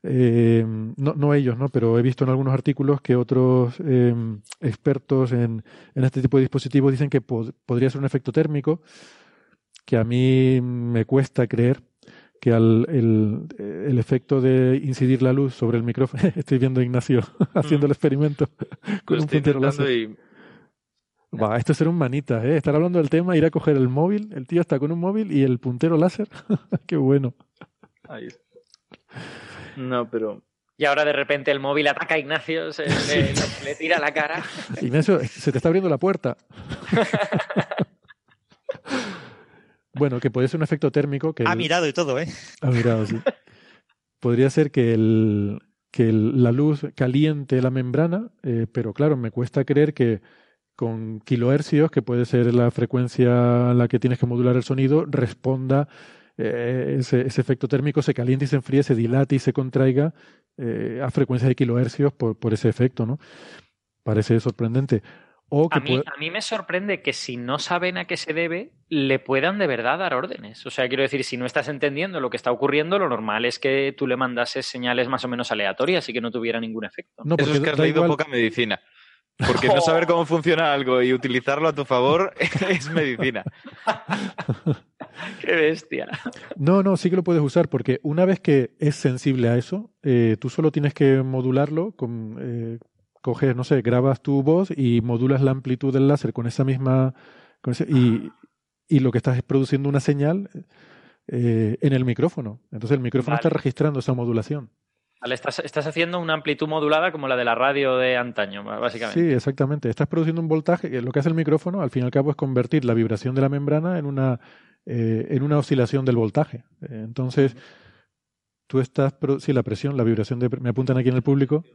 eh, no, ellos, ¿no? pero he visto en algunos artículos que otros eh, expertos en, este tipo de dispositivos dicen que podría ser un efecto térmico, que a mí me cuesta creer que al, el, el, efecto de incidir la luz sobre el micrófono, <laughs> estoy viendo a Ignacio <laughs> haciendo el experimento <laughs> con un puntero láser. Va, esto es ser un manita, ¿eh? Estar hablando del tema, ir a coger el móvil, el tío está con un móvil y el puntero láser. Qué bueno. Ahí. No, pero. Y ahora de repente el móvil ataca a Ignacio, se le, tira la cara. Ignacio, se te está abriendo la puerta. Bueno, que puede ser un efecto térmico. Que ha mirado y todo, ¿eh? Ha mirado, sí. Podría ser que, el, que la luz caliente la membrana, eh, pero claro, me cuesta creer que con kilohercios, que puede ser la frecuencia a la que tienes que modular el sonido, responda eh, ese, efecto térmico se caliente y se enfríe, se dilate y se contraiga eh, a frecuencias de kilohercios por, por ese efecto, ¿no? Parece sorprendente. O a, mí, a mí me sorprende que si no saben a qué se debe, le puedan de verdad dar órdenes. O sea, quiero decir, si no estás entendiendo lo que está ocurriendo, lo normal es que tú le mandases señales más o menos aleatorias y que no tuviera ningún efecto. No, Eso es que has leído poca medicina. Porque <laughs> no saber cómo funciona algo y utilizarlo a tu favor <laughs> es medicina. <laughs> Qué bestia. No, no, sí que lo puedes usar porque una vez que es sensible a eso, eh, tú solo tienes que modularlo con... Eh, coges, no sé, grabas tu voz y modulas la amplitud del láser con esa misma... y, y, lo que estás es produciendo una señal eh, en el micrófono. Entonces el micrófono está registrando esa modulación estás, haciendo una amplitud modulada como la de la radio de antaño, básicamente. Sí, exactamente. Estás produciendo un voltaje. Lo que hace el micrófono, al fin y al cabo, es convertir la vibración de la membrana en una, eh, en una oscilación del voltaje. Entonces, tú estás. Sí, la presión, la vibración de. Me apuntan aquí en el público.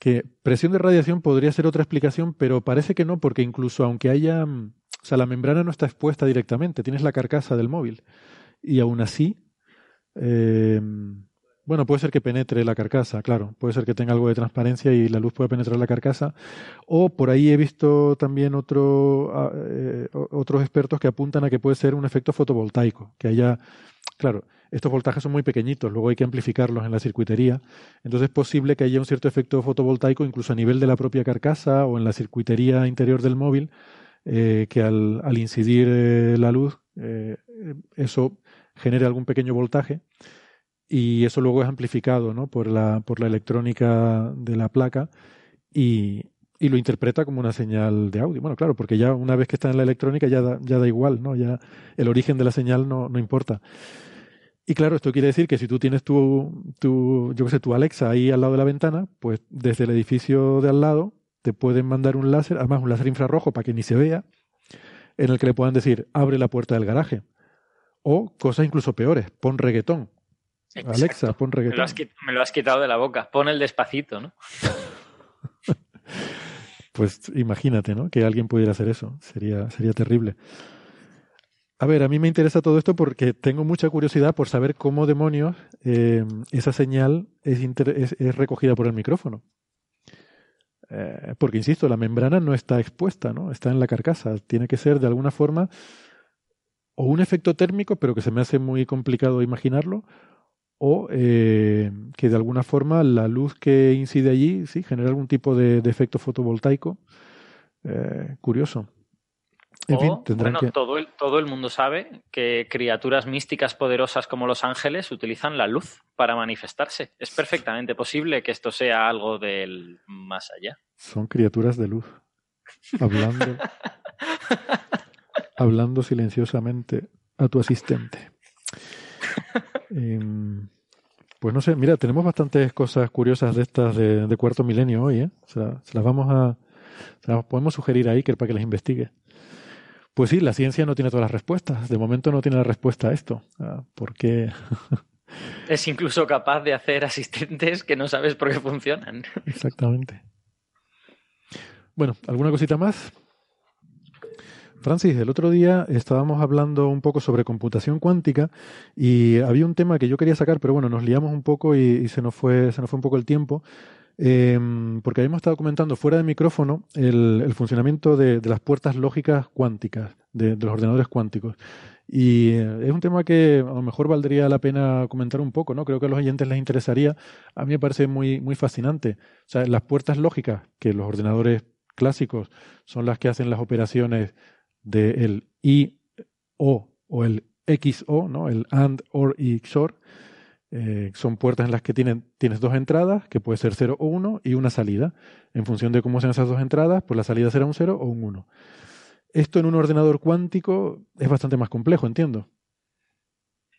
Que presión de radiación podría ser otra explicación, pero parece que no, porque incluso aunque haya. O sea, la membrana no está expuesta directamente, tienes la carcasa del móvil. Y aún así. Eh, Bueno, puede ser que penetre la carcasa, claro. Puede ser que tenga algo de transparencia y la luz puede penetrar la carcasa. O por ahí he visto también otro, ah, eh, otros expertos que apuntan a que puede ser un efecto fotovoltaico, que haya, claro, estos voltajes son muy pequeñitos, luego hay que amplificarlos en la circuitería. Entonces es posible que haya un cierto efecto fotovoltaico incluso a nivel de la propia carcasa o en la circuitería interior del móvil, eh, que al, incidir eh, la luz, eso genere algún pequeño voltaje y eso luego es amplificado ¿no? por, la, por la electrónica de la placa y, y, lo interpreta como una señal de audio. Bueno, claro, porque ya una vez que está en la electrónica ya da, ya da igual, ¿no? Ya el origen de la señal no, no importa. Y claro, esto quiere decir que si tú tienes tu, tu, yo qué sé, tu Alexa ahí al lado de la ventana, pues desde el edificio de al lado te pueden mandar un láser, además un láser infrarrojo para que ni se vea, en el que le puedan decir, abre la puerta del garaje. O cosas incluso peores, pon reggaetón. Alexa, pon reggaetón. Me lo, has, quitado de la boca. Pon el despacito, ¿no? <laughs> pues imagínate, ¿no? Que alguien pudiera hacer eso. Sería, sería terrible. A ver, a mí me interesa todo esto porque tengo mucha curiosidad por saber cómo demonios eh, esa señal es, recogida por el micrófono. Eh, porque, insisto, la membrana no está expuesta, ¿no? Está en la carcasa. Tiene que ser de alguna forma o un efecto térmico, pero que se me hace muy complicado imaginarlo, o eh, que de alguna forma la luz que incide allí sí genera algún tipo de, efecto fotovoltaico curioso. En fin, bueno, todo, el, todo el mundo sabe que criaturas místicas poderosas como los ángeles utilizan la luz para manifestarse. Es perfectamente posible que esto sea algo del más allá. Son criaturas de luz, hablando, <laughs> hablando silenciosamente a tu asistente. Em, pues no sé, mira, tenemos bastantes cosas curiosas de estas de, cuarto milenio hoy, ¿eh? Se, las vamos a. Se las podemos sugerir ahí que para que las investigue. Pues sí, la ciencia no tiene todas las respuestas. De momento no tiene la respuesta a esto. Ah, ¿Por qué? <laughs> es incluso capaz de hacer asistentes que no sabes por qué funcionan. Exactamente. Bueno, ¿alguna cosita más? Francis, el otro día estábamos hablando un poco sobre computación cuántica y había un tema que yo quería sacar, pero bueno, nos liamos un poco y, se, nos fue, se nos fue un poco el tiempo, em, porque habíamos estado comentando fuera de micrófono el, funcionamiento de, las puertas lógicas cuánticas, de, los ordenadores cuánticos. Y eh, es un tema que a lo mejor valdría la pena comentar un poco, ¿no? Creo que a los oyentes les interesaría. A mí me parece muy, muy fascinante. O sea, las puertas lógicas, que los ordenadores clásicos son las que hacen las operaciones del I o o el XO, ¿no? el AND, OR y XOR. Eh, son puertas en las que tienen, tienes dos entradas, que puede ser 0 o 1, y una salida. En función de cómo sean esas dos entradas, pues la salida será un 0 o un 1. Esto en un ordenador cuántico es bastante más complejo, entiendo.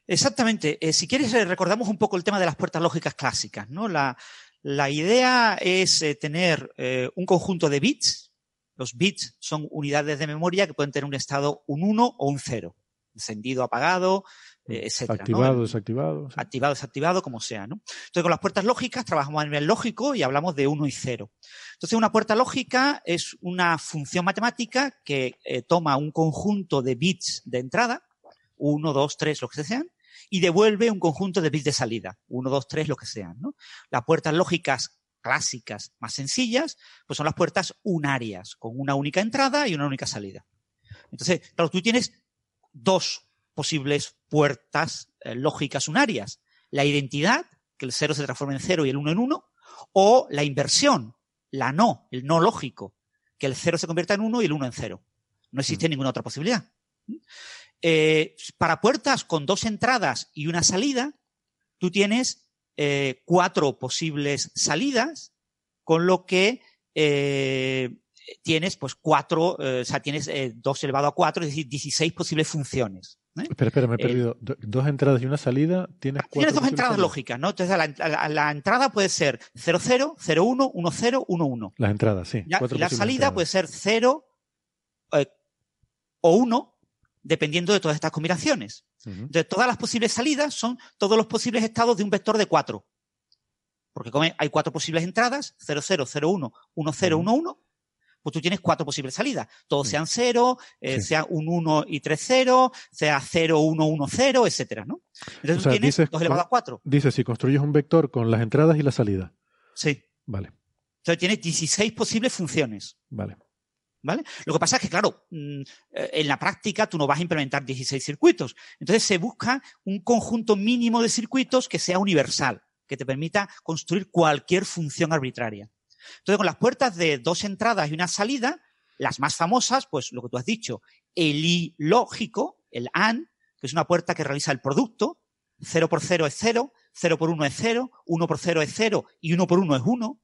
Exactamente. Eh, si quieres, eh, recordamos un poco el tema de las puertas lógicas clásicas. ¿no? La, la idea es tener un conjunto de bits, los bits son unidades de memoria que pueden tener un estado un 1 o un 0. Encendido, apagado, mm, eh, etc. Activado, desactivado. Activado, desactivado, como sea. ¿no? Entonces, con las puertas lógicas trabajamos a nivel lógico y hablamos de 1 y 0. Entonces, una puerta lógica es una función matemática que eh, toma un conjunto de bits de entrada, 1, 2, 3, lo que sean, y devuelve un conjunto de bits de salida, 1, 2, 3, lo que sean. ¿no? Las puertas lógicas clásicas más sencillas, pues son las puertas unarias, con una única entrada y una única salida. Entonces, claro, tú tienes dos posibles puertas eh, lógicas unarias. La identidad, que el 0 se transforma en 0 y el 1 en 1, o la inversión, la no, el no lógico, que el 0 se convierta en 1 y el 1 en 0. No existe mm. ninguna otra posibilidad. Eh, para puertas con dos entradas y una salida, tú tienes eh, cuatro posibles salidas, con lo que eh, tienes pues cuatro, o sea, tienes dos elevado a cuatro, es decir, 16 posibles funciones. Espera, espera, me he perdido. dos entradas y una salida, tienes cuatro. Tienes dos entradas lógicas, ¿no? Entonces, la, entrada puede ser 00, 01, 10, 11. Las entradas, sí. y la salida puede ser 0 o 1, dependiendo de todas estas combinaciones. Entonces, todas las posibles salidas son todos los posibles estados de un vector de 4. Porque hay cuatro posibles entradas, 00, 01, 10, 11, pues tú tienes cuatro posibles salidas. Todos sean cero, eh, sea un 1 y 3 0, sea 0, 1, 1, 0, etcétera, ¿no? Entonces tú tienes 2 elevado a 4. Dice, si construyes un vector con las entradas y la salida. Sí. Vale. Entonces tienes 16 posibles funciones. Vale. ¿Vale? Lo que pasa es que, claro, mm, en la práctica tú no vas a implementar 16 circuitos. Entonces se busca un conjunto mínimo de circuitos que sea universal, que te permita construir cualquier función arbitraria. Entonces, con las puertas de dos entradas y una salida, las más famosas, pues lo que tú has dicho, el I lógico, el AND, que es una puerta que realiza el producto, 0 por 0 es 0, 0 por 1 es 0, 1 por 0 es 0 y 1 por 1 es 1.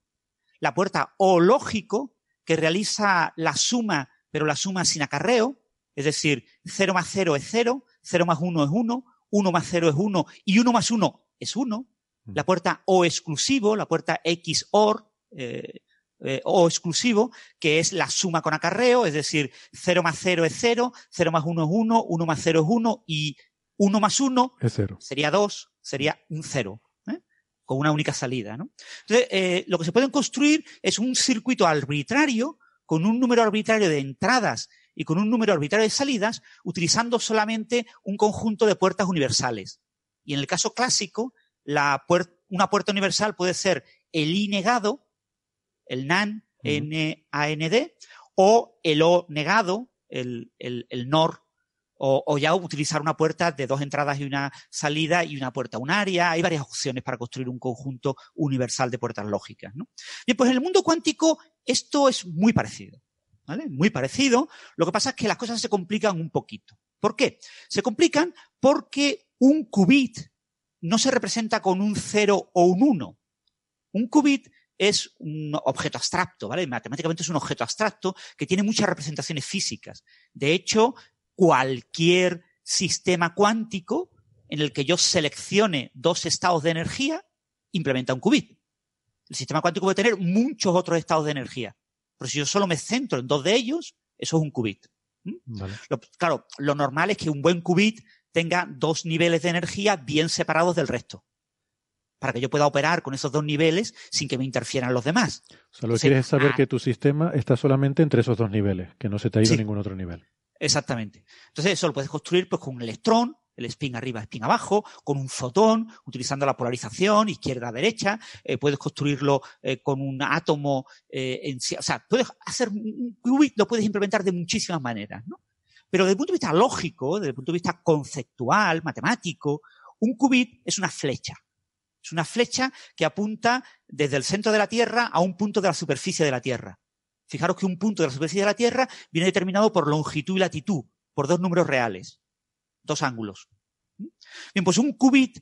La puerta O lógico, que realiza la suma, pero la suma sin acarreo, es decir, 0 más 0 es 0, 0 más 1 es 1, 1 más 0 es 1 y 1 más 1 es 1. Mm. La puerta O exclusivo, la puerta XOR, eh, eh, O exclusivo, que es la suma con acarreo, es decir, 0 más 0 es 0, 0 más 1 es 1, 1 más 0 es 1 y 1 más 1 es 0. sería 2, sería un 0 con una única salida. ¿no? Entonces, eh, lo que se puede construir es un circuito arbitrario con un número arbitrario de entradas y con un número arbitrario de salidas, utilizando solamente un conjunto de puertas universales. Y en el caso clásico, la una puerta universal puede ser el I negado, el NAN, N-A-N-D, o el O negado, el, el, el NOR o, ya utilizar una puerta de dos entradas y una salida y una puerta unaria. Hay varias opciones para construir un conjunto universal de puertas lógicas. ¿no? Bien, pues en el mundo cuántico esto es muy parecido. ¿vale? Muy parecido. Lo que pasa es que las cosas se complican un poquito. ¿Por qué? Se complican porque un qubit no se representa con un 0 o un 1. Un qubit es un objeto abstracto, ¿vale? Matemáticamente es un objeto abstracto que tiene muchas representaciones físicas. De hecho, cualquier sistema cuántico en el que yo seleccione dos estados de energía, implementa un qubit. El sistema cuántico puede tener muchos otros estados de energía. Pero si yo solo me centro en dos de ellos, eso es un qubit. ¿Mm? claro, lo normal es que un buen qubit tenga dos niveles de energía bien separados del resto. Para que yo pueda operar con esos dos niveles sin que me interfieran los demás. O sea, lo que quieres es saber ah. que tu sistema está solamente entre esos dos niveles, que no se te ha ido ningún otro nivel. Exactamente. Entonces eso lo puedes construir pues con un electrón, el spin arriba, spin abajo, con un fotón, utilizando la polarización izquierda-derecha, eh, puedes construirlo eh, con un átomo eh, en O sea, puedes hacer un qubit, lo puedes implementar de muchísimas maneras, ¿no? Pero desde el punto de vista lógico, desde el punto de vista conceptual, matemático, un qubit es una flecha. Es una flecha que apunta desde el centro de la Tierra a un punto de la superficie de la Tierra. Fijaros que un punto de la superficie de la Tierra viene determinado por longitud y latitud, por dos números reales, dos ángulos. Bien, pues un qubit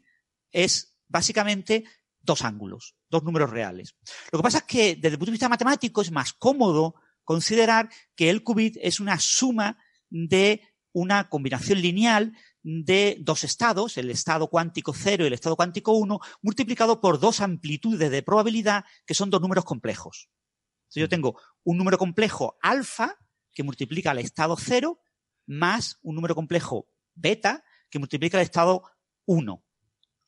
es básicamente dos ángulos, dos números reales. Lo que pasa es que desde el punto de vista matemático es más cómodo considerar que el qubit es una suma de una combinación lineal de dos estados, el estado cuántico 0 y el estado cuántico 1, multiplicado por dos amplitudes de probabilidad que son dos números complejos. Entonces yo tengo un número complejo alfa que multiplica el estado 0 más un número complejo beta que multiplica el estado 1.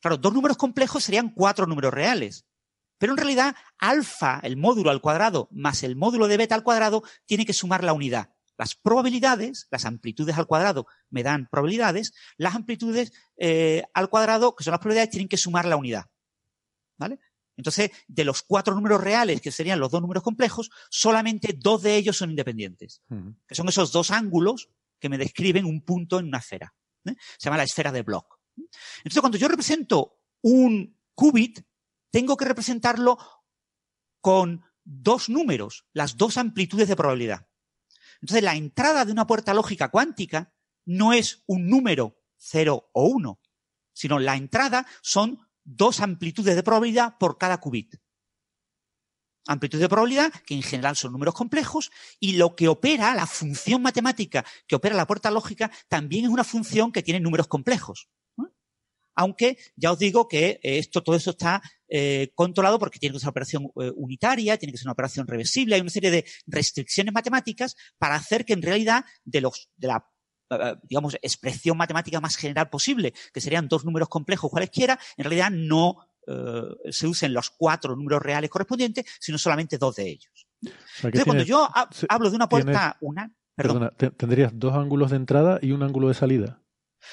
Claro, dos números complejos serían cuatro números reales. Pero en realidad, alfa, el módulo al cuadrado, más el módulo de beta al cuadrado, tiene que sumar la unidad. Las probabilidades, las amplitudes al cuadrado me dan probabilidades, las amplitudes eh, al cuadrado, que son las probabilidades, tienen que sumar la unidad. ¿Vale? Entonces, de los cuatro números reales, que serían los dos números complejos, solamente dos de ellos son independientes, que son esos dos ángulos que me describen un punto en una esfera. ¿eh? Se llama la esfera de Bloch. Entonces, cuando yo represento un qubit, tengo que representarlo con dos números, las dos amplitudes de probabilidad. Entonces, la entrada de una puerta lógica cuántica no es un número 0 o 1, sino la entrada son dos amplitudes de probabilidad por cada qubit. Amplitud de probabilidad, que en general son números complejos, y lo que opera, la función matemática que opera la puerta lógica, también es una función que tiene números complejos. Aunque ya os digo que esto, todo eso está eh, controlado porque tiene que ser una operación eh, unitaria, tiene que ser una operación reversible, hay una serie de restricciones matemáticas para hacer que en realidad de los, de la eh, digamos, expresión matemática más general posible, que serían dos números complejos cualesquiera, en realidad no eh, se usen los cuatro números reales correspondientes, sino solamente dos de ellos. Entonces, cuando yo hablo de una puerta una, perdona, tendrías dos ángulos de entrada y un ángulo de salida.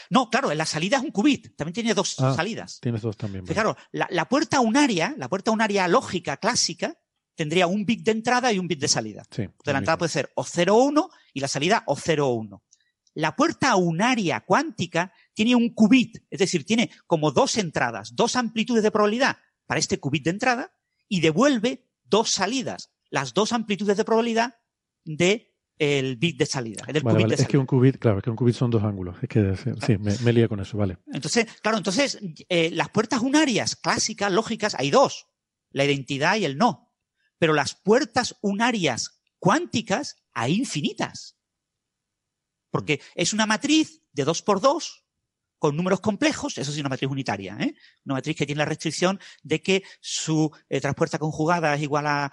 No, claro, la salida es un qubit, también tiene dos ah, salidas. Tienes dos también. claro, la, puerta unaria, la puerta unaria lógica clásica, tendría un bit de entrada y un bit de salida. Sí, la entrada puede ser o 0 o 1 y la salida o 0 o 1. La puerta unaria cuántica tiene un qubit, es decir, tiene como dos entradas, dos amplitudes de probabilidad para este qubit de entrada y devuelve dos salidas, las dos amplitudes de probabilidad de el bit de salida. es que un qubit, claro, es que un qubit son dos ángulos. Es que sí, me, me lía con eso, vale. Entonces, claro, entonces eh, las puertas unarias clásicas, lógicas, hay dos, la identidad y el no. Pero las puertas unarias cuánticas hay infinitas. Porque es una matriz de dos por dos con números complejos, eso sí, una matriz unitaria, ¿eh? una matriz que tiene la restricción de que su eh, transpuesta conjugada es igual a,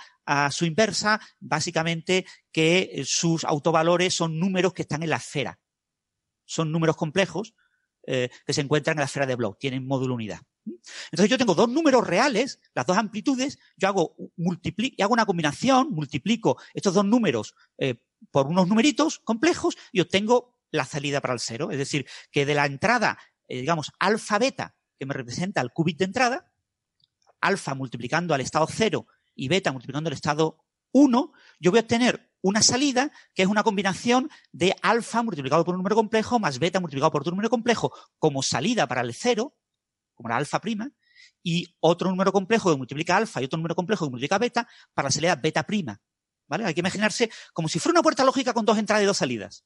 su inversa, básicamente que eh, sus autovalores son números que están en la esfera. Son números complejos que se encuentran en la esfera de Bloch, tienen módulo unidad. Entonces yo tengo dos números reales, las dos amplitudes, yo hago, hago una combinación, multiplico estos dos números por unos numeritos complejos y obtengo la salida para el cero. Es decir, que de la entrada, eh, digamos, alfa beta, que me representa el qubit de entrada, alfa multiplicando al estado cero y beta multiplicando al estado 1, yo voy a obtener una salida que es una combinación de alfa multiplicado por un número complejo más beta multiplicado por otro número complejo como salida para el cero, como la alfa prima, y otro número complejo que multiplica alfa y otro número complejo que multiplica beta para la salida beta prima. ¿Vale? Hay que imaginarse como si fuera una puerta lógica con dos entradas y dos salidas.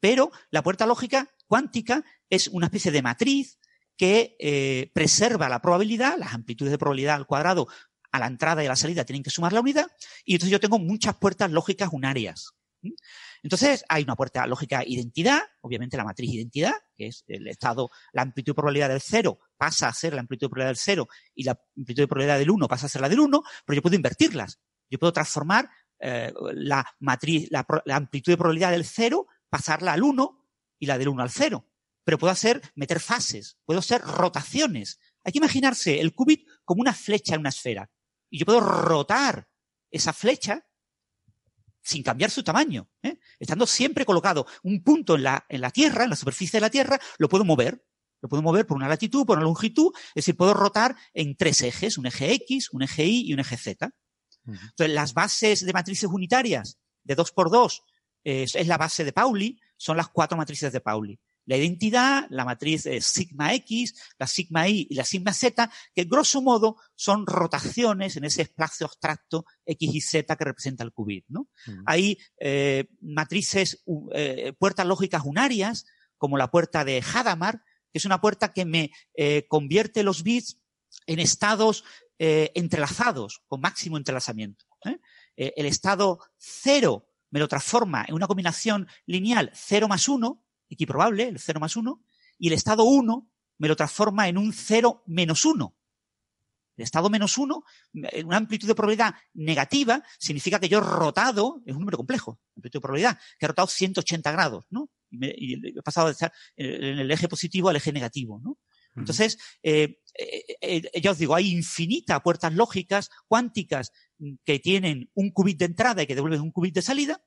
Pero la puerta lógica cuántica es una especie de matriz que eh, preserva la probabilidad, las amplitudes de probabilidad al cuadrado a la entrada y a la salida tienen que sumar la unidad, y entonces yo tengo muchas puertas lógicas unarias. Entonces hay una puerta lógica identidad, obviamente la matriz identidad, que es el estado, la amplitud de probabilidad del cero pasa a ser la amplitud de probabilidad del cero y la amplitud de probabilidad del 1 pasa a ser la del 1, pero yo puedo invertirlas. Yo puedo transformar eh, la matriz, la, la, amplitud de probabilidad del cero pasarla al 1 y la del 1 al 0. Pero puedo hacer, meter fases, puedo hacer rotaciones. Hay que imaginarse el qubit como una flecha en una esfera. Y yo puedo rotar esa flecha sin cambiar su tamaño. ¿eh? Estando siempre colocado un punto en la, en la Tierra, en la superficie de la Tierra, lo puedo mover. Lo puedo mover por una latitud, por una longitud, es decir, puedo rotar en tres ejes, un eje X, un eje Y y un eje Z. Entonces, las bases de matrices unitarias de 2 por 2 es la base de Pauli, son las cuatro matrices de Pauli. La identidad, la matriz sigma X, la sigma Y y la sigma Z, que grosso modo son rotaciones en ese espacio abstracto X y Z que representa el qubit. ¿no? Hay eh, matrices, eh, puertas lógicas unarias, como la puerta de Hadamard, que es una puerta que me eh, convierte los bits en estados entrelazados, con máximo entrelazamiento. el estado cero me lo transforma en una combinación lineal 0 más 1, equiprobable, el 0 más 1, y el estado 1 me lo transforma en un 0 menos 1. El estado menos 1, en una amplitud de probabilidad negativa, significa que yo he rotado, es un número complejo, amplitud de probabilidad, que he rotado 180 grados, ¿no? Y, he pasado de estar en el eje positivo al eje negativo, ¿no? Entonces, eh, eh, eh, ya os digo, hay infinitas puertas lógicas cuánticas que tienen un qubit de entrada y que devuelven un qubit de salida,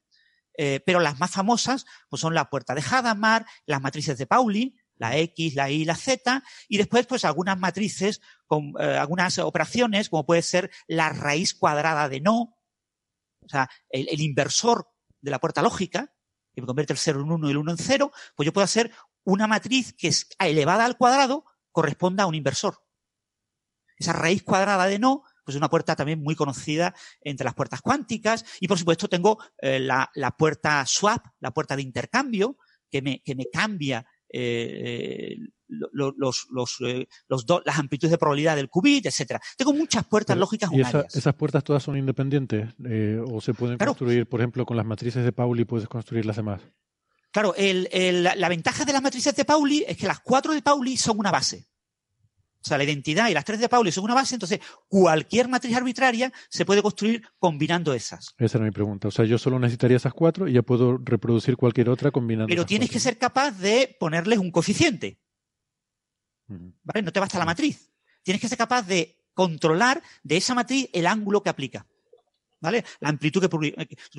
pero las más famosas pues son la puerta de Hadamard, las matrices de Pauli, la X, la Y, la Z, y después pues algunas matrices con algunas operaciones, como puede ser la raíz cuadrada de no, o sea, el, el inversor de la puerta lógica, que me convierte el 0 en 1 y el 1 en 0, pues yo puedo hacer una matriz que es elevada al cuadrado corresponda a un inversor. Esa raíz cuadrada de no, pues es una puerta también muy conocida entre las puertas cuánticas. Y por supuesto tengo eh, la, puerta swap, la puerta de intercambio, que me, que me cambia eh, los, los, eh, las amplitudes de probabilidad del qubit, etcétera. Tengo muchas puertas lógicas ¿Y esas puertas todas son independientes? ¿O se pueden construir, por ejemplo, con las matrices de Pauli puedes construir las demás? Claro, la ventaja de las matrices de Pauli es que las cuatro de Pauli son una base. O sea, la identidad y las tres de Pauli son una base, entonces cualquier matriz arbitraria se puede construir combinando esas. Esa era mi pregunta. O sea, yo solo necesitaría esas cuatro y ya puedo reproducir cualquier otra combinando. Pero tienes que ser capaz de ponerles un coeficiente. ¿Vale? No te basta la matriz. Tienes que ser capaz de controlar de esa matriz el ángulo que aplica. ¿Vale? La amplitud que tú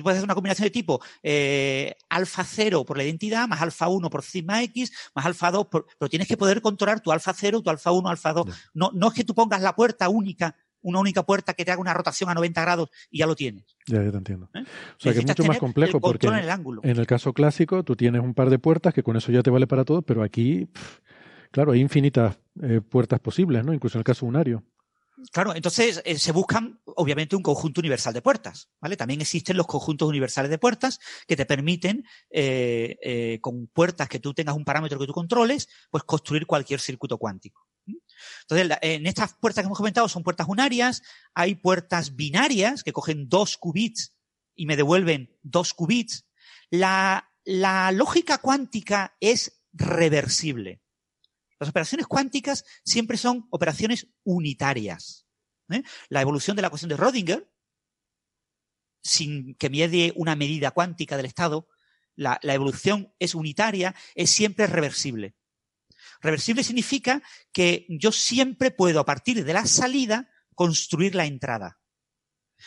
puedes hacer una combinación de tipo eh, alfa 0 por la identidad, más alfa 1 por sigma X, más alfa 2, pero tienes que poder controlar tu alfa 0, tu alfa 1, alfa 2. No, no es que tú pongas la puerta única, una única puerta que te haga una rotación a 90 grados y ya lo tienes. Ya, ya te entiendo. ¿Eh? O sea que es mucho más complejo porque en el, ángulo. en el caso clásico tú tienes un par de puertas que con eso ya te vale para todo, pero aquí, claro, hay infinitas eh, puertas posibles, ¿no? Incluso en el caso unario. Claro, entonces eh, se buscan obviamente un conjunto universal de puertas, ¿vale? También existen los conjuntos universales de puertas que te permiten, eh, eh, con puertas que tú tengas un parámetro que tú controles, pues construir cualquier circuito cuántico. Entonces, en estas puertas que hemos comentado son puertas unarias, hay puertas binarias que cogen dos qubits y me devuelven dos qubits. La, la lógica cuántica es reversible. Las operaciones cuánticas siempre son operaciones unitarias. ¿Eh? La evolución de la ecuación de Rödinger, sin que me una medida cuántica del estado, la, la evolución es unitaria, es siempre reversible. Reversible significa que yo siempre puedo, a partir de la salida, construir la entrada.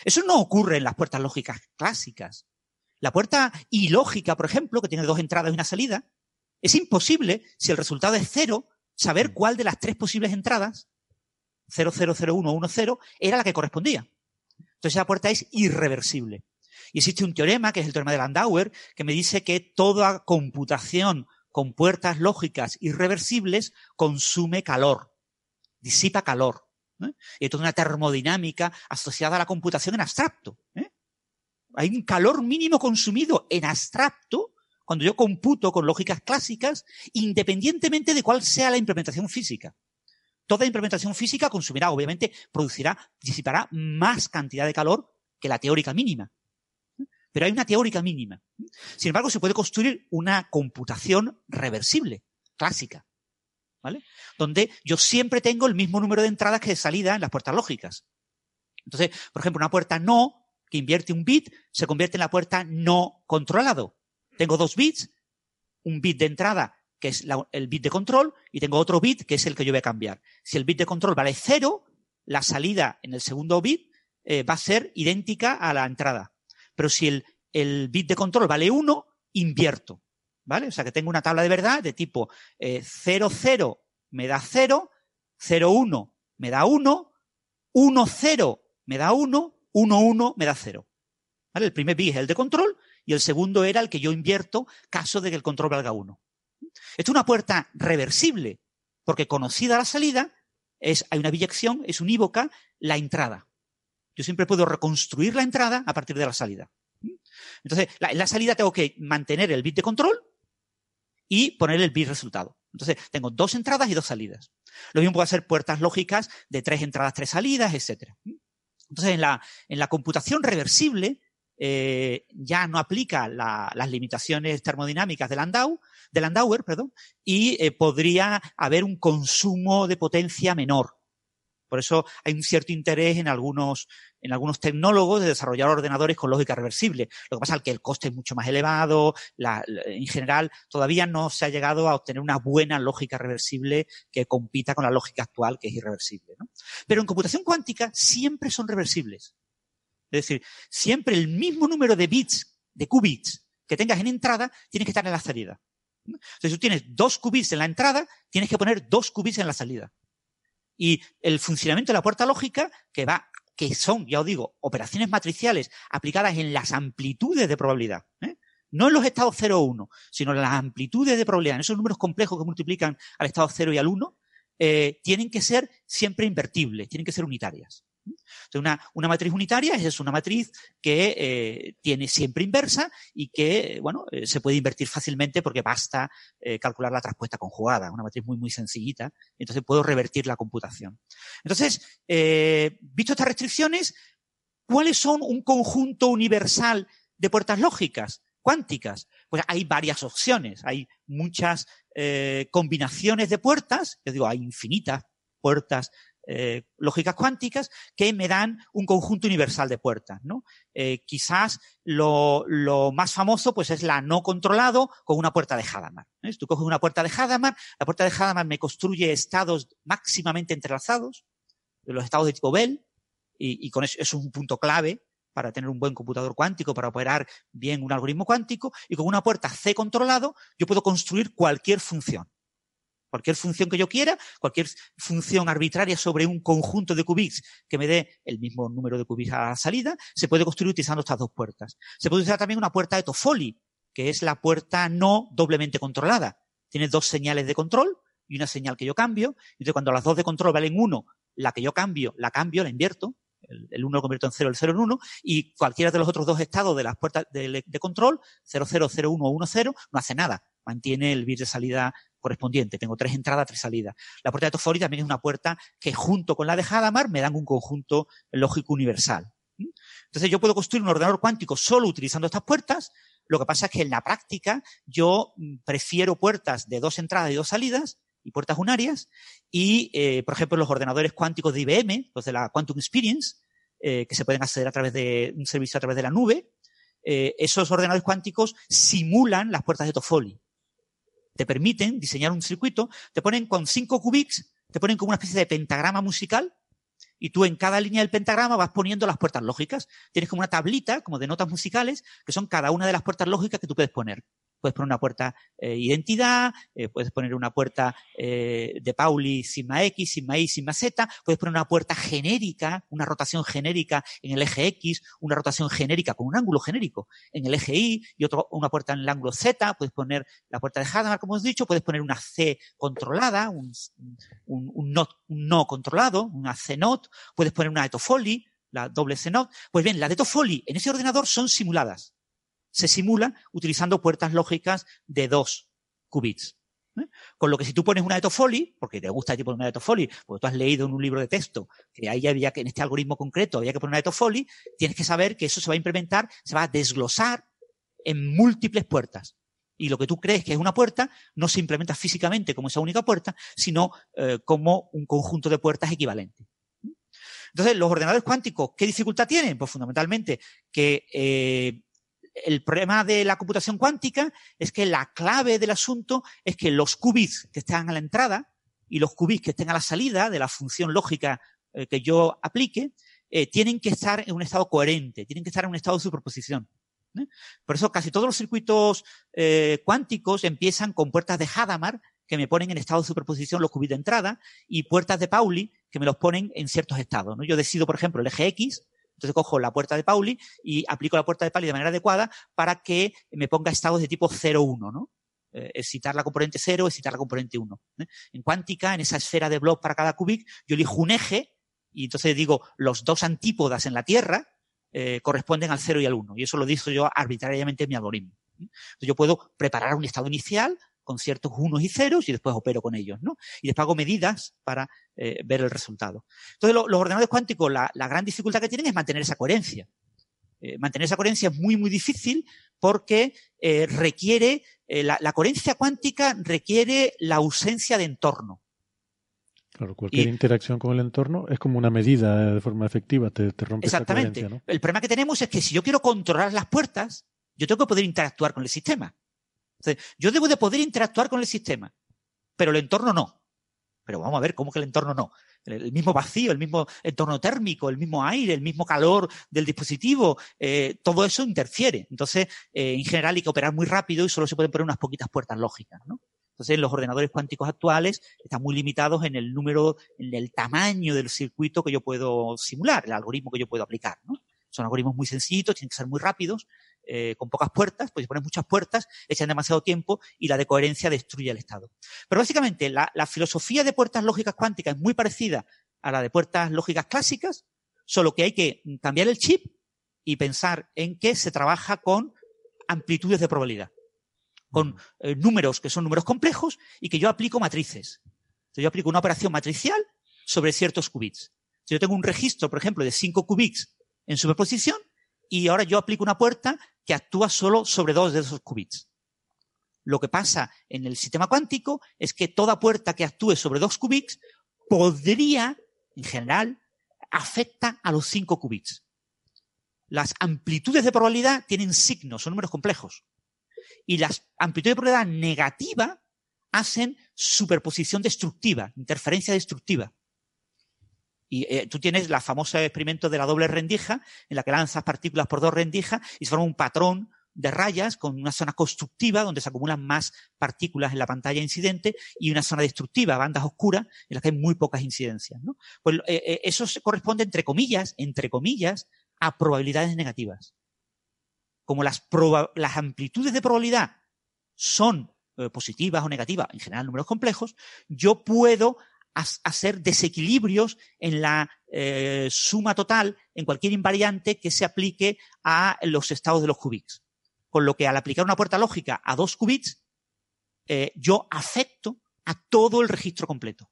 Eso no ocurre en las puertas lógicas clásicas. La puerta ilógica, por ejemplo, que tiene dos entradas y una salida, es imposible si el resultado es cero saber mm. cuál de las tres posibles entradas, 000110, era la que correspondía. Entonces esa puerta es irreversible. Y existe un teorema, que es el teorema de Landauer, que me dice que toda computación con puertas lógicas irreversibles consume calor, disipa calor. Y hay toda una termodinámica asociada a la computación en abstracto. ¿eh? Hay un calor mínimo consumido en abstracto cuando yo computo con lógicas clásicas, independientemente de cuál sea la implementación física. Toda implementación física consumirá, obviamente, producirá, disipará más cantidad de calor que la teórica mínima. Pero hay una teórica mínima. Sin embargo, se puede construir una computación reversible, clásica. ¿Vale? Donde yo siempre tengo el mismo número de entradas que de salida en las puertas lógicas. Entonces, por ejemplo, una puerta no que invierte un bit se convierte en la puerta no controlado. Tengo dos bits, un bit de entrada, que es el bit de control, y tengo otro bit, que es el que yo voy a cambiar. Si el bit de control vale cero, la salida en el segundo bit eh, va a ser idéntica a la entrada. Pero si el, el bit de control vale uno, invierto. ¿Vale? O sea que tengo una tabla de verdad de tipo eh, 0, 0 me da 0, 0, 1 me da 1, 1, 0 me da 1, 1, 1 me da 0. ¿Vale? El primer bit es el de control y el segundo era el que yo invierto caso de que el control valga uno. Esto es una puerta reversible, porque conocida la salida, es, hay una biyección, es unívoca la entrada. Yo siempre puedo reconstruir la entrada a partir de la salida. Entonces, en la salida tengo que mantener el bit de control y poner el bit resultado. Entonces, tengo dos entradas y dos salidas. Lo mismo puede ser puertas lógicas de tres entradas, tres salidas, etc. Entonces, en la, en la computación reversible, eh, ya no aplica las limitaciones termodinámicas de Landau, de Landauer, perdón, y eh, podría haber un consumo de potencia menor. Por eso hay un cierto interés en algunos, en algunos tecnólogos de desarrollar ordenadores con lógica reversible. Lo que pasa es que el coste es mucho más elevado, en general todavía no se ha llegado a obtener una buena lógica reversible que compita con la lógica actual, que es irreversible. Pero en computación cuántica siempre son reversibles. Es decir, siempre el mismo número de bits, de qubits, que tengas en entrada, tiene que estar en la salida. Si tú tienes dos qubits en la entrada, tienes que poner dos qubits en la salida. Y el funcionamiento de la puerta lógica, que va, que son, ya os digo, operaciones matriciales aplicadas en las amplitudes de probabilidad. ¿eh? No en los estados 0 o 1, sino en las amplitudes de probabilidad, en esos números complejos que multiplican al estado 0 y al 1, eh, tienen que ser siempre invertibles, tienen que ser unitarias. Una, una matriz unitaria es una matriz que eh, tiene siempre inversa y que, bueno, eh, se puede invertir fácilmente porque basta eh, calcular la traspuesta conjugada. Una matriz muy, muy sencillita. Entonces puedo revertir la computación. Entonces, visto estas restricciones, ¿cuáles son un conjunto universal de puertas lógicas? cuánticas? Pues hay varias opciones, hay muchas combinaciones de puertas, yo digo, hay infinitas puertas eh, lógicas cuánticas que me dan un conjunto universal de puertas, ¿no? Eh, quizás lo, más famoso pues es la no controlado con una puerta de Hadamard. Si tú coges una puerta de Hadamard, la puerta de Hadamard me construye estados máximamente entrelazados, los estados de tipo Bell, y, con eso, es un punto clave para tener un buen computador cuántico, para operar bien un algoritmo cuántico, y con una puerta C controlado yo puedo construir cualquier función. Cualquier función que yo quiera, cualquier función arbitraria sobre un conjunto de qubits que me dé el mismo número de qubits a la salida, se puede construir utilizando estas dos puertas. Se puede utilizar también una puerta de Toffoli, que es la puerta no doblemente controlada. Tiene dos señales de control y una señal que yo cambio. Entonces, cuando las dos de control valen uno, la que yo cambio, la cambio, la invierto, el 1 lo convierto en 0, el 0 en 1, y cualquiera de los otros dos estados de las puertas de, control, 0, 0, 0, 1 1, 0, no hace nada. Mantiene el bit de salida correspondiente. Tengo tres entradas, tres salidas. La puerta de Toffoli también es una puerta que junto con la de Hadamard me dan un conjunto lógico universal. Entonces yo puedo construir un ordenador cuántico solo utilizando estas puertas. Lo que pasa es que en la práctica yo mm, prefiero puertas de dos entradas y dos salidas y puertas unarias. Y, eh, por ejemplo, los ordenadores cuánticos de IBM, los de la Quantum Experience, eh, que se pueden acceder a través de un servicio a través de la nube, eh, esos ordenadores cuánticos simulan las puertas de Toffoli. Te permiten diseñar un circuito, te ponen con cinco qubits, te ponen como una especie de pentagrama musical, y tú en cada línea del pentagrama vas poniendo las puertas lógicas. Tienes como una tablita, como de notas musicales, que son cada una de las puertas lógicas que tú puedes poner. Puedes poner una puerta eh, identidad, eh, puedes poner una puerta eh, de Pauli sigma X, sigma Y, sigma Z, puedes poner una puerta genérica, una rotación genérica en el eje X, una rotación genérica con un ángulo genérico en el eje Y y otra una puerta en el ángulo Z, puedes poner la puerta de Hadamard, como hemos dicho, puedes poner una C controlada, un, un, un, not, un no controlado, una C not, puedes poner una etofoli, la doble C not. Pues bien, las de Toffoli en ese ordenador son simuladas se simula utilizando puertas lógicas de dos qubits. ¿eh? Con lo que si tú pones una de Toffoli, porque te gusta tipo una de Toffoli, porque tú has leído en un libro de texto que ahí había que, en este algoritmo concreto había que poner una de Toffoli, tienes que saber que eso se va a implementar, se va a desglosar en múltiples puertas. Y lo que tú crees que es una puerta no se implementa físicamente como esa única puerta, sino eh, como un conjunto de puertas equivalentes. Entonces, los ordenadores cuánticos, ¿qué dificultad tienen? Pues fundamentalmente que eh, el problema de la computación cuántica es que la clave del asunto es que los qubits que están a la entrada y los qubits que estén a la salida de la función lógica eh, que yo aplique, eh, tienen que estar en un estado coherente, tienen que estar en un estado de superposición. ¿eh? Por eso casi todos los circuitos cuánticos empiezan con puertas de Hadamard que me ponen en estado de superposición los qubits de entrada y puertas de Pauli que me los ponen en ciertos estados. Yo decido, por ejemplo, el eje X, entonces cojo la puerta de Pauli y aplico la puerta de Pauli de manera adecuada para que me ponga estados de tipo 0-1, ¿no? Eh, excitar la componente 0, excitar la componente 1. ¿eh? En cuántica, en esa esfera de Bloch para cada qubit, yo elijo un eje y entonces digo, los dos antípodas en la Tierra eh, corresponden al 0 y al 1. Y eso lo digo yo arbitrariamente en mi algoritmo. Entonces yo puedo preparar un estado inicial con ciertos unos y ceros y después opero con ellos, ¿no? Y después hago medidas para eh, ver el resultado. Entonces, los ordenadores cuánticos, la, gran dificultad que tienen es mantener esa coherencia. Eh, mantener esa coherencia es muy, muy difícil porque eh, requiere, la, coherencia cuántica requiere la ausencia de entorno. Claro, cualquier interacción con el entorno es como una medida de forma efectiva, te, te rompe Exactamente. Esa coherencia, ¿no? El problema que tenemos es que si yo quiero controlar las puertas, yo tengo que poder interactuar con el sistema yo debo de poder interactuar con el sistema, pero el entorno no. Pero vamos a ver, ¿cómo que el entorno no? El, mismo vacío, el mismo entorno térmico, el mismo aire, el mismo calor del dispositivo, eh, todo eso interfiere. Entonces, eh, en general hay que operar muy rápido y solo se pueden poner unas poquitas puertas lógicas, ¿no? Entonces, los ordenadores cuánticos actuales están muy limitados en el número, en el tamaño del circuito que yo puedo simular, el algoritmo que yo puedo aplicar, ¿no? Son algoritmos muy sencillitos, tienen que ser muy rápidos, eh, con pocas puertas, pues si pones muchas puertas, echan demasiado tiempo y la decoherencia destruye el estado. Pero básicamente la, filosofía de puertas lógicas cuánticas es muy parecida a la de puertas lógicas clásicas, solo que hay que cambiar el chip y pensar en que se trabaja con amplitudes de probabilidad, con eh, números que son números complejos y que yo aplico matrices. Entonces, yo aplico una operación matricial sobre ciertos qubits. Si yo tengo un registro, por ejemplo, de 5 qubits en superposición, y ahora yo aplico una puerta que actúa solo sobre dos de esos qubits. Lo que pasa en el sistema cuántico es que toda puerta que actúe sobre dos qubits podría, en general, afecta a los cinco qubits. Las amplitudes de probabilidad tienen signos, son números complejos. Y las amplitudes de probabilidad negativa hacen superposición destructiva, interferencia destructiva. Y eh, tú tienes la famosa experimento de la doble rendija, en la que lanzas partículas por dos rendijas y se forma un patrón de rayas con una zona constructiva donde se acumulan más partículas en la pantalla incidente y una zona destructiva, bandas oscuras en las que hay muy pocas incidencias. ¿no? Pues eh, eh, eso se corresponde, entre comillas, entre comillas, a probabilidades negativas. Como las, las amplitudes de probabilidad son positivas o negativas, en general números complejos, yo puedo hacer desequilibrios en la eh, suma total, en cualquier invariante que se aplique a los estados de los qubits. Con lo que al aplicar una puerta lógica a dos qubits, eh, yo afecto a todo el registro completo.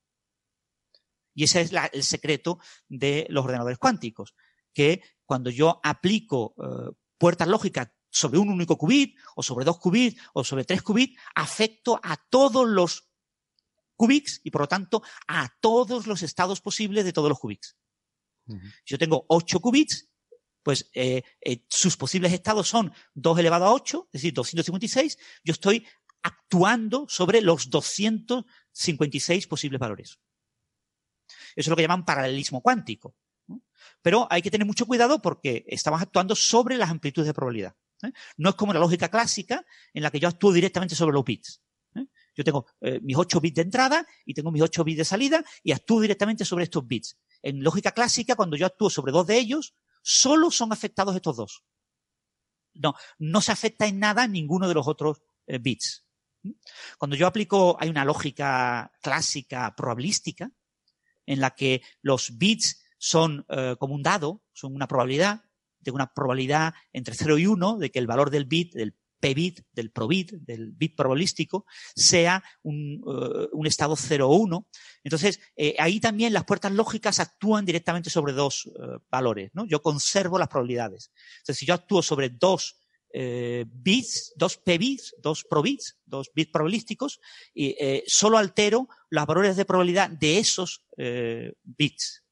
Y ese es el secreto de los ordenadores cuánticos, que cuando yo aplico eh, puertas lógicas sobre un único qubit, o sobre dos qubits, o sobre tres qubits, afecto a todos los qubits y por lo tanto a todos los estados posibles de todos los qubits. Si yo tengo 8 qubits, pues eh, eh, sus posibles estados son 2 elevado a 8, es decir, 256. Yo estoy actuando sobre los 256 posibles valores. Eso es lo que llaman paralelismo cuántico. Pero hay que tener mucho cuidado porque estamos actuando sobre las amplitudes de probabilidad. ¿eh? No es como la lógica clásica en la que yo actúo directamente sobre los bits. Yo tengo eh, mis 8 bits de entrada y tengo mis 8 bits de salida y actúo directamente sobre estos bits. En lógica clásica, cuando yo actúo sobre dos de ellos, solo son afectados estos dos. No, no se afecta en nada ninguno de los otros eh, bits. Cuando yo aplico, hay una lógica clásica probabilística en la que los bits son eh, como un dado, son una probabilidad, tengo una probabilidad entre 0 y 1 de que el valor del bit, del p-bit, del probit, del bit probabilístico, sea un, uh, un estado 0 o 1. Entonces, eh, ahí también las puertas lógicas actúan directamente sobre dos uh, valores, ¿no? Yo conservo las probabilidades. Entonces, si yo actúo sobre dos eh, bits, dos p-bits, dos probits, dos bits probabilísticos, y eh, solo altero los valores de probabilidad de esos eh, bits.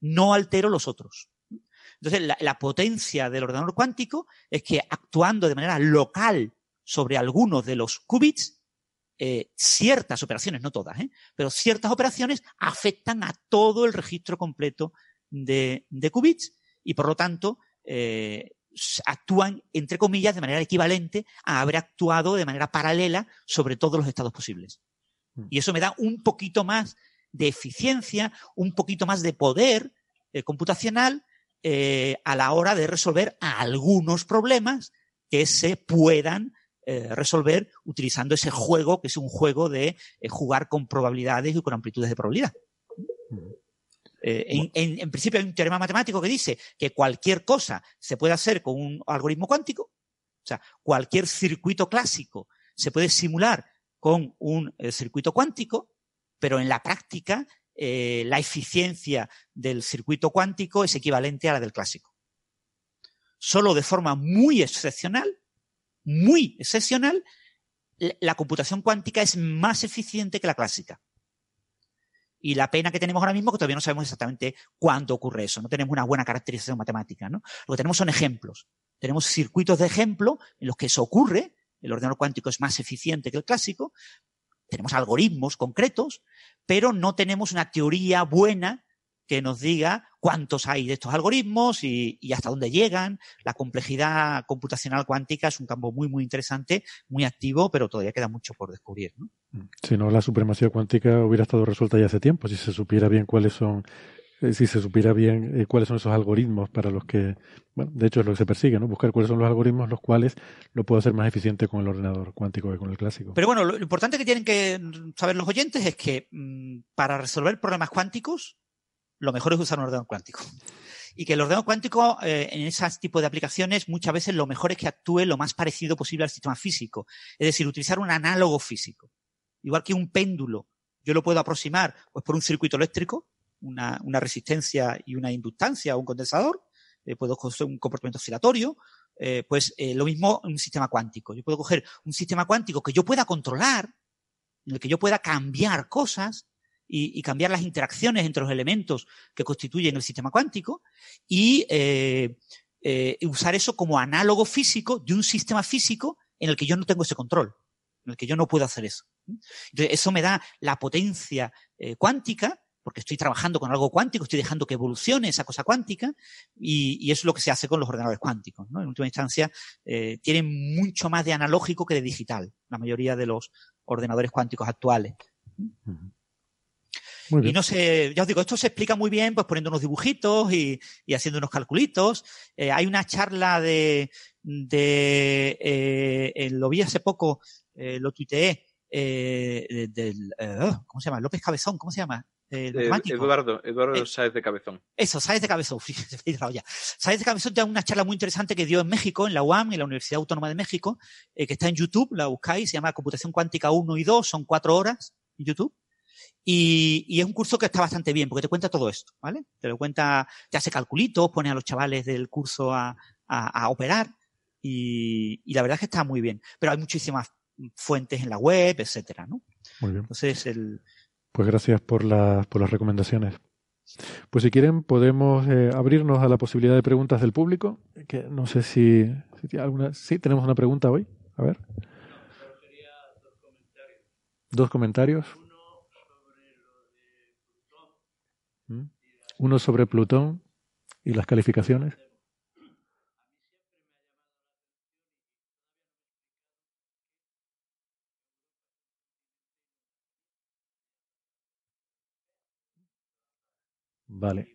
No altero los otros. Entonces, la, potencia del ordenador cuántico es que actuando de manera local sobre algunos de los qubits, eh, ciertas operaciones, no todas, ¿eh? pero ciertas operaciones afectan a todo el registro completo de, qubits y por lo tanto eh, actúan, entre comillas, de manera equivalente a haber actuado de manera paralela sobre todos los estados posibles. Mm. Y eso me da un poquito más de eficiencia, un poquito más de poder computacional eh, a la hora de resolver algunos problemas que se puedan eh, resolver utilizando ese juego, que es un juego de eh, jugar con probabilidades y con amplitudes de probabilidad. En, en, principio hay un teorema matemático que dice que cualquier cosa se puede hacer con un algoritmo cuántico, o sea, cualquier circuito clásico se puede simular con un circuito cuántico, pero en la práctica eh, la eficiencia del circuito cuántico es equivalente a la del clásico. Solo de forma muy excepcional, muy excepcional, la computación cuántica es más eficiente que la clásica. Y la pena que tenemos ahora mismo es que todavía no sabemos exactamente cuándo ocurre eso. No tenemos una buena caracterización matemática, ¿no? Lo que tenemos son ejemplos. Tenemos circuitos de ejemplo en los que eso ocurre. El ordenador cuántico es más eficiente que el clásico, tenemos algoritmos concretos, pero no tenemos una teoría buena que nos diga cuántos hay de estos algoritmos y, hasta dónde llegan. La complejidad computacional cuántica es un campo muy, muy interesante, muy activo, pero todavía queda mucho por descubrir. ¿no? Si no, la supremacía cuántica hubiera estado resuelta ya hace tiempo, si se supiera bien cuáles son eh, si se supiera bien eh, cuáles son esos algoritmos para los que, bueno, de hecho es lo que se persigue, ¿no? Buscar cuáles son los algoritmos los cuales lo puedo hacer más eficiente con el ordenador cuántico que con el clásico. Pero bueno, lo importante que tienen que saber los oyentes es que mm, para resolver problemas cuánticos, lo mejor es usar un ordenador cuántico. Y que el ordenador cuántico, eh, en ese tipo de aplicaciones, muchas veces lo mejor es que actúe lo más parecido posible al sistema físico. Es decir, utilizar un análogo físico. Igual que un péndulo, yo lo puedo aproximar pues, por un circuito eléctrico, una, una resistencia y una inductancia o un condensador, eh, puedo coger un comportamiento oscilatorio, eh, pues eh, lo mismo un sistema cuántico. Yo puedo coger un sistema cuántico que yo pueda controlar, en el que yo pueda cambiar cosas y, y cambiar las interacciones entre los elementos que constituyen el sistema cuántico y usar eso como análogo físico de un sistema físico en el que yo no tengo ese control, en el que yo no puedo hacer eso. Entonces, eso me da la potencia cuántica porque estoy trabajando con algo cuántico, estoy dejando que evolucione esa cosa cuántica y, eso es lo que se hace con los ordenadores cuánticos. ¿no? En última instancia, eh, tienen mucho más de analógico que de digital, la mayoría de los ordenadores cuánticos actuales. Y no sé, ya os digo, esto se explica muy bien pues poniendo unos dibujitos y, haciendo unos calculitos. Eh, hay una charla de, de eh, lo vi hace poco, lo tuiteé, del, ¿cómo se llama? López Cabezón, ¿cómo se llama? Eduardo, Eduardo Sáez de Cabezón. Eso, Sáez de Cabezón, <laughs> Sáez de Cabezón tiene una charla muy interesante que dio en México, en la UAM, en la Universidad Autónoma de México, que está en YouTube, la buscáis, se llama Computación Cuántica 1 y 2, son cuatro horas en YouTube. Y, es un curso que está bastante bien, porque te cuenta todo esto, ¿vale? Te lo cuenta, te hace calculitos, pone a los chavales del curso a, operar, y, la verdad es que está muy bien. Pero hay muchísimas fuentes en la web, etcétera, ¿no? Muy bien. Entonces, el... Pues gracias por, las por las recomendaciones. Pues si quieren podemos eh, abrirnos a la posibilidad de preguntas del público, que no sé si, si alguna... Sí, tenemos una pregunta hoy. A ver. Dos comentarios. ¿Mm? Uno sobre Plutón y las calificaciones. Vale.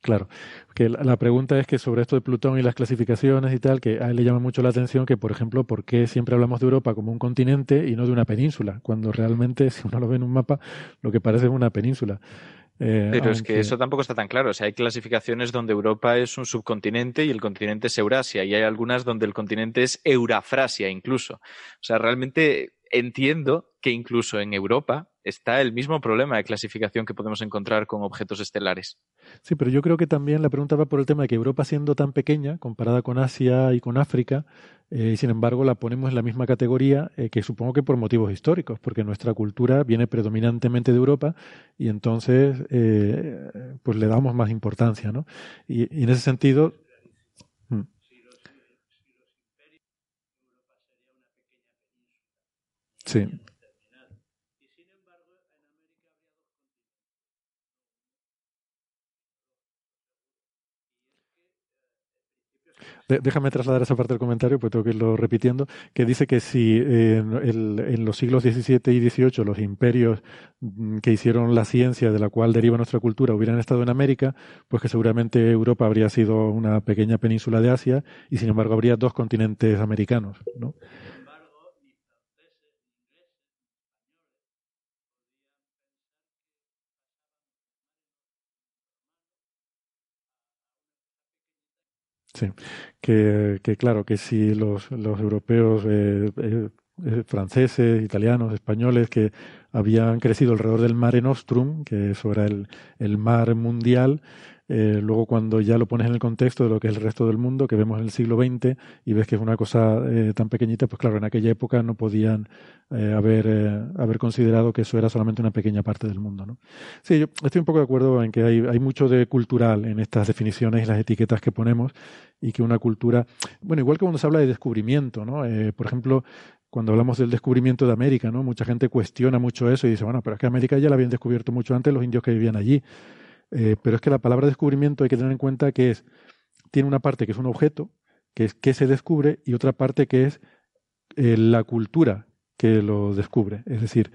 Claro, que la, pregunta es que sobre esto de Plutón y las clasificaciones y tal, que a él le llama mucho la atención que, por ejemplo, ¿por qué siempre hablamos de Europa como un continente y no de una península? Cuando realmente, <laughs> si uno lo ve en un mapa, lo que parece es una península. Eh, Pero es que eso tampoco está tan claro. O sea, hay clasificaciones donde Europa es un subcontinente y el continente es Eurasia, y hay algunas donde el continente es Eurafrasia incluso. O sea, realmente entiendo que incluso en Europa está el mismo problema de clasificación que podemos encontrar con objetos estelares. Sí, pero yo creo que también la pregunta va por el tema de que Europa siendo tan pequeña comparada con Asia y con África, eh, sin embargo la ponemos en la misma categoría eh, que supongo que por motivos históricos, porque nuestra cultura viene predominantemente de Europa y entonces eh, pues le damos más importancia, ¿no? Y en ese sentido... Sí. déjame trasladar esa parte del comentario, pues tengo que irlo repitiendo, que dice que si eh, en los siglos XVII y XVIII los imperios mm, que hicieron la ciencia de la cual deriva nuestra cultura hubieran estado en América, pues que seguramente Europa habría sido una pequeña península de Asia y sin embargo habría dos continentes americanos, ¿no? Sí, que, que claro, que si los, europeos, eh, eh, eh, franceses, italianos, españoles, que habían crecido alrededor del Mare Nostrum, que eso era el mar mundial, eh, luego cuando ya lo pones en el contexto de lo que es el resto del mundo, que vemos en el siglo XX, y ves que es una cosa eh, tan pequeñita, pues claro, en aquella época no podían eh, haber, haber considerado que eso era solamente una pequeña parte del mundo. ¿no? Sí, yo estoy un poco de acuerdo en que hay, hay mucho de cultural en estas definiciones y las etiquetas que ponemos, y que una cultura, bueno, igual que cuando se habla de descubrimiento, ¿no? por ejemplo, cuando hablamos del descubrimiento de América, ¿no? Mucha gente cuestiona mucho eso y dice, bueno, pero es que América ya la habían descubierto mucho antes los indios que vivían allí. Eh, pero es que la palabra descubrimiento hay que tener en cuenta que es, tiene una parte que es un objeto, que es que se descubre, y otra parte que es eh, la cultura que lo descubre. Es decir,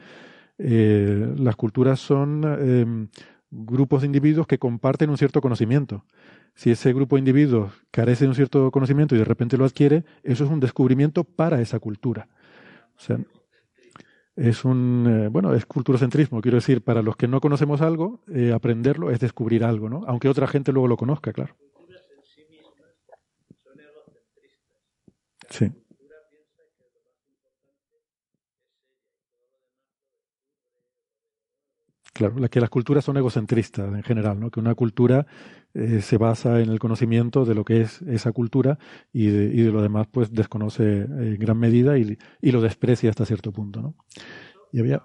eh, las culturas son em, grupos de individuos que comparten un cierto conocimiento. Si ese grupo de individuos carece de un cierto conocimiento y de repente lo adquiere, eso es un descubrimiento para esa cultura. O sea, es un, eh, bueno, es culturocentrismo. Quiero decir, para los que no conocemos algo, eh, aprenderlo es descubrir algo, ¿no? Aunque otra gente luego lo conozca, claro. Sí. Claro, que las culturas son egocentristas en general, ¿no? Que una cultura eh, se basa en el conocimiento de lo que es esa cultura y de, y de lo demás, pues desconoce en gran medida y, y, lo desprecia hasta cierto punto, ¿no? Y había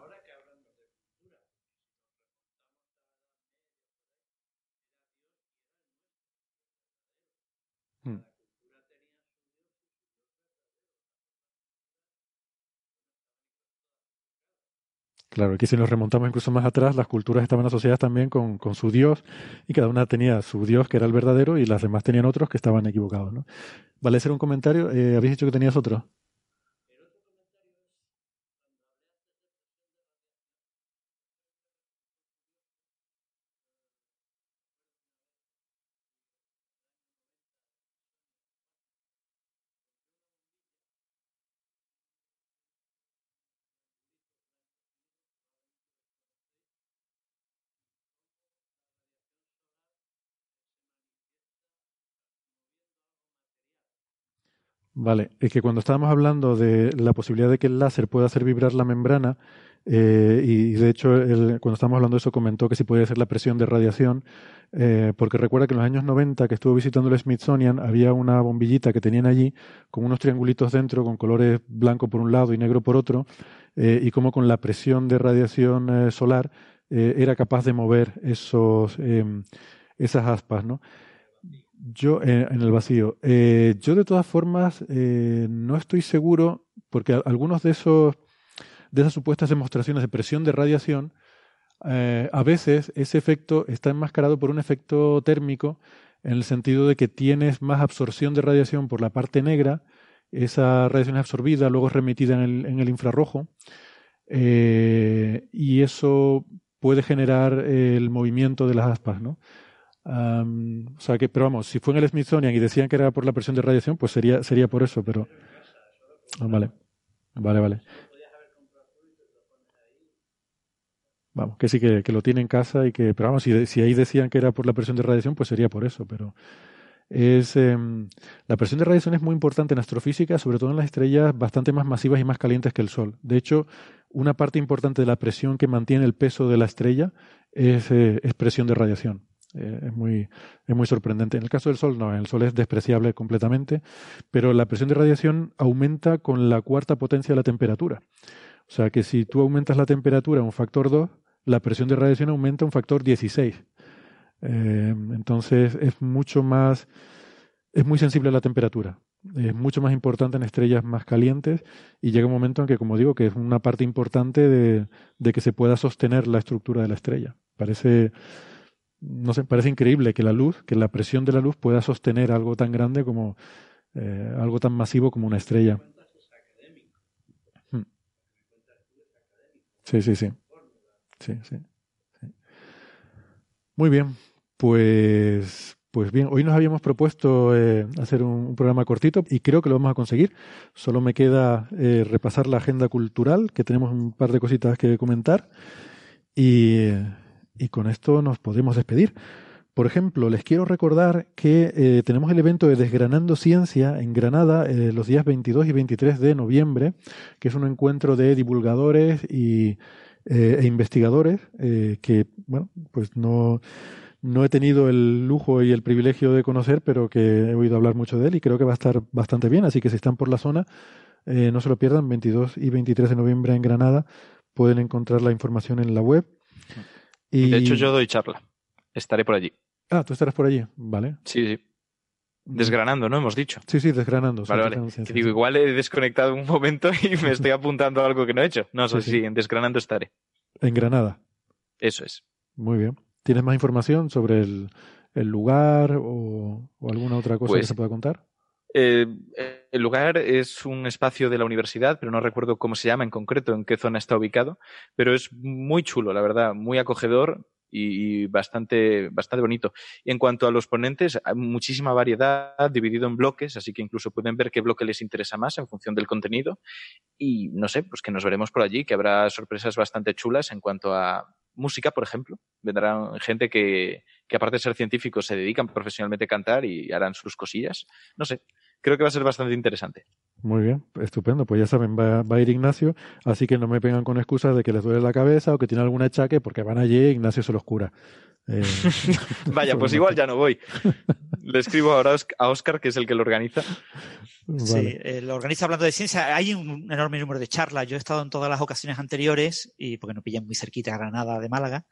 Claro, que si nos remontamos incluso más atrás, las culturas estaban asociadas también con, con, su dios y cada una tenía su dios que era el verdadero y las demás tenían otros que estaban equivocados. ¿no? Vale, hacer un comentario. Eh, ¿Habéis dicho que tenías otro? Vale, es que cuando estábamos hablando de la posibilidad de que el láser pueda hacer vibrar la membrana, eh, y de hecho cuando estábamos hablando de eso comentó que si podía ser la presión de radiación, eh, porque recuerda que en los años 90 que estuvo visitando el Smithsonian había una bombillita que tenían allí con unos triangulitos dentro con colores blanco por un lado y negro por otro, eh, y como con la presión de radiación solar era capaz de mover esos, em, esas aspas, ¿no? Yo, eh, en el vacío. Eh, yo, de todas formas, eh, no estoy seguro, porque algunos de esos de esas supuestas demostraciones de presión de radiación, a veces ese efecto está enmascarado por un efecto térmico, en el sentido de que tienes más absorción de radiación por la parte negra, esa radiación es absorbida, luego es remitida en el, en el infrarrojo, y eso puede generar el movimiento de las aspas, ¿no? O sea que, pero vamos, si fue en el Smithsonian y decían que era por la presión de radiación, pues sería, sería por eso, pero. Ah, vale. Vale, vale. Vamos, que sí que, que, lo tiene en casa y que, pero vamos, si, si ahí decían que era por la presión de radiación, pues sería por eso, pero es em, la presión de radiación es muy importante en astrofísica, sobre todo en las estrellas bastante más masivas y más calientes que el Sol. De hecho, una parte importante de la presión que mantiene el peso de la estrella es, eh, es presión de radiación. Eh, es, muy, es muy sorprendente. En el caso del Sol, no, el Sol es despreciable completamente, pero la presión de radiación aumenta con la cuarta potencia de la temperatura. O sea que si tú aumentas la temperatura un factor 2, la presión de radiación aumenta un factor 16. Eh, entonces es mucho más, es muy sensible a la temperatura. Es mucho más importante en estrellas más calientes y llega un momento en que, como digo, que es una parte importante de, de que se pueda sostener la estructura de la estrella. Parece, no sé, parece increíble que la luz, que la presión de la luz pueda sostener algo tan grande como eh, algo tan masivo como una estrella. Hmm. Sí, sí, sí. Sí, sí. Muy bien, pues, pues bien, hoy nos habíamos propuesto eh, hacer un, programa cortito y creo que lo vamos a conseguir. Solo me queda eh, repasar la agenda cultural, que tenemos un par de cositas que comentar. Y y con esto nos podemos despedir. Por ejemplo, les quiero recordar que eh, tenemos el evento de Desgranando Ciencia en Granada eh, los días 22 y 23 de noviembre, que es un encuentro de divulgadores y, eh, e investigadores que, bueno, pues no, no he tenido el lujo y el privilegio de conocer, pero que he oído hablar mucho de él y creo que va a estar bastante bien. Así que si están por la zona, no se lo pierdan, 22 y 23 de noviembre en Granada. Pueden encontrar la información en la web. De hecho, yo doy charla. Estaré por allí. Ah, tú estarás por allí, vale. Sí, sí. Desgranando, ¿no? Hemos dicho. Sí, sí, desgranando. Vale, vale. digo, igual he desconectado un momento y me estoy <laughs> apuntando a algo que no he hecho. No, sé sí, en desgranando estaré. En Granada. Eso es. Muy bien. ¿Tienes más información sobre el, lugar o, alguna otra cosa que pues se pueda contar? Eh, el lugar es un espacio de la universidad, pero no recuerdo cómo se llama en concreto, en qué zona está ubicado, pero es muy chulo, la verdad, muy acogedor y, bastante, bastante bonito. Y en cuanto a los ponentes, hay muchísima variedad, dividido en bloques, así que incluso pueden ver qué bloque les interesa más en función del contenido. Y no sé, pues que nos veremos por allí, que habrá sorpresas bastante chulas en cuanto a música, por ejemplo. Vendrán gente que, que aparte de ser científicos, se dedican profesionalmente a cantar y harán sus cosillas. No sé, creo que va a ser bastante interesante. Muy bien, estupendo. Pues ya saben, va, a ir Ignacio, así que no me pegan con excusas de que les duele la cabeza o que tiene algún achaque, porque van allí y Ignacio se los cura. Eh, <laughs> Vaya, pues igual ya no voy. Le escribo ahora a Oscar, que es el que lo organiza. Sí, el organiza hablando de ciencia. Hay un enorme número de charlas. Yo he estado en todas las ocasiones anteriores, y porque nos pillan muy cerquita a Granada de Málaga,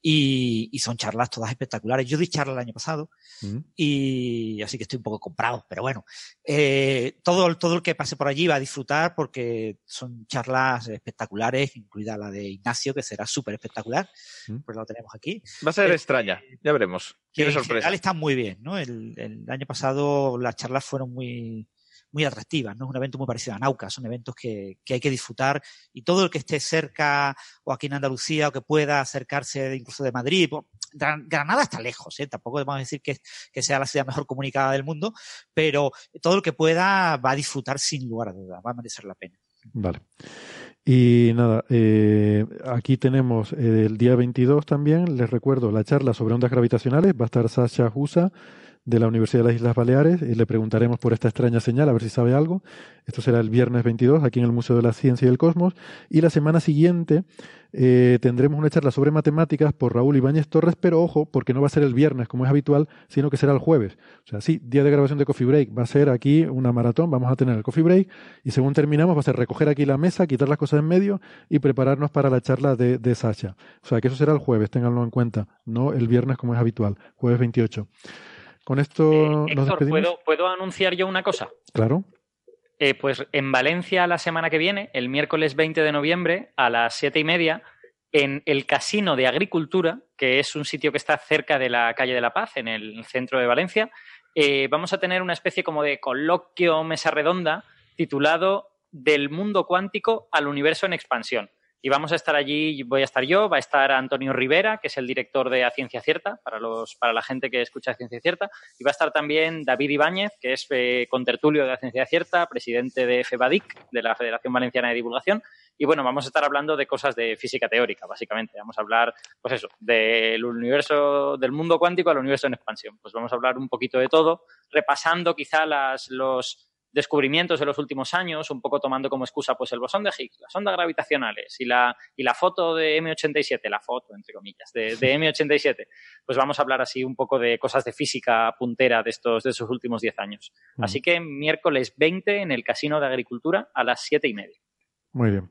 y, son charlas todas espectaculares. Yo di charla el año pasado, mm. y así que estoy un poco comprado, pero bueno, eh, todo, todo el que pase por allí va a disfrutar porque son charlas espectaculares, incluida la de Ignacio, que será súper espectacular, mm. pues lo tenemos aquí. Va a ser eh, extraña, ya veremos. Tiene sorpresa. En general está muy bien, ¿no? el año pasado las charlas fueron muy muy atractivas, ¿no? Es un evento muy parecido a Nauca, son eventos que, que, hay que disfrutar y todo el que esté cerca o aquí en Andalucía o que pueda acercarse incluso de Madrid, pues, Granada está lejos, ¿eh? tampoco podemos decir que, que, sea la ciudad mejor comunicada del mundo, pero todo el que pueda va a disfrutar sin lugar a dudas, va a merecer la pena. Vale. Y nada, eh, aquí tenemos eh, el día 22 también, les recuerdo, la charla sobre ondas gravitacionales, va a estar Sasha Husa de la Universidad de las Islas Baleares y le preguntaremos por esta extraña señal, a ver si sabe algo. Esto será el viernes 22 aquí en el Museo de la Ciencia y el Cosmos. Y la semana siguiente eh, tendremos una charla sobre matemáticas por Raúl Ibáñez Torres, pero ojo, porque no va a ser el viernes como es habitual, sino que será el jueves. O sea, sí, día de grabación de Coffee Break. Va a ser aquí una maratón, vamos a tener el Coffee Break y según terminamos va a ser recoger aquí la mesa, quitar las cosas en medio y prepararnos para la charla de, de Sasha. O sea, que eso será el jueves, ténganlo en cuenta, no el viernes como es habitual, jueves 28. Con esto eh, nos ¿puedo, ¿puedo, anunciar yo una cosa? Claro. Eh, pues en Valencia la semana que viene, el miércoles 20 de noviembre, a las siete y media, en el Casino de Agricultura, que es un sitio que está cerca de la calle de la Paz, en el centro de Valencia, eh, vamos a tener una especie como de coloquio mesa redonda titulado Del mundo cuántico al universo en expansión. Y vamos a estar allí, voy a estar yo, va a estar Antonio Rivera, que es el director de A Ciencia Cierta, para, los, para la gente que escucha Ciencia Cierta, y va a estar también David Ibáñez, que es eh, contertulio de A Ciencia Cierta, presidente de FEBADIC, de la Federación Valenciana de Divulgación, y bueno, vamos a estar hablando de cosas de física teórica, básicamente. Vamos a hablar, pues eso, del universo, del mundo cuántico al universo en expansión. Pues vamos a hablar un poquito de todo, repasando quizá las, los, descubrimientos de los últimos años, un poco tomando como excusa pues el bosón de Higgs, las ondas gravitacionales y la, y la foto de M87, la foto, entre comillas, de, M87, pues vamos a hablar así un poco de cosas de física puntera de estos, de esos últimos 10 años. Así que miércoles 20 en el Casino de Agricultura a las 7 y media. Muy bien.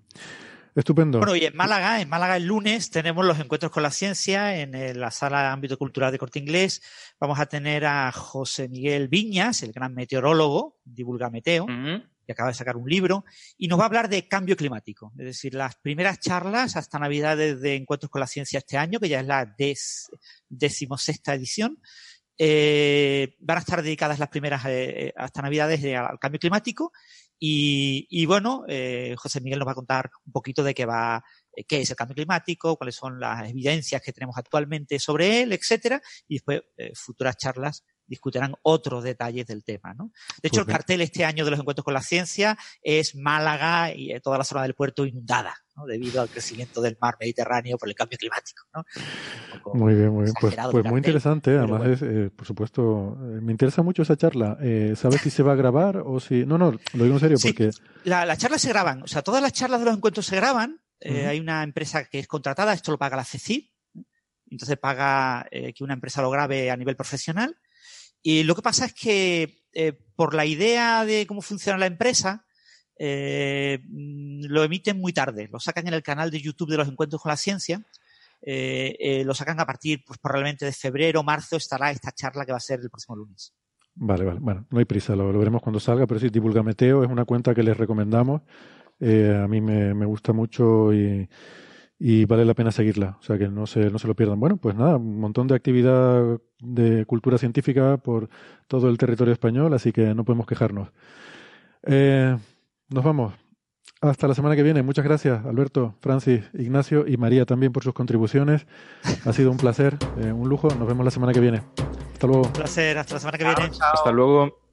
Estupendo. Bueno, y en Málaga, en Málaga el lunes tenemos los encuentros con la ciencia en la sala de ámbito cultural de Corte Inglés. Vamos a tener a José Miguel Viñas, el gran meteorólogo, divulga meteo, que acaba de sacar un libro, y nos va a hablar de cambio climático. Es decir, las primeras charlas hasta Navidades de Encuentros con la Ciencia este año, que ya es la decimosexta edición, eh, van a estar dedicadas las primeras eh, hasta Navidades al cambio climático y, bueno, eh, José Miguel nos va a contar un poquito de qué va, eh, qué es el cambio climático, cuáles son las evidencias que tenemos actualmente sobre él, etcétera, y después eh, futuras charlas discutirán otros detalles del tema. ¿no? De hecho, el cartel este año de los encuentros con la ciencia es Málaga y toda la zona del puerto inundada, ¿no? debido al crecimiento del mar Mediterráneo por el cambio climático. ¿no? Muy bien, muy bien. Pues, pues muy interesante. ¿eh? Además, es, eh, por supuesto, eh, me interesa mucho esa charla. ¿Sabes si se va a grabar o si.? No, no, lo digo en serio porque. La, las charlas se graban. O sea, todas las charlas de los encuentros se graban. Hay una empresa que es contratada, esto lo paga la CECI. Entonces paga que una empresa lo grabe a nivel profesional y lo que pasa es que por la idea de cómo funciona la empresa, eh, mm, lo emiten muy tarde. Lo sacan en el canal de YouTube de los encuentros con la ciencia. Eh, lo sacan a partir, pues probablemente de febrero, marzo, estará esta charla que va a ser el próximo lunes. Vale, vale. Bueno, no hay prisa, lo, veremos cuando salga, pero sí, Divulga Meteo es una cuenta que les recomendamos. a mí me, me gusta mucho y vale la pena seguirla, o sea que no se, no se lo pierdan. Bueno, pues nada, un montón de actividad de cultura científica por todo el territorio español, así que no podemos quejarnos. Eh, nos vamos. Hasta la semana que viene. Muchas gracias, Alberto, Francis, Ignacio y María también por sus contribuciones. Ha sido un placer, eh, un lujo. Nos vemos la semana que viene. Hasta luego. Un placer, hasta la semana que viene. Hasta luego.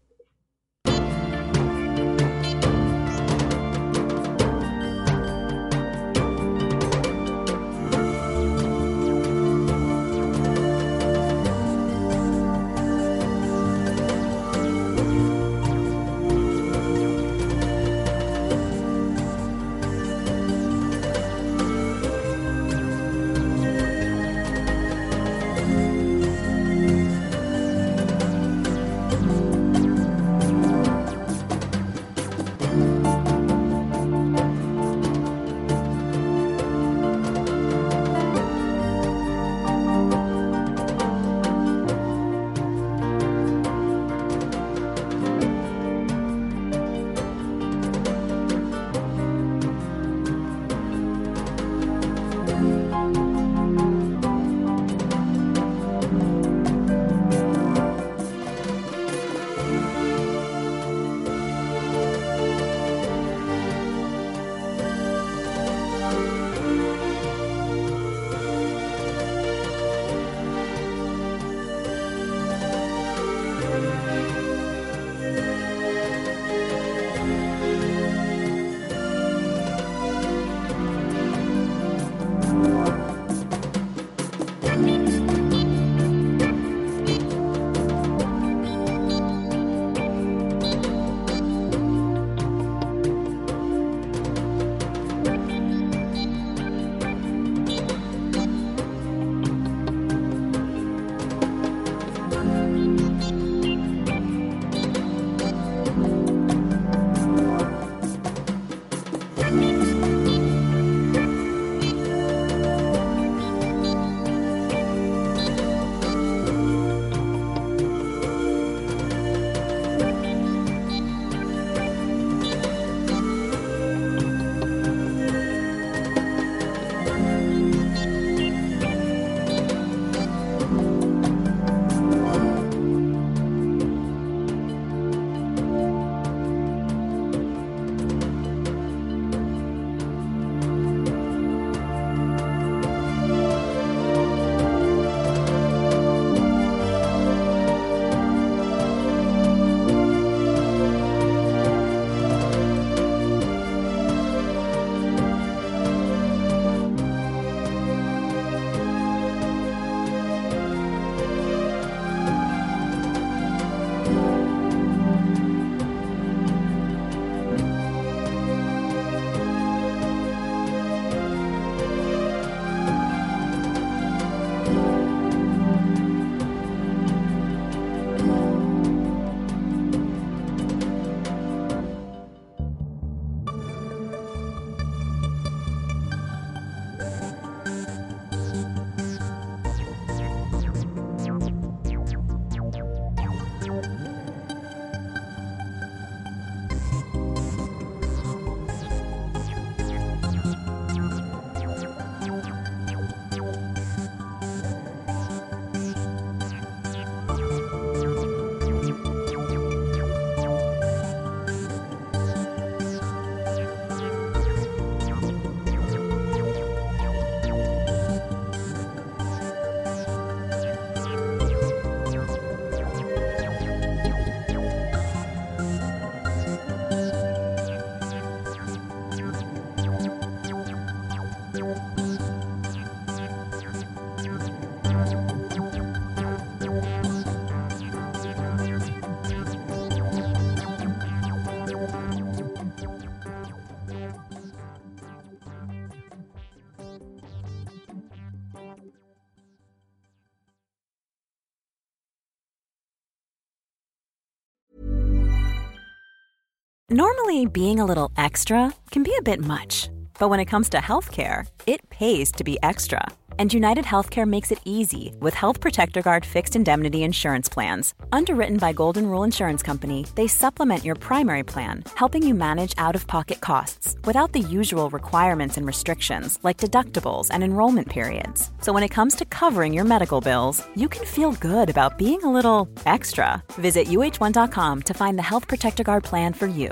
Normally, being a little extra can be a bit much, but when it comes to healthcare, it pays to be extra. And United Healthcare makes it easy with Health Protector Guard fixed indemnity insurance plans. Underwritten by Golden Rule Insurance Company, they supplement your primary plan, helping you manage out of pocket costs without the usual requirements and restrictions like deductibles and enrollment periods. So when it comes to covering your medical bills, you can feel good about being a little extra. Visit uh1.com to find the Health Protector Guard plan for you.